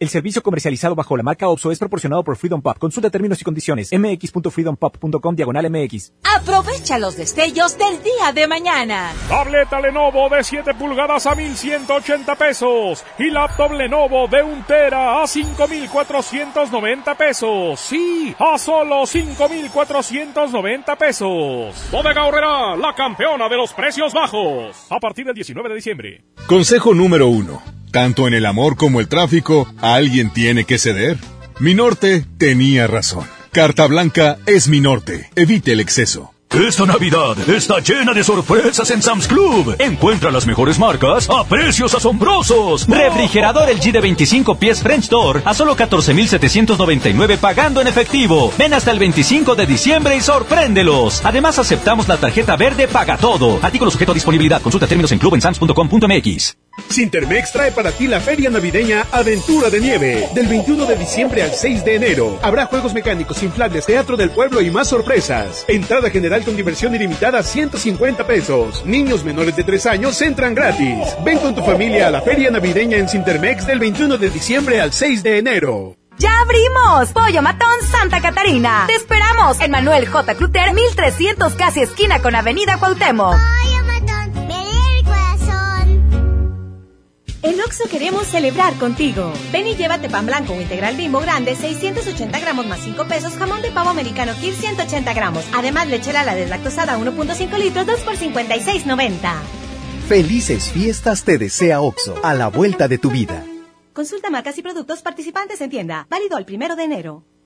El servicio comercializado bajo la marca OPSO es proporcionado por Freedom Pop. Consulta términos y condiciones. mx.freedompop.com diagonal mx. Aprovecha los destellos del día de mañana. Tableta Lenovo de 7 pulgadas a 1180 pesos. Y laptop Lenovo de 1 tera a 5490 pesos. Sí, a solo 5490 pesos. Bodega Horrera, la campeona de los precios bajos. A partir del 19 de diciembre. Consejo número 1. Tanto en el amor como el tráfico, alguien tiene que ceder. Mi norte tenía razón. Carta Blanca es mi norte. Evite el exceso. Esta Navidad está llena de sorpresas en Sam's Club. Encuentra las mejores marcas a precios asombrosos. Refrigerador LG de 25 pies French Door a solo 14,799 pagando en efectivo. Ven hasta el 25 de diciembre y sorpréndelos. Además aceptamos la tarjeta verde Paga Todo. Artículo sujeto a disponibilidad. Consulta términos en clubensams.com.mx. Sintermex trae para ti la feria navideña Aventura de Nieve. Del 21 de diciembre al 6 de enero. Habrá juegos mecánicos, inflables, teatro del pueblo y más sorpresas. Entrada general con diversión ilimitada 150 pesos. Niños menores de 3 años entran gratis. Ven con tu familia a la feria navideña en Sintermex del 21 de diciembre al 6 de enero. ¡Ya abrimos! Pollo Matón Santa Catarina. Te esperamos en Manuel J. Cluter, 1300 casi esquina con Avenida Cuauhtémoc. En Oxo queremos celebrar contigo. Ven y llévate pan blanco o integral bimbo grande, 680 gramos más 5 pesos, jamón de pavo americano Kir 180 gramos. Además, lechera la deslactosada 1.5 litros, 2 por 56.90. Felices fiestas te desea OXO, a la vuelta de tu vida. Consulta marcas y productos participantes en tienda. Válido el primero de enero.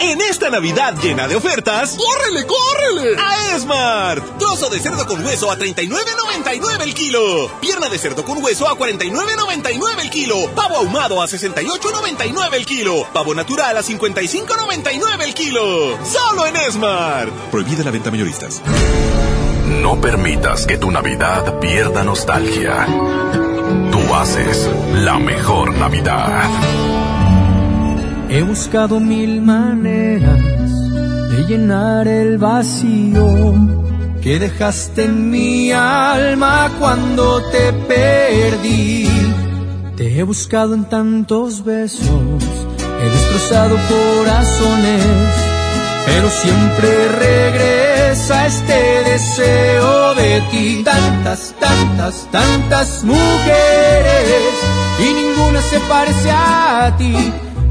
En esta Navidad llena de ofertas, ¡córrele, córrele! A Esmart. Trozo de cerdo con hueso a 39.99 el kilo. Pierna de cerdo con hueso a 49.99 el kilo. Pavo ahumado a 68.99 el kilo. Pavo natural a 55.99 el kilo. Solo en Esmart. Prohibida la venta mayoristas. No permitas que tu Navidad pierda nostalgia. Tú haces la mejor Navidad. He buscado mil maneras de llenar el vacío que dejaste en mi alma cuando te perdí. Te he buscado en tantos besos, he destrozado corazones, pero siempre regresa este deseo de ti. Tantas, tantas, tantas mujeres y ninguna se parece a ti.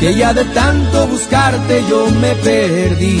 Que ya de tanto buscarte yo me perdí.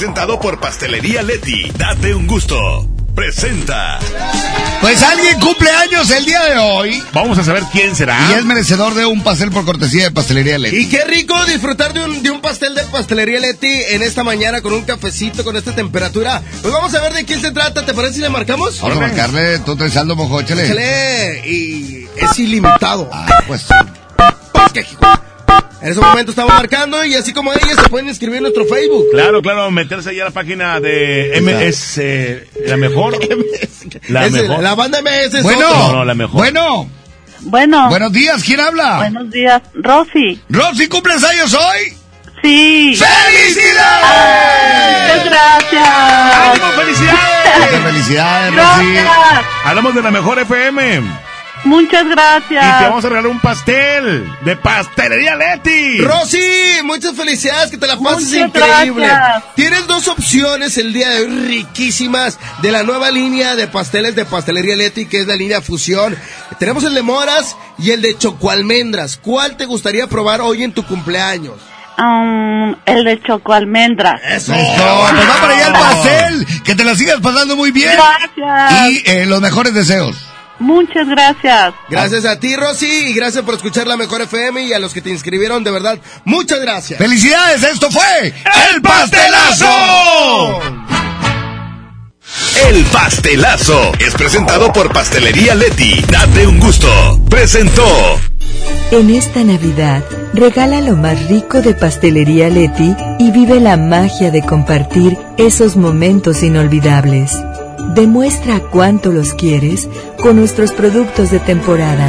Presentado por Pastelería Leti. Date un gusto. Presenta. Pues alguien cumple años el día de hoy. Vamos a saber quién será. Y es merecedor de un pastel por cortesía de Pastelería Leti. Y qué rico disfrutar de un, de un pastel de pastelería Leti en esta mañana con un cafecito con esta temperatura. Pues vamos a ver de quién se trata. ¿Te parece si le marcamos? Vamos a marcarle, tú traes saldo, mojo, échale. Échale. Y es ilimitado. Ah, pues. En ese momento estamos marcando y así como ellas se pueden inscribir en nuestro Facebook. Claro, claro, meterse ya a la página de MS, eh, la mejor. la Es mejor. la banda MS es Bueno. No, no, la mejor. Bueno. Bueno. Buenos días, ¿quién habla? Buenos días, Rosy. Rosy, ¿cumples años hoy? Sí. ¡Felicidades! Muchas gracias. ¡Ánimo, felicidades! Felicidades, Rosy. Hablamos de la mejor FM. Muchas Y te gracias. vamos a regalar un pastel de Pastelería Leti. Rosy, muchas felicidades, que te la pases Muchas increíble. gracias. Tienes dos opciones el día de hoy riquísimas de la nueva línea de pasteles de Pastelería Leti, que es la línea Fusión. Tenemos el de moras y el de chocoalmendras. ¿Cuál te gustaría probar hoy en tu cumpleaños? Um, el de choco almendras. Eso. Eso, pues va para allá el pastel. Que te la sigas pasando muy bien. Gracias. Y eh, los mejores deseos. Muchas gracias. Gracias a ti, Rosy, y gracias por escuchar la mejor FM y a los que te inscribieron, de verdad, muchas gracias. ¡Felicidades! Esto fue El Pastelazo. El pastelazo es presentado por Pastelería Leti. Date un gusto. Presentó. En esta Navidad, regala lo más rico de Pastelería Leti y vive la magia de compartir esos momentos inolvidables. Demuestra cuánto los quieres con nuestros productos de temporada.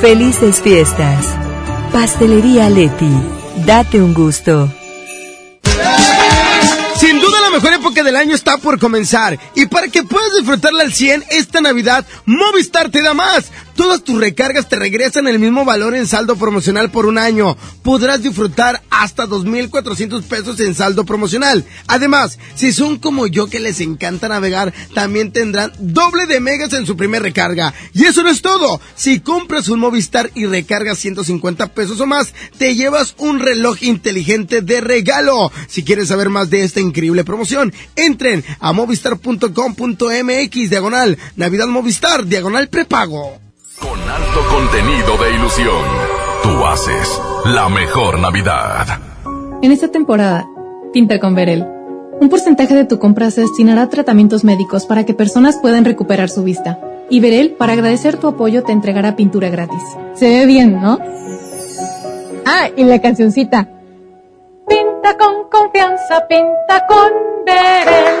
Felices fiestas. Pastelería Leti. Date un gusto. Sin duda la mejor época del año está por comenzar y para que puedas disfrutarla al 100 esta Navidad, Movistar te da más. Todas tus recargas te regresan el mismo valor en saldo promocional por un año. Podrás disfrutar hasta 2.400 pesos en saldo promocional. Además, si son como yo que les encanta navegar, también tendrán doble de megas en su primer recarga. Y eso no es todo. Si compras un Movistar y recargas 150 pesos o más, te llevas un reloj inteligente de regalo. Si quieres saber más de esta increíble promoción, entren a movistar.com.mx diagonal Navidad Movistar diagonal prepago. Con alto contenido de ilusión, tú haces la mejor Navidad. En esta temporada, pinta con Verel. Un porcentaje de tu compra se destinará a tratamientos médicos para que personas puedan recuperar su vista. Y Verel, para agradecer tu apoyo, te entregará pintura gratis. Se ve bien, ¿no? Ah, y la cancioncita. Pinta con confianza, pinta con Verel.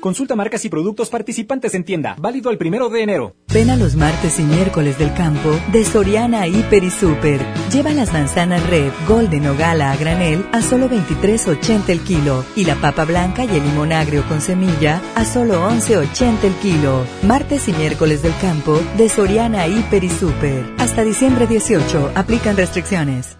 Consulta marcas y productos participantes en tienda. Válido el primero de enero. Ven a los martes y miércoles del campo de Soriana Hiper y Super. Lleva las manzanas red, golden o gala a granel a solo 23.80 el kilo y la papa blanca y el limón agrio con semilla a solo 11.80 el kilo. Martes y miércoles del campo de Soriana Hiper y Super. Hasta diciembre 18. Aplican restricciones.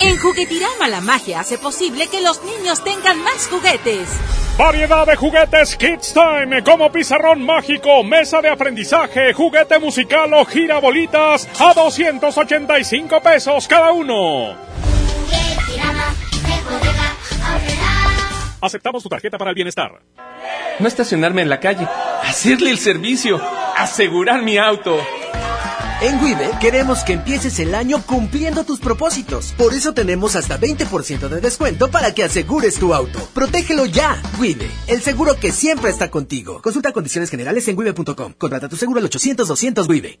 En Juguetirama la magia hace posible que los niños tengan más juguetes. Variedad de juguetes Kids Time, como pizarrón mágico, mesa de aprendizaje, juguete musical o girabolitas a 285 pesos cada uno. Aceptamos tu tarjeta para el bienestar. No estacionarme en la calle, hacerle el servicio, asegurar mi auto. En Wibe queremos que empieces el año cumpliendo tus propósitos. Por eso tenemos hasta 20% de descuento para que asegures tu auto. Protégelo ya. Wibe, el seguro que siempre está contigo. Consulta condiciones generales en wibe.com. Contrata tu seguro al 800 200 Wibe.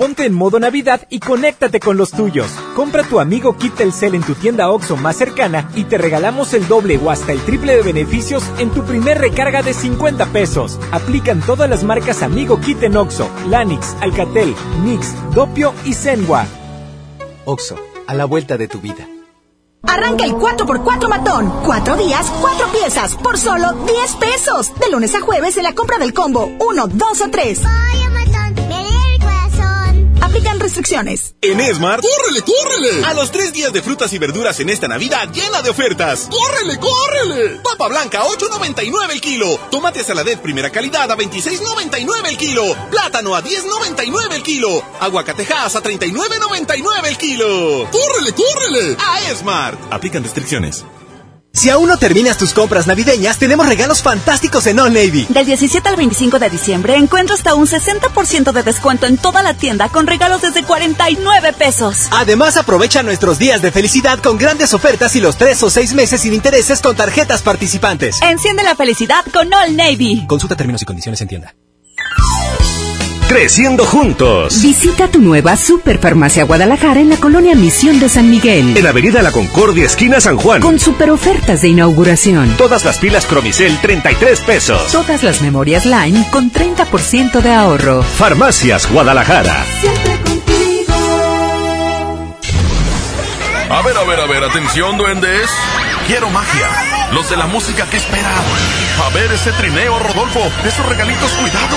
Ponte en modo Navidad y conéctate con los tuyos. Compra tu amigo Kit Telcel en tu tienda OXO más cercana y te regalamos el doble o hasta el triple de beneficios en tu primer recarga de 50 pesos. Aplican todas las marcas Amigo Kit en OXO, Lanix, Alcatel, Nix, Dopio y Zenwa. OXO, a la vuelta de tu vida. Arranca el 4x4 matón. Cuatro días, cuatro piezas, por solo 10 pesos. De lunes a jueves en la compra del combo 1, 2 o 3. Aplican restricciones. En Esmart, ¡córrele, córrele! A los tres días de frutas y verduras en esta Navidad llena de ofertas. ¡Córrele, córrele! Papa blanca, 8.99 el kilo. Tomate saladet primera calidad a 26.99 el kilo. Plátano a 10.99 el kilo. Aguacatejas a 39.99 el kilo. ¡Córrele, córrele! A Esmart. Aplican restricciones. Si aún no terminas tus compras navideñas, tenemos regalos fantásticos en All Navy. Del 17 al 25 de diciembre encuentra hasta un 60% de descuento en toda la tienda con regalos desde 49 pesos. Además, aprovecha nuestros días de felicidad con grandes ofertas y los 3 o 6 meses sin intereses con tarjetas participantes. Enciende la felicidad con All Navy. Consulta términos y condiciones en tienda. Creciendo juntos. Visita tu nueva Superfarmacia Guadalajara en la colonia Misión de San Miguel. En Avenida La Concordia, esquina San Juan. Con super ofertas de inauguración. Todas las pilas Cromicel, 33 pesos. Todas las memorias Line con 30% de ahorro. Farmacias Guadalajara. Siempre contigo. A ver, a ver, a ver, atención, duendes. Quiero magia. Los de la música que esperan. A ver ese trineo, Rodolfo. Esos regalitos, cuidado.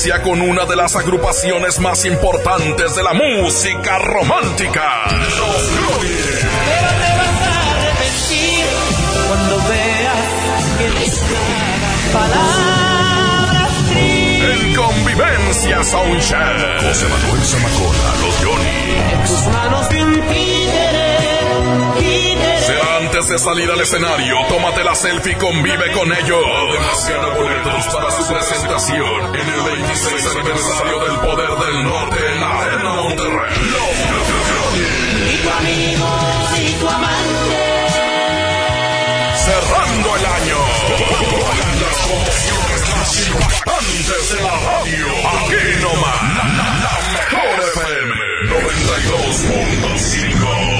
Convivencia con una de las agrupaciones más importantes de la música romántica. Los Goonies. Pero te vas a arrepentir cuando veas que te tragan palabras tristes. En Convivencia Soundcheck. José Manuel Zamacola, los Johnny. En tus manos de antes de salir al escenario, tómate la selfie y convive con ellos. Además, gana boletos para su presentación en el 26 aniversario del Poder del Norte en la Arena Monterrey. Y tu amigo y tu amante. Cerrando el año. Con las promociones más impactantes de la radio. Aquí nomás. La, la mejor FM 92.5.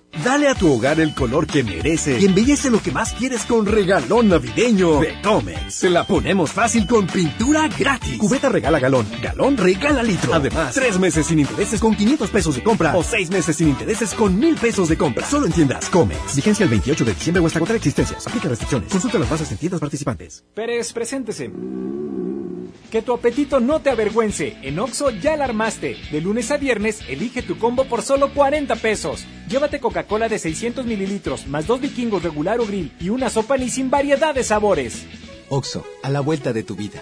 Dale a tu hogar el color que merece y embellece lo que más quieres con regalón navideño de Comex. Se la ponemos fácil con pintura gratis. Cubeta regala galón, galón regala litro. Además, tres meses sin intereses con 500 pesos de compra o seis meses sin intereses con mil pesos de compra. Solo en tiendas Comex. Vigencia el 28 de diciembre o hasta contra existencias. Aplica restricciones. Consulta las bases en tiendas participantes. Pérez, preséntese. Que tu apetito no te avergüence. En Oxo ya la armaste. De lunes a viernes, elige tu combo por solo 40 pesos. Llévate Coca-Cola de 600 mililitros, más dos vikingos regular o grill y una sopa ni sin variedad de sabores. Oxo, a la vuelta de tu vida.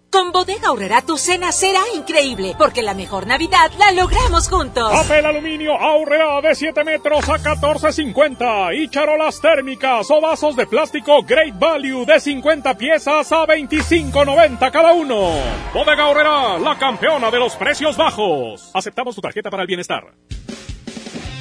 Con Bodega Aurrera tu cena será increíble, porque la mejor Navidad la logramos juntos. Papel aluminio Aurrera de 7 metros a 14.50 y charolas térmicas o vasos de plástico Great Value de 50 piezas a 25.90 cada uno. Bodega Aurrera, la campeona de los precios bajos. Aceptamos tu tarjeta para el bienestar.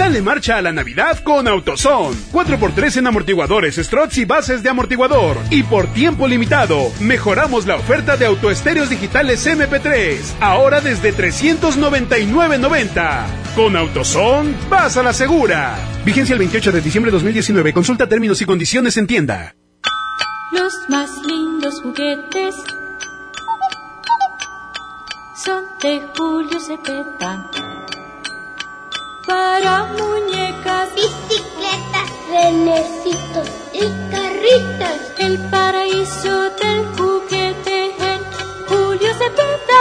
Dale marcha a la Navidad con AutoZone. 4x3 en amortiguadores, struts y bases de amortiguador. Y por tiempo limitado, mejoramos la oferta de autoestéreos digitales MP3. Ahora desde 399.90. Con AutoZone, vas a la segura. Vigencia el 28 de diciembre de 2019. Consulta términos y condiciones en tienda. Los más lindos juguetes son de Julio Cepeda. Para muñecas, bicicletas, renecitos y carritas. El paraíso del juguete en Julio Cepeda.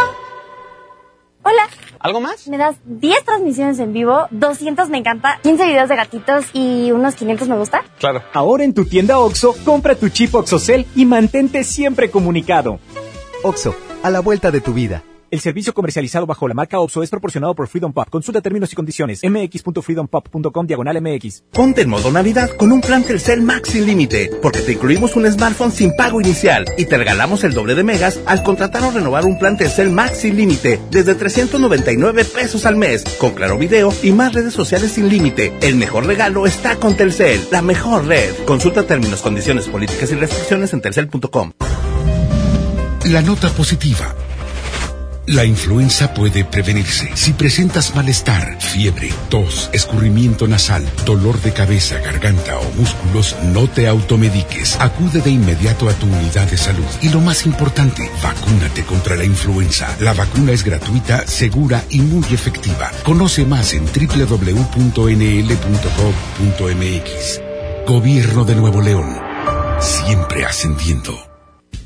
Hola. ¿Algo más? Me das 10 transmisiones en vivo, 200 me encanta, 15 videos de gatitos y unos 500 me gusta. Claro. Ahora en tu tienda OXO, compra tu chip OXOCEL y mantente siempre comunicado. Oxo, a la vuelta de tu vida. El servicio comercializado bajo la marca OPSO es proporcionado por Freedom Pop. Consulta términos y condiciones. mx.freedompop.com diagonal mx. Ponte en modo Navidad con un plan Telcel Max sin límite, porque te incluimos un smartphone sin pago inicial y te regalamos el doble de megas al contratar o renovar un plan Telcel Max sin límite desde 399 pesos al mes, con claro video y más redes sociales sin límite. El mejor regalo está con Telcel, la mejor red. Consulta términos, condiciones, políticas y restricciones en telcel.com. La nota positiva. La influenza puede prevenirse. Si presentas malestar, fiebre, tos, escurrimiento nasal, dolor de cabeza, garganta o músculos, no te automediques. Acude de inmediato a tu unidad de salud. Y lo más importante, vacúnate contra la influenza. La vacuna es gratuita, segura y muy efectiva. Conoce más en www.nl.gov.mx. Gobierno de Nuevo León. Siempre ascendiendo.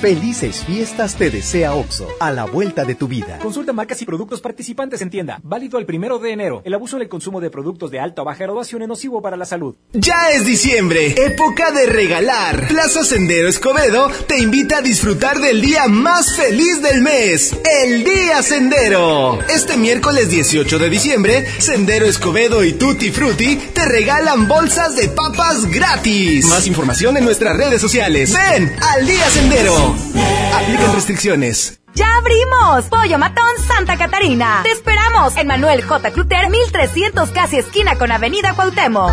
Felices fiestas te desea Oxo. A la vuelta de tu vida. Consulta marcas y productos participantes en tienda. Válido el primero de enero. El abuso en el consumo de productos de alta o baja graduación es nocivo para la salud. Ya es diciembre, época de regalar. Plaza Sendero Escobedo te invita a disfrutar del día más feliz del mes, el Día Sendero. Este miércoles 18 de diciembre, Sendero Escobedo y Tutti Frutti te regalan bolsas de papas gratis. Más información en nuestras redes sociales. Ven al Día Sendero. Aplican restricciones. ¡Ya abrimos! Pollo Matón Santa Catarina. Te esperamos en Manuel J. Cluter, 1300 casi esquina con Avenida Cuauhtémoc.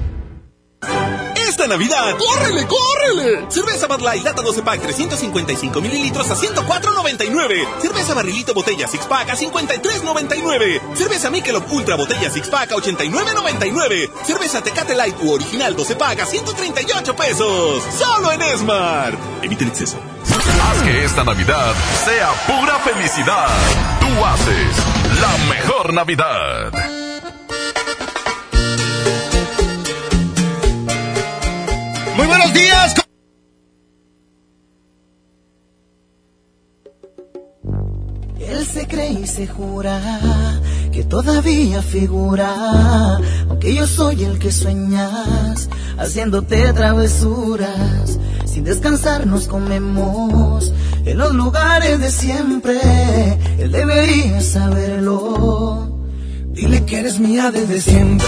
Navidad, ¡córrele, córrele! Cerveza Bud Light Lata 12 Pack 355 mililitros a 104.99. Cerveza Barrilito Botella Six Pack a 53.99. Cerveza Michelob Ultra Botella Six Pack a 89.99. Cerveza Tecate Light u Original 12 Pack a 138 pesos. Solo en Esmar. Evite el exceso. Haz que esta Navidad sea pura felicidad. Tú haces la mejor Navidad. Muy buenos días. Él se cree y se jura que todavía figura, aunque yo soy el que sueñas, haciéndote travesuras. Sin descansar nos comemos en los lugares de siempre. Él debería saberlo. Dile que eres mía desde siempre.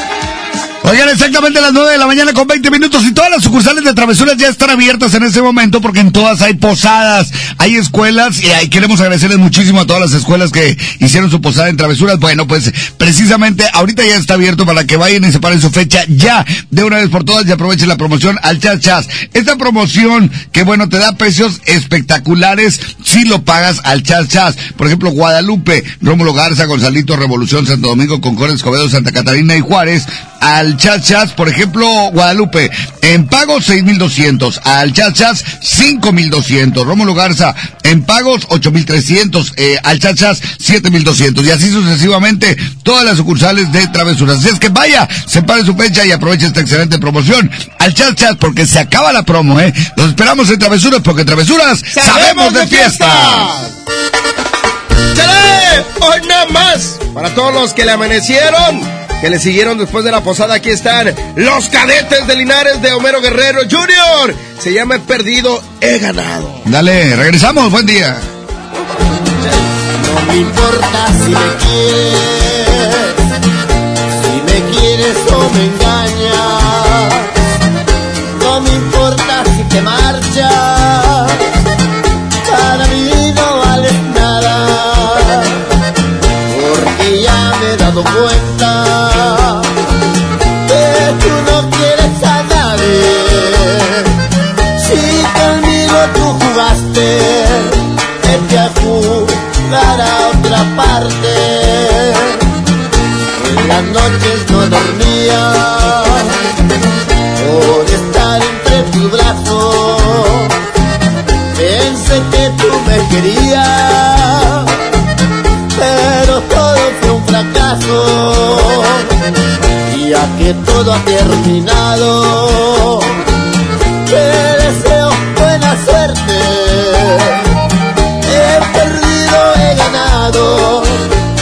Oigan, exactamente las 9 de la mañana con 20 minutos y todas las sucursales de travesuras ya están abiertas en este momento porque en todas hay posadas, hay escuelas y ahí queremos agradecerles muchísimo a todas las escuelas que hicieron su posada en travesuras. Bueno, pues precisamente ahorita ya está abierto para que vayan y separen su fecha ya de una vez por todas y aprovechen la promoción al Chas Chas. Esta promoción que bueno, te da precios espectaculares si lo pagas al Chas Chas. Por ejemplo, Guadalupe, Rómulo Garza, Gonzalito, Revolución, Santo Domingo, Concordia, Escobedo, Santa Catarina y Juárez al Chas Chas, por ejemplo, Guadalupe, en pagos 6.200, al Chas Chas 5.200, Rómulo Garza, en pagos 8.300, eh, al Chas Chas 7.200, y así sucesivamente todas las sucursales de Travesuras. Así es que vaya, separe su fecha y aproveche esta excelente promoción al Chas Chas porque se acaba la promo, ¿eh? Los esperamos en Travesuras porque Travesuras sabemos de fiesta. ¡Chale! Hoy nada más. Para todos los que le amanecieron, que le siguieron después de la posada, aquí están los cadetes de Linares de Homero Guerrero Jr. Se llama He perdido, he ganado. Dale, regresamos, buen día. No me importa si me quieres, si me quieres o me engañas. No me importa si te marchas, dado cuenta que tú no quieres a nadie. Si conmigo tú jugaste, es que a jugar a otra parte. Todo ha terminado, te deseo buena suerte. He perdido, he ganado,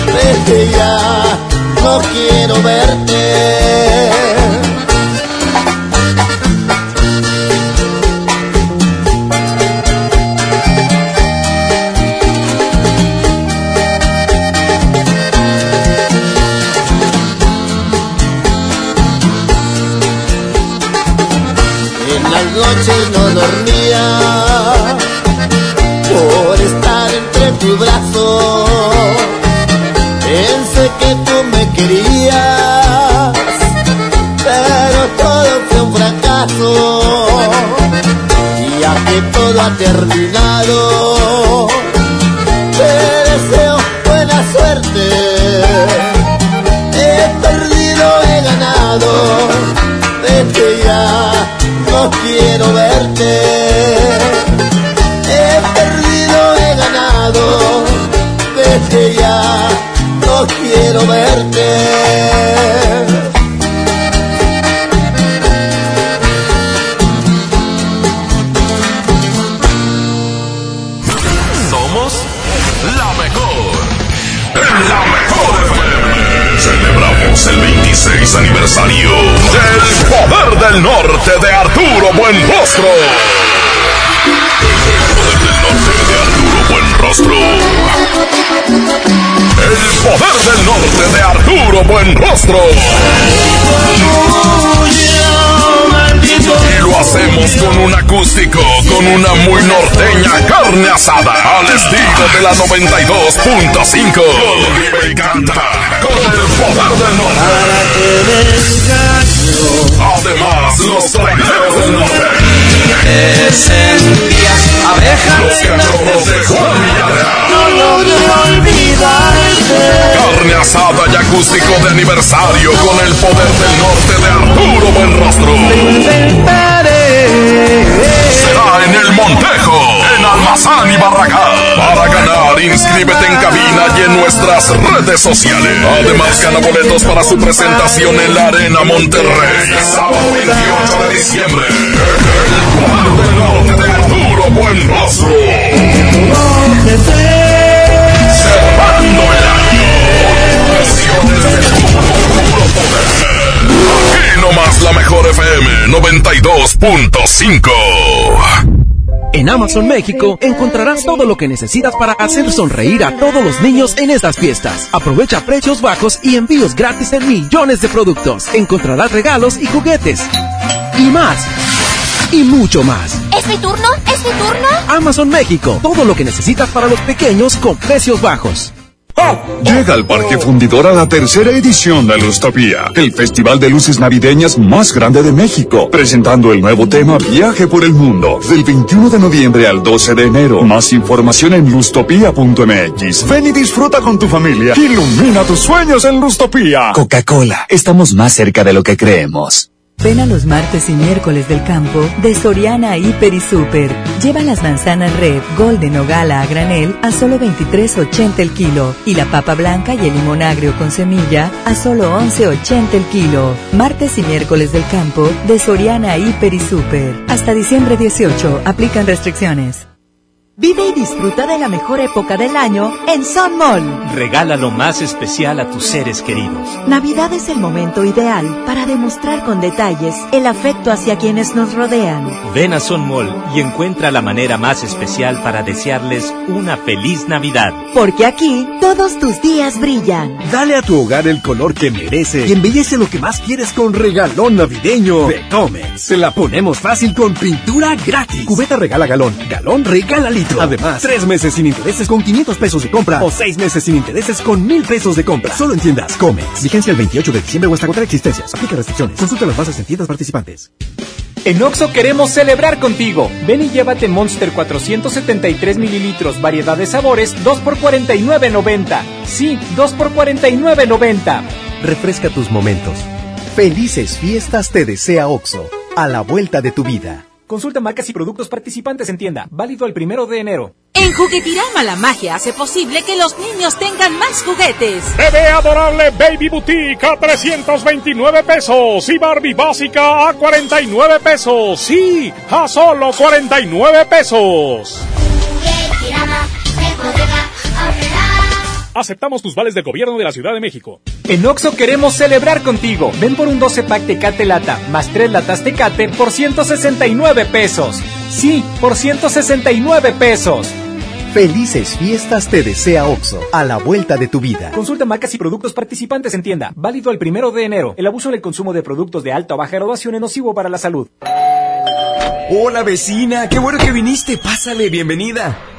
vete ya, no quiero verte. No dormía por estar entre tus brazos. Pensé que tú me querías, pero todo fue un fracaso. Ya que todo ha terminado, verte. Somos la mejor. La mejor FM. Celebramos el 26 aniversario del Poder del Norte de Arturo Buenrostro. El Poder del Norte de Arturo Buenrostro. El Poder del Norte de Arturo Buenrostro. Y lo hacemos con un acústico, con una muy norteña carne asada, al estilo de la 92.5. Vive y canta con el poder del norte. Además, los traileros del norte. Los cachorros de Juan. No logro olvidarte. Carne asada y acústico de aniversario con el poder del norte de Arturo Buenrostro. En el Montejo, en Almazán y Barragán. Para ganar, inscríbete en cabina y en nuestras redes sociales. Además, gana boletos para su presentación en la Arena Monterrey. Sábado 28 de diciembre. El poder del norte de Arturo Buenrostro. Cerrando nomás la mejor FM 92.5. En Amazon México encontrarás todo lo que necesitas para hacer sonreír a todos los niños en estas fiestas. Aprovecha precios bajos y envíos gratis en millones de productos. Encontrarás regalos y juguetes. Y más. Y mucho más. ¿Es mi turno? ¿Es mi turno? Amazon México. Todo lo que necesitas para los pequeños con precios bajos. Llega al Parque Fundidor a la tercera edición de Lustopía, el festival de luces navideñas más grande de México, presentando el nuevo tema Viaje por el Mundo, del 21 de noviembre al 12 de enero. Más información en lustopía.mx. Ven y disfruta con tu familia. Ilumina tus sueños en Lustopía. Coca-Cola, estamos más cerca de lo que creemos. Ven a los martes y miércoles del campo de Soriana Hiper y Super. Lleva las manzanas red, golden o gala a granel a solo 23.80 el kilo y la papa blanca y el limón agrio con semilla a solo 11.80 el kilo. Martes y miércoles del campo de Soriana Hiper y Super. Hasta diciembre 18. Aplican restricciones. Vive y disfruta de la mejor época del año en Sun Mall. Regala lo más especial a tus seres queridos. Navidad es el momento ideal para demostrar con detalles el afecto hacia quienes nos rodean. Ven a Son Mall y encuentra la manera más especial para desearles una feliz Navidad. Porque aquí todos tus días brillan. Dale a tu hogar el color que merece y embellece lo que más quieres con regalón navideño de Comex. Se la ponemos fácil con pintura gratis. Cubeta regala galón, galón regala litro. Además, tres meses sin intereses con 500 pesos de compra o seis meses sin intereses con 1000 pesos de compra. Solo en tiendas Comex. Vigencia el 28 de diciembre o hasta agotar existencias. Aplica restricciones. Consulta las bases en tiendas participantes. En Oxo queremos celebrar contigo. Ven y llévate Monster 473 mililitros, variedad de sabores, 2 por 49.90. Sí, 2 por 49.90. Refresca tus momentos. Felices fiestas te desea Oxo, a la vuelta de tu vida. Consulta marcas y productos participantes en tienda. Válido el primero de enero. En Juguetirama la magia hace posible que los niños tengan más juguetes. Bebé adorable Baby Boutique a 329 pesos y Barbie básica a 49 pesos. Sí, a solo 49 pesos. Aceptamos tus vales del gobierno de la Ciudad de México. En Oxo queremos celebrar contigo. Ven por un 12 pack Tecate Lata más 3 latas Tecate por 169 pesos. Sí, por 169 pesos. Felices fiestas te desea Oxo, a la vuelta de tu vida. Consulta marcas y productos participantes en tienda. Válido el primero de enero. El abuso en el consumo de productos de alta o baja graduación es nocivo para la salud. Hola vecina, qué bueno que viniste. Pásale, bienvenida.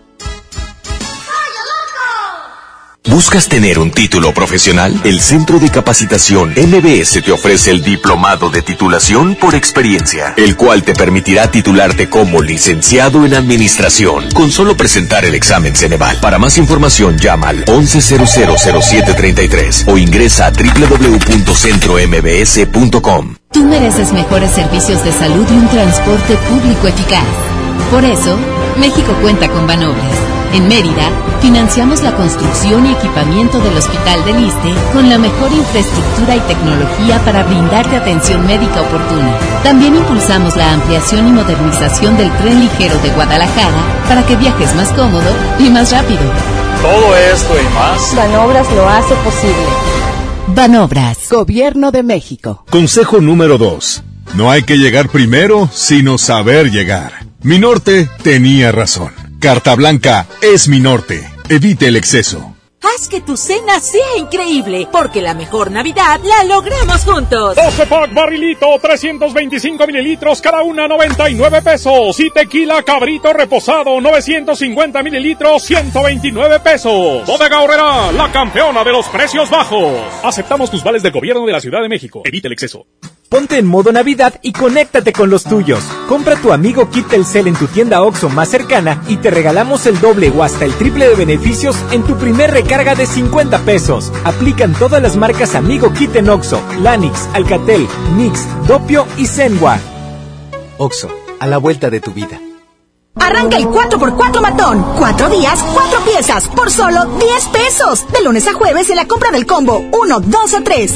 ¿Buscas tener un título profesional? El Centro de Capacitación MBS te ofrece el Diplomado de Titulación por Experiencia, el cual te permitirá titularte como licenciado en Administración con solo presentar el examen Ceneval. Para más información llama al 11000733 o ingresa a www.centrombs.com. Tú mereces mejores servicios de salud y un transporte público eficaz. Por eso, México cuenta con Banobras. En Mérida, financiamos la construcción y equipamiento del Hospital del Iste con la mejor infraestructura y tecnología para brindarte atención médica oportuna. También impulsamos la ampliación y modernización del tren ligero de Guadalajara para que viajes más cómodo y más rápido. Todo esto y más. Banobras lo hace posible. Banobras, Gobierno de México. Consejo número 2. No hay que llegar primero, sino saber llegar. Mi norte tenía razón. Carta Blanca es mi norte. Evite el exceso. Haz que tu cena sea increíble, porque la mejor Navidad la logramos juntos. 12 pack barrilito, 325 mililitros, cada una 99 pesos. Y tequila cabrito reposado, 950 mililitros, 129 pesos. Bodega Horrera, la campeona de los precios bajos. Aceptamos tus vales del gobierno de la Ciudad de México. Evite el exceso. Ponte en modo Navidad y conéctate con los tuyos. Compra tu amigo Kit Telcel en tu tienda OXO más cercana y te regalamos el doble o hasta el triple de beneficios en tu primer recarga de 50 pesos. Aplican todas las marcas Amigo Kit en OXO, Lanix, Alcatel, Mix, Dopio y Zenwa. OXO, a la vuelta de tu vida. Arranca el 4x4 matón. Cuatro días, cuatro piezas, por solo 10 pesos. De lunes a jueves en la compra del combo 1, 2 o 3.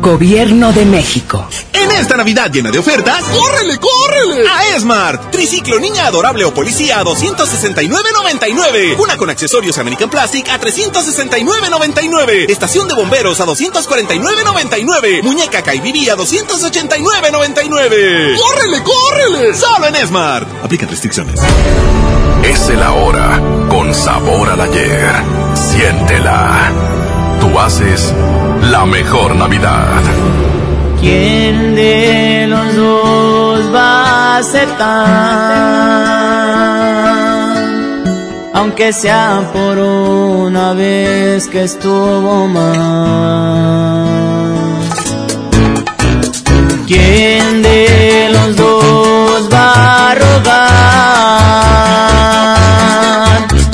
Gobierno de México. En esta Navidad llena de ofertas, ¡córrele, córrele! A Esmart. Triciclo niña adorable o policía a 269.99. Una con accesorios American Plastic a 369.99. Estación de bomberos a 249.99. Muñeca Kaibibi a 289.99. ¡Córrele, córrele! Solo en Esmart. Aplica restricciones. Es el ahora, con sabor al ayer. Siéntela. Tú haces la mejor Navidad. ¿Quién de los dos va a aceptar? Aunque sea por una vez que estuvo mal. ¿Quién de los dos va a rogar?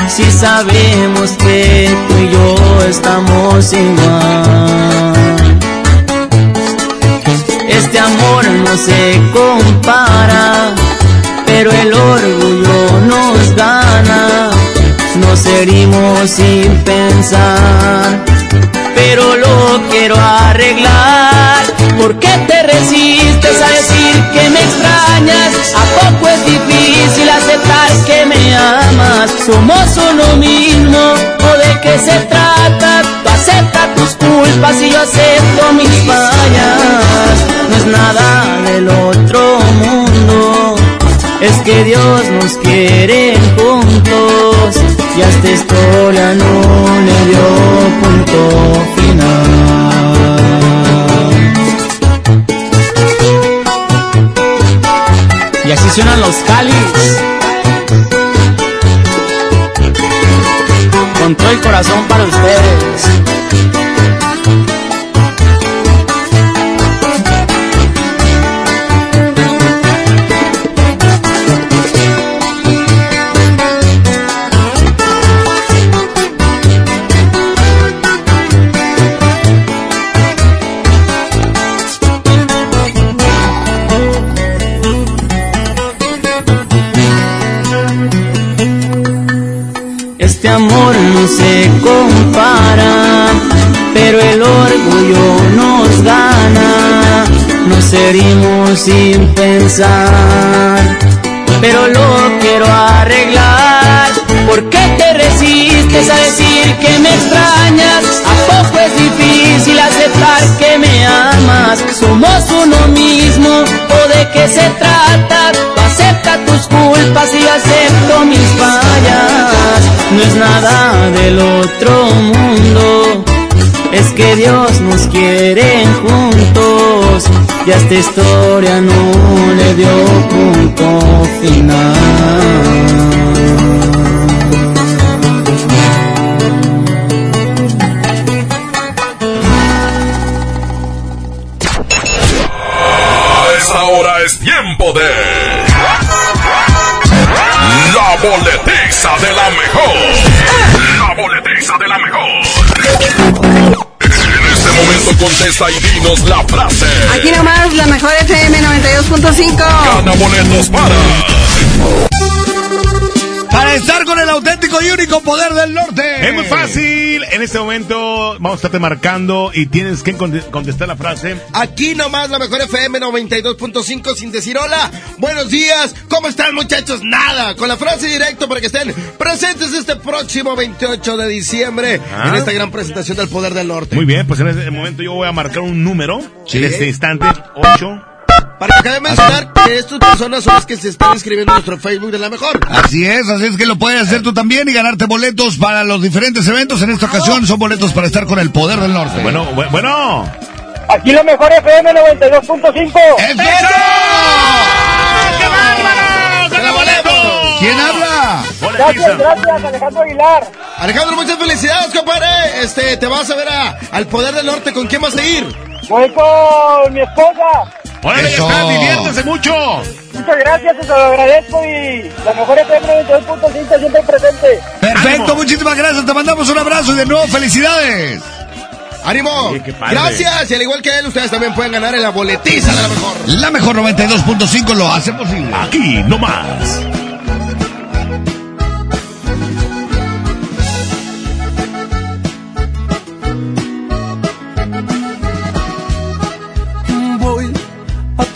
Si sabemos que tú y yo estamos igual. Este amor no se compara, pero el orgullo nos gana. Nos herimos sin pensar, pero lo quiero arreglar. ¿Por qué te resistes a decir que me extrañas? ¿A poco es difícil? Somos uno mismo. ¿O de qué se trata? Tú aceptas tus culpas y yo acepto mis fallas. No es nada del otro mundo. Es que Dios nos quiere juntos y a esta historia no le dio punto final. Y así suenan los cáliz. Con todo el corazón para ustedes. Amor no se compara, pero el orgullo nos gana. Nos herimos sin pensar, pero lo quiero arreglar. ¿Por qué te resistes a decir que me extrañas? ¿A poco es difícil aceptar que me amas? Somos uno mismo, ¿o de qué se trata? Acepta tus culpas y acepto mis fallas. No es nada del otro mundo. Es que Dios nos quiere juntos y a esta historia no le dio punto final. A esta hora es tiempo de. La boletiza de la mejor. La boletiza de la mejor. En este momento contesta y dinos la frase. Aquí nomás, la mejor FM 92.5. Gana boletos para. Para estar con el auténtico y único poder del norte. Es muy fácil. En este momento vamos a estarte marcando y tienes que conte- contestar la frase. Aquí nomás la mejor FM 92.5 sin decir hola. Buenos días. ¿Cómo están muchachos? Nada. Con la frase directo para que estén presentes este próximo 28 de diciembre Ah. en esta gran presentación del poder del norte. Muy bien, pues en este momento yo voy a marcar un número. Sí. En este instante, 8. Para que acabe de mencionar que estas personas son las que se están inscribiendo en nuestro Facebook de la mejor. Así es, así es que lo puedes hacer tú también y ganarte boletos para los diferentes eventos. En esta ocasión son boletos para estar con el poder del norte. Bueno, bu- bueno. Aquí la mejor FM 92.5. ¿Quién habla? Gracias, gracias, Alejandro Aguilar. Alejandro, muchas felicidades, compadre. Este, te vas a ver a- al poder del norte. ¿Con quién vas a ir? Voy con mi esposa. Órale, ya está, diviértese mucho. Muchas gracias, te lo agradezco y la mejor FM 92.5 siempre presente. Perfecto, muchísimas gracias. Te mandamos un abrazo y de nuevo felicidades. ¡Ánimo! Gracias. Y al igual que él, ustedes también pueden ganar en la boletiza de la mejor. La mejor 92.5 lo hace posible. Aquí nomás.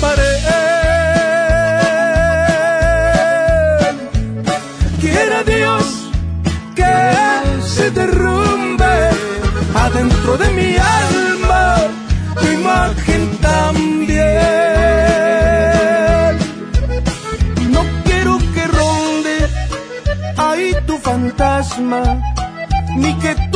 pared. Quiera Dios que se derrumbe adentro de mi alma tu imagen también. No quiero que ronde ahí tu fantasma, ni que tu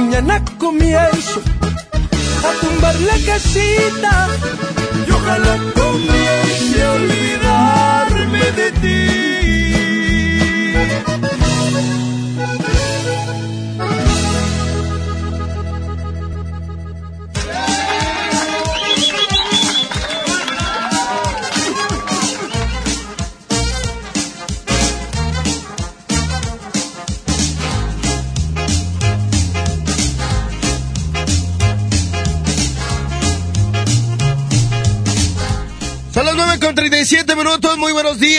Mañana comienzo a tumbar la casita y ojalá comience a olvidarme de ti.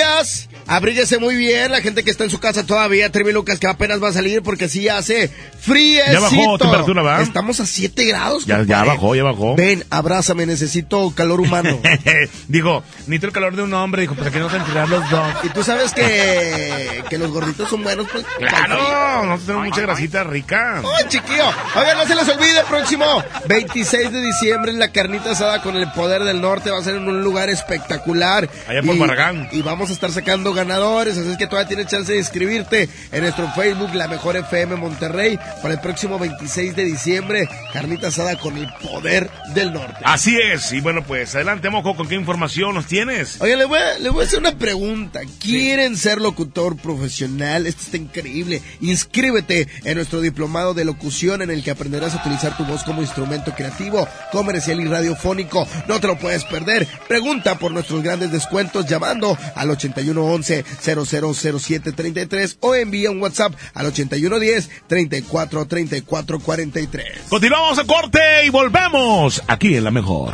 Días. Abríguese muy bien, la gente que está en su casa todavía, Trevi Lucas, que apenas va a salir porque sí hace friecito. Ya bajó temperatura, ¿verdad? Estamos a 7 grados. Ya, ya bajó, ya bajó. Ven, abrázame, necesito calor humano. dijo, necesito el calor de un hombre. Dijo, ¿para qué no te enterar los dos? y tú sabes que, que los gorditos son buenos, pues. Claro, nosotros tenemos mucha grasita rica. ¡Ay, chiquillo! Oigan, no se les olvide, próximo 26 de diciembre en la carnita asada con el poder del norte. Va a ser en un lugar espectacular. Allá por y. Y vamos a estar sacando ganadores, así es que todavía tienes chance de inscribirte en nuestro Facebook, La Mejor FM Monterrey, para el próximo 26 de diciembre. Carnita asada con el poder del norte. Así es. Y bueno, pues adelante, Moco, ¿con qué información nos tienes? Oye, le voy, a, le voy a hacer una pregunta. ¿Quieren ser locutor profesional? Esto está increíble. Inscríbete en nuestro diplomado de locución en el que aprenderás a utilizar tu voz como instrumento creativo, comercial y radiofónico. No te lo puedes perder. Pregunta por nuestros grandes descuentos llamando al 8111 000733 o envía un WhatsApp al 8110 34 34 43. Continuamos a corte y volvemos aquí en La Mejor.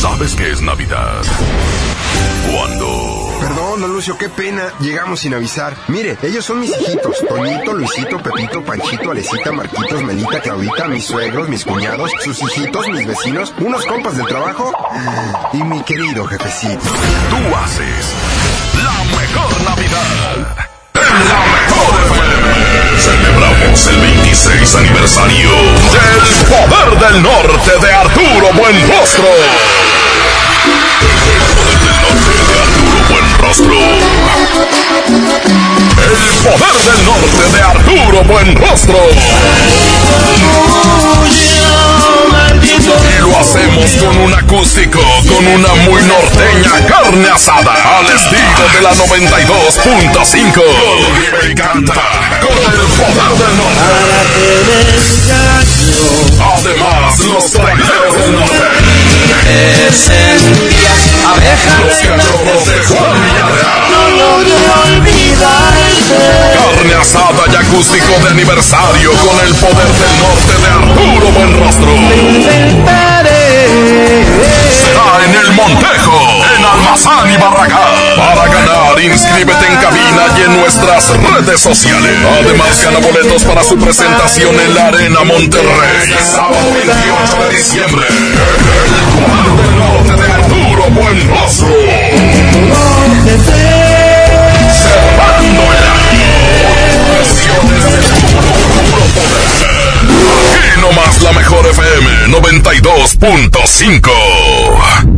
¿Sabes qué es Navidad? Cuando... Perdón, don Lucio, qué pena. Llegamos sin avisar. Mire, ellos son mis hijitos. Toñito, Luisito, Pepito, Panchito, Alecita, Marquitos, Melita, Claudita, mis suegros, mis cuñados, sus hijitos, mis vecinos, unos compas del trabajo y mi querido jefecito. Tú haces la mejor Navidad. En la mejor FM. Celebramos el 26 aniversario del Poder del Norte de Arturo Buenrostro. El poder del norte de Arturo Buenrostro. Y lo hacemos con un acústico, con una muy norteña carne asada, al estilo de la 92.5. Me encanta, con el poder del norte. Además, los traileros del norte. Los cachorros de Villarreal. No olvidarte. Carne asada y acústico de aniversario con el poder del norte de Arturo Buenrostro. Está en el Montejo, Almazán y Barragán. Para ganar, inscríbete en cabina y en nuestras redes sociales. Además, gana boletos para su presentación en la Arena Monterrey. Sábado 28 de diciembre. El poder del norte de Arturo Buenrostro. Cerrando el año. Versiones de puro, puro poder. Aquí nomás la mejor FM 92.5.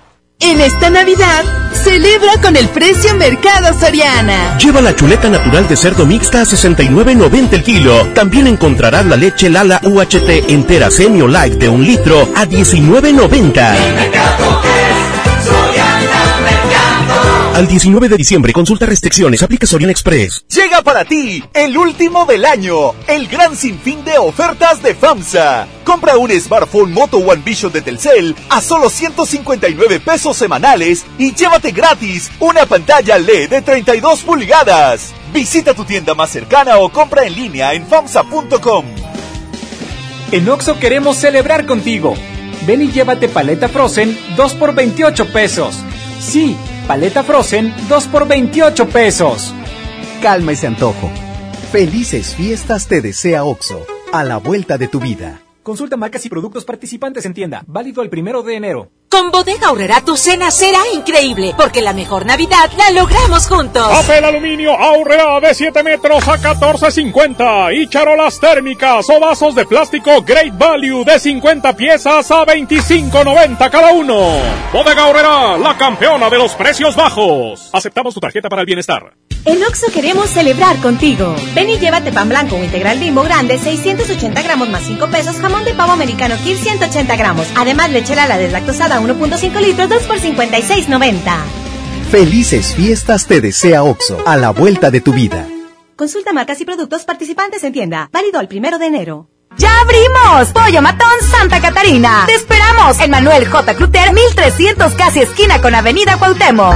En esta Navidad, celebra con el precio Mercado Soriana. Lleva la chuleta natural de cerdo mixta a 69.90 el kilo. También encontrarás la leche Lala UHT entera semi o light de un litro a 19.90. Al 19 de diciembre, consulta restricciones, aplica Soriana Express. Llega para ti el último del año, el gran sinfín de ofertas de FAMSA. Compra un smartphone Moto One Vision de Telcel a solo 159 pesos semanales y llévate gratis una pantalla LED de 32 pulgadas. Visita tu tienda más cercana o compra en línea en FAMSA.com. En Oxo queremos celebrar contigo. Ven y llévate paleta Frozen 2 por 28 pesos. Sí, paleta Frozen 2 por 28 pesos. Calma ese antojo. Felices fiestas te desea OXO, a la vuelta de tu vida. Consulta marcas y productos participantes en tienda. Válido el primero de enero. Con Bodega Aurrera tu cena será increíble, porque la mejor Navidad la logramos juntos. Papel aluminio Aurrera de 7 metros a 14.50 y charolas térmicas o vasos de plástico Great Value de 50 piezas a 25.90 cada uno. Bodega Aurrera, la campeona de los precios bajos. Aceptamos tu tarjeta para el bienestar. En Oxo queremos celebrar contigo. Ven y llévate pan blanco o integral bimbo grande, 680 gramos más 5 pesos, jamón de pavo americano Kir 180 gramos. Además, leche la deslactosada 1.5 litros, 2 por 56.90. Felices fiestas te desea OXO, a la vuelta de tu vida. Consulta marcas y productos participantes en tienda. Válido el primero de enero. ¡Ya abrimos! Pollo Matón Santa Catarina. Te esperamos en Manuel J. Cluter, 1300 casi esquina con Avenida Cuauhtémoc.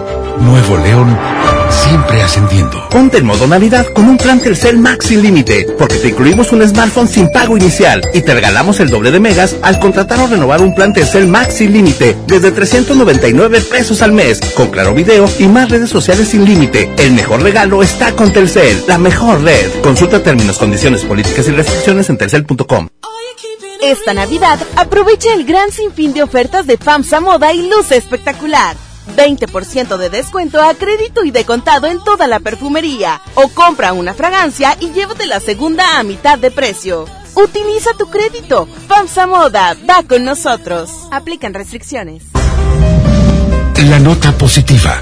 Nuevo León, siempre ascendiendo. Ponte en modo Navidad con un plan Telcel Max sin límite, porque te incluimos un smartphone sin pago inicial y te regalamos el doble de megas al contratar o renovar un plan Telcel Max sin límite desde 399 pesos al mes, con claro video y más redes sociales sin límite. El mejor regalo está con Telcel, la mejor red. Consulta términos, condiciones, políticas y restricciones en telcel.com. Esta Navidad, aprovecha el gran sinfín de ofertas de FAMSA Moda y luce espectacular. 20% de descuento a crédito y de contado en toda la perfumería. O compra una fragancia y llévate la segunda a mitad de precio. Utiliza tu crédito. FAMSA Moda, va con nosotros. Aplican restricciones. La nota positiva.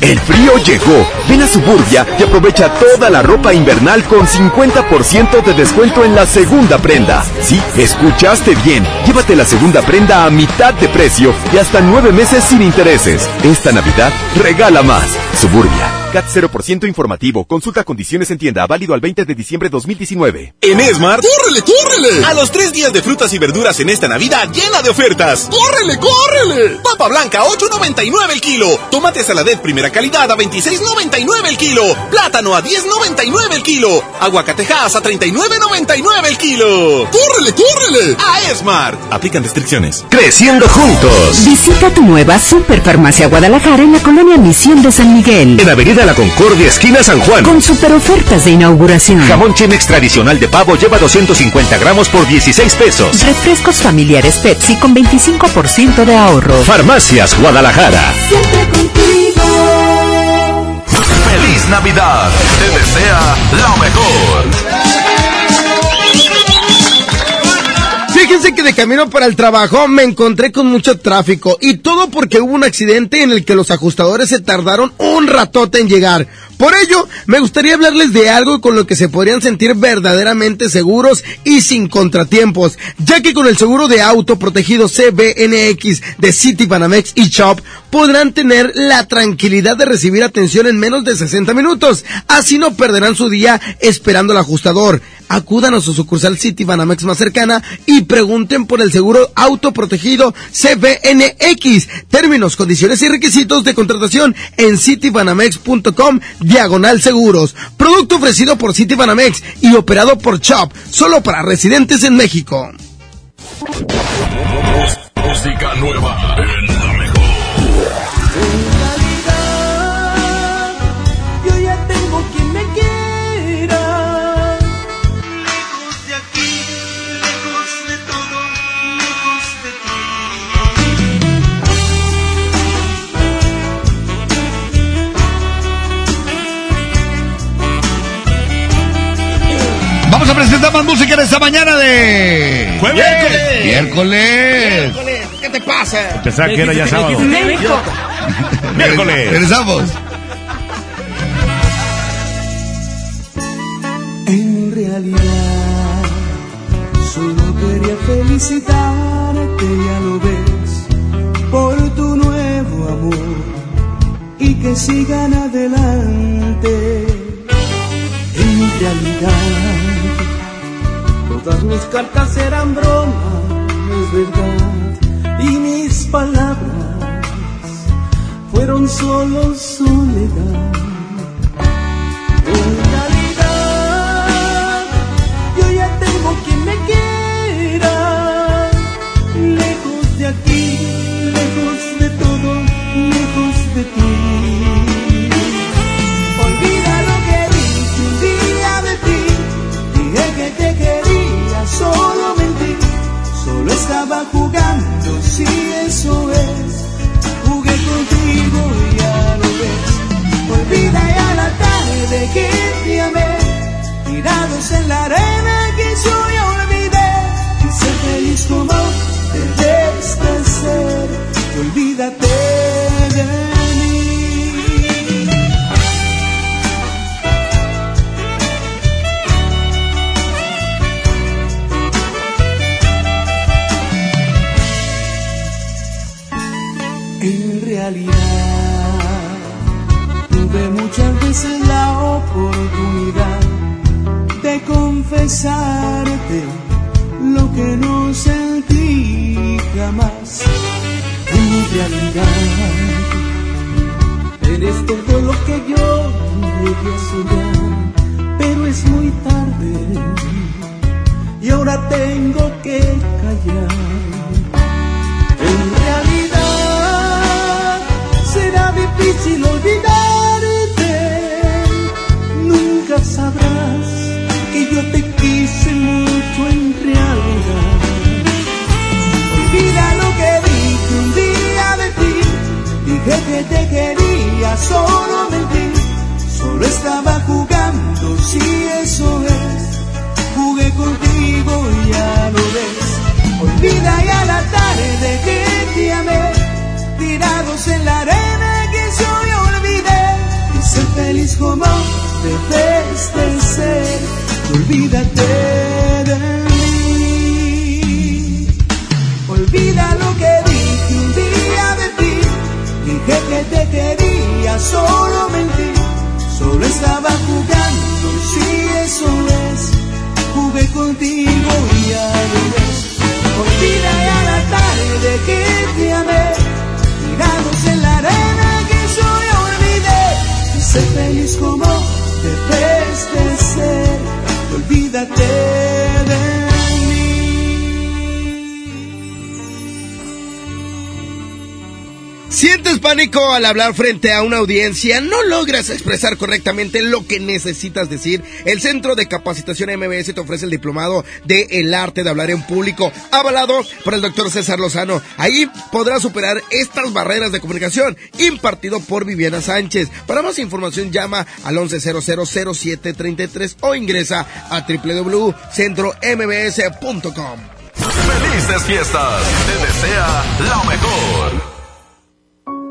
El frío llegó. Ven a Suburbia y aprovecha toda la ropa invernal con 50% de descuento en la segunda prenda. Sí, escuchaste bien. Llévate la segunda prenda a mitad de precio y hasta nueve meses sin intereses. Esta Navidad regala más. Suburbia. CAT 0% informativo. Consulta condiciones en tienda. Válido al 20 de diciembre de 2019. En Esmart, ¡córrele, córrele! A los tres días de frutas y verduras en esta Navidad llena de ofertas. ¡Córrele, córrele! Papa blanca, 8.99 el kilo. Tomate saladet primera calidad a 26.99 el kilo. Plátano a 10.99 el kilo. Aguacatejas a 39.99 el kilo. ¡Córrele, córrele! A Esmart. Aplican restricciones. Creciendo juntos. Visita tu nueva Superfarmacia Guadalajara en la colonia Misión de San Miguel. En Avenida La Concordia, esquina San Juan. Con super ofertas de inauguración. Jamón Chemex tradicional de pavo lleva 250 gramos por 16 pesos. Refrescos familiares Pepsi con 25% de ahorro. Farmacias Guadalajara. Siempre contigo. Feliz Navidad. Te desea lo mejor. Fíjense que de camino para el trabajo me encontré con mucho tráfico y todo porque hubo un accidente en el que los ajustadores se tardaron un ratote en llegar. Por ello, me gustaría hablarles de algo con lo que se podrían sentir verdaderamente seguros y sin contratiempos, ya que con el seguro de auto protegido CBNX de City Banamex y Shop podrán tener la tranquilidad de recibir atención en menos de 60 minutos. Así no perderán su día esperando al ajustador. Acudan a su sucursal City Banamex más cercana y pregunten por el seguro autoprotegido CBNX. Términos, condiciones y requisitos de contratación en citybanamex.com diagonal seguros. Producto ofrecido por City Banamex y operado por Chop, solo para residentes en México. Más música en esta mañana de... Jueves. Miércoles. ¿Qué te pasa? Pensaba que era ya sábado. Miércoles. Regresamos. En realidad, solo quería felicitarte, ya lo ves, por tu nuevo amor y que sigan adelante. En realidad, todas mis cartas eran bromas, es verdad, y mis palabras fueron solo soledad. Solo mentí. Solo estaba jugando, si eso es. Jugué contigo, ya lo ves. Olvida ya la tarde que te amé, tirados en la arena confesarte lo que no sentí jamás. En realidad, eres todo lo que yo llegué a soñar, pero es muy tarde y ahora tengo que callar. En realidad será difícil olvidarte. Te quería, solo mentí. Solo estaba jugando, si eso es. Jugué contigo, ya lo ves. Olvida ya la tarde que te amé, tirados en la arena que yo ya olvidé. Y ser feliz como de ser, olvídate solo mentí. Solo estaba jugando, si eso es, jugué contigo y ya ves. Olvida ya la tarde que te amé, tirados en la arena que yo olvidé. Y sé feliz como debes de ser, olvídate de ¿Sientes pánico al hablar frente a una audiencia? ¿No logras expresar correctamente lo que necesitas decir? El Centro de Capacitación MBS te ofrece el diplomado de El Arte de Hablar en Público, avalado por el doctor César Lozano. Ahí podrás superar estas barreras de comunicación, impartido por Viviana Sánchez. Para más información llama al 11000733 o ingresa a www.centrombs.com. Felices fiestas. Te desea lo mejor.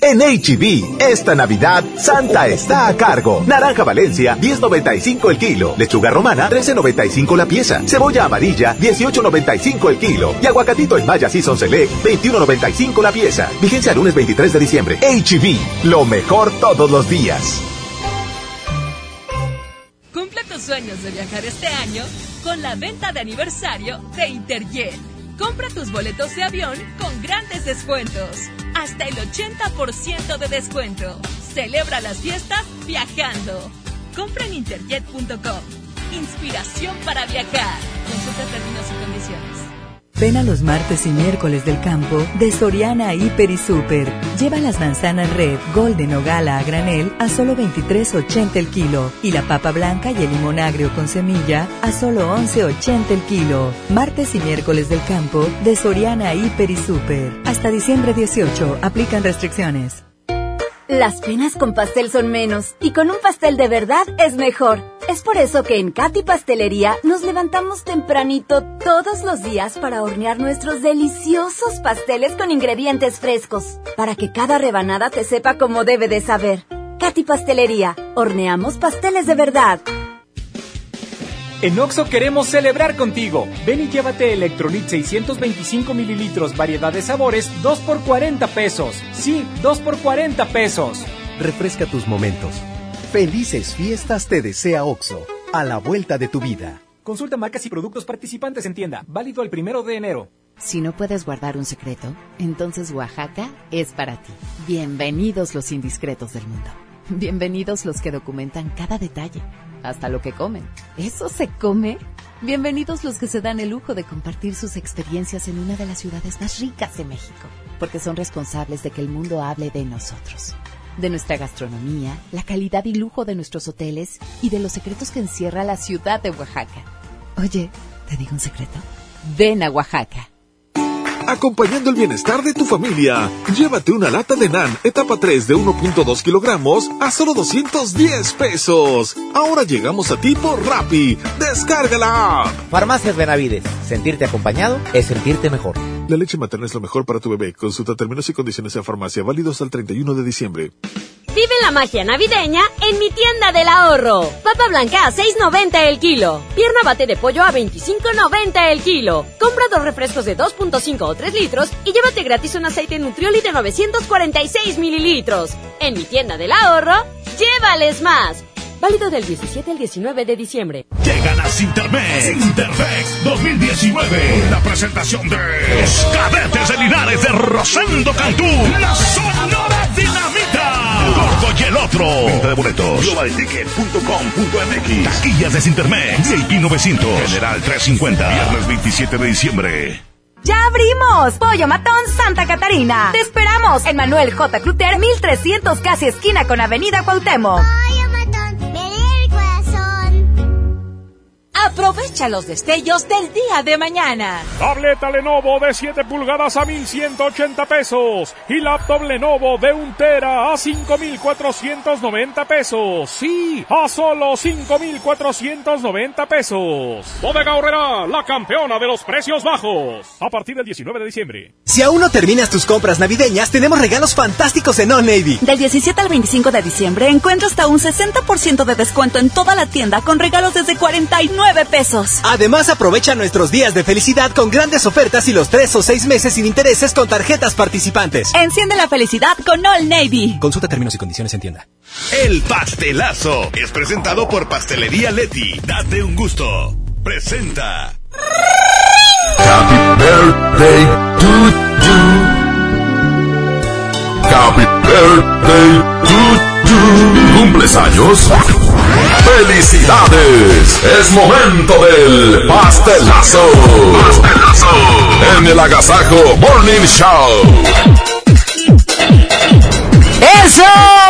En HB, esta Navidad, Santa está a cargo. Naranja Valencia, 10.95 el kilo. Lechuga romana, 13.95 la pieza. Cebolla amarilla, 18.95 el kilo. Y aguacatito en Maya Season Select, 21.95 la pieza. Vigencia lunes 23 de diciembre. HB, lo mejor todos los días. Cumple tus sueños de viajar este año con la venta de aniversario de Interjet. Compra tus boletos de avión con grandes descuentos. Hasta el 80% de descuento. Celebra las fiestas viajando. Compra en interjet.com. Inspiración para viajar. Consulta términos y condiciones. Ven a los martes y miércoles del campo de Soriana Hiper y Super. Lleva las manzanas red, golden o gala a granel a solo 23.80 el kilo y la papa blanca y el limón agrio con semilla a solo 11.80 el kilo. Martes y miércoles del campo de Soriana Hiper y Super. Hasta diciembre 18 aplican restricciones. Las penas con pastel son menos y con un pastel de verdad es mejor. Es por eso que en Katy Pastelería nos levantamos tempranito todos los días para hornear nuestros deliciosos pasteles con ingredientes frescos, para que cada rebanada te sepa como debe de saber. Katy Pastelería, horneamos pasteles de verdad. En Oxo queremos celebrar contigo. Ven y llévate Electrolit 625 mililitros, variedad de sabores, 2 por 40 pesos. Sí, 2 por 40 pesos. Refresca tus momentos. Felices fiestas te desea OXO, a la vuelta de tu vida. Consulta marcas y productos participantes en tienda. Válido el primero de enero. Si no puedes guardar un secreto, entonces Oaxaca es para ti. Bienvenidos los indiscretos del mundo. Bienvenidos los que documentan cada detalle, hasta lo que comen. ¿Eso se come? Bienvenidos los que se dan el lujo de compartir sus experiencias en una de las ciudades más ricas de México, porque son responsables de que el mundo hable de nosotros, de nuestra gastronomía, la calidad y lujo de nuestros hoteles y de los secretos que encierra la ciudad de Oaxaca. Oye, ¿te digo un secreto? Ven a Oaxaca. Acompañando el bienestar de tu familia, llévate una lata de NAN etapa 3 de 1.2 kilogramos a solo 210 pesos. Ahora llegamos a ti por Rappi. Descarga la app. Farmacias Benavides. Sentirte acompañado es sentirte mejor. La leche materna es lo mejor para tu bebé. Consulta términos y condiciones en farmacia válidos al 31 de diciembre. Vive la magia navideña en mi tienda del ahorro. Papa blanca a 6.90 el kilo. Pierna bate de pollo a 25.90 el kilo. Compra dos refrescos de 2.5 o 3 litros y llévate gratis un aceite Nutrioli de 946 mililitros. En mi tienda del ahorro, llévales más. Válido del 17 al 19 de diciembre. Llegan a Sintermex. Sintermex 2019. La presentación de cadetes de Linares de Rosendo Cantú. La Sonora Dinamita. Gordo y el otro. Venta de boletos. Globalticket.com.mx. Taquillas de Sintermex. VIP 900. General 350. Viernes 27 de diciembre. ¡Ya abrimos! Pollo Matón Santa Catarina. Te esperamos en Manuel J. Cluter, 1300 casi esquina con Avenida Cuauhtémoc. Aprovecha los destellos del día de mañana. Tableta Lenovo de 7 pulgadas a 1180 pesos y laptop Lenovo de 1 tera a 5490 pesos. Sí, a solo 5490 pesos. Bodega Horrera, la campeona de los precios bajos. A partir del 19 de diciembre. Si aún no terminas tus compras navideñas, tenemos regalos fantásticos en Old Navy. Del 17 al 25 de diciembre encuentra hasta un 60% de descuento en toda la tienda con regalos desde 49 pesos. Además, aprovecha nuestros días de felicidad con grandes ofertas y los 3 o 6 meses sin intereses con tarjetas participantes. Enciende la felicidad con All Navy. Consulta términos y condiciones en tienda. El pastelazo es presentado por Pastelería Leti. Date un gusto. Presenta. Happy birthday to you. Happy birthday to you. ¿Cumples años? ¡Felicidades! Es momento del pastelazo. Pastelazo. En el Agasajo Morning Show. Eso,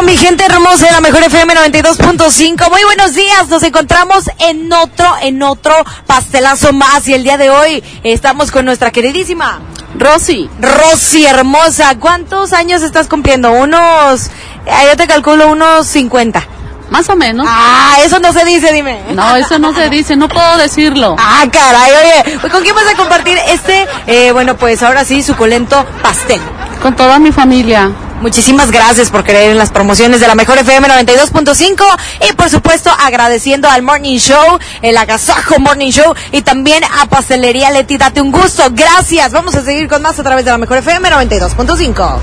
mi gente hermosa de la mejor FM 92.5. Muy buenos días. Nos encontramos en otro, en otro pastelazo más. Y el día de hoy estamos con nuestra queridísima Rosy. Rosy, hermosa. ¿Cuántos años estás cumpliendo? Unos, eh, yo te calculo unos 50. Más o menos. Ah, eso no se dice, dime. No, eso no se dice, no puedo decirlo. Ah, caray, oye, ¿con quién vas a compartir este, eh, bueno, pues ahora sí, suculento pastel? Con toda mi familia. Muchísimas gracias por creer en las promociones de la Mejor FM 92.5 y por supuesto agradeciendo al Morning Show, el Agasajo Morning Show y también a Pastelería Leti, date un gusto. Gracias. Vamos a seguir con más a través de la Mejor FM 92.5.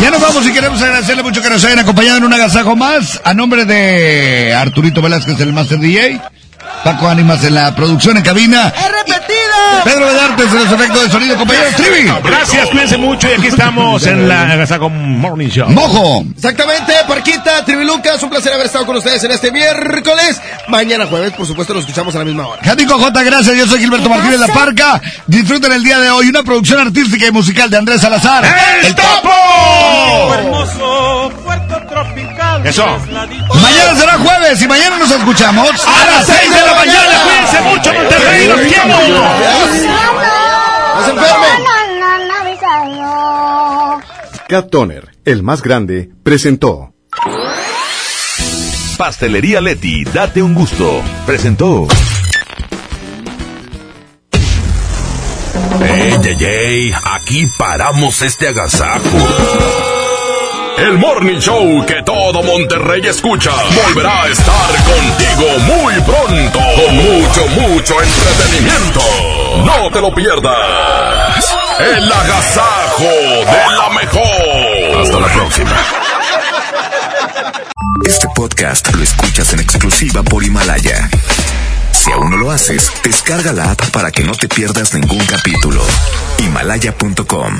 Ya nos vamos y queremos agradecerle mucho que nos hayan acompañado en un agasajo más. A nombre de Arturito Velázquez, el Master DJ. Paco Ánimas en la producción en cabina. repetida! Pedro Vedartes en los efectos de sonido, compañero Trivi. Gracias, cuídense mucho y aquí estamos en la Agasajo Morning Show. Mojo. Exactamente, Parquita, Trivi Lucas, un placer haber estado con ustedes en este miércoles. Mañana jueves, por supuesto, nos escuchamos a la misma hora. Jatico J, gracias. Yo soy Gilberto Martínez La Parca. Disfruten el día de hoy una producción artística y musical de Andrés Salazar. ¡El Topo! hermoso puerto tropical. Eso. Mañana será jueves y mañana nos escuchamos A las 6 de la mañana, cuídense mucho, Monterrey, los quiero. ¡No se enfermen! Cat Toner, el más grande, presentó. Pastelería Leti, date un gusto. Presentó. ¡Ey, ey, ey! Aquí paramos este agasajo. El Morning Show que todo Monterrey escucha volverá a estar contigo muy pronto con mucho, mucho entretenimiento. No te lo pierdas. El agasajo de la mejor. Hasta la próxima. Este podcast lo escuchas en exclusiva por Himalaya. Si aún no lo haces, descarga la app para que no te pierdas ningún capítulo. Himalaya.com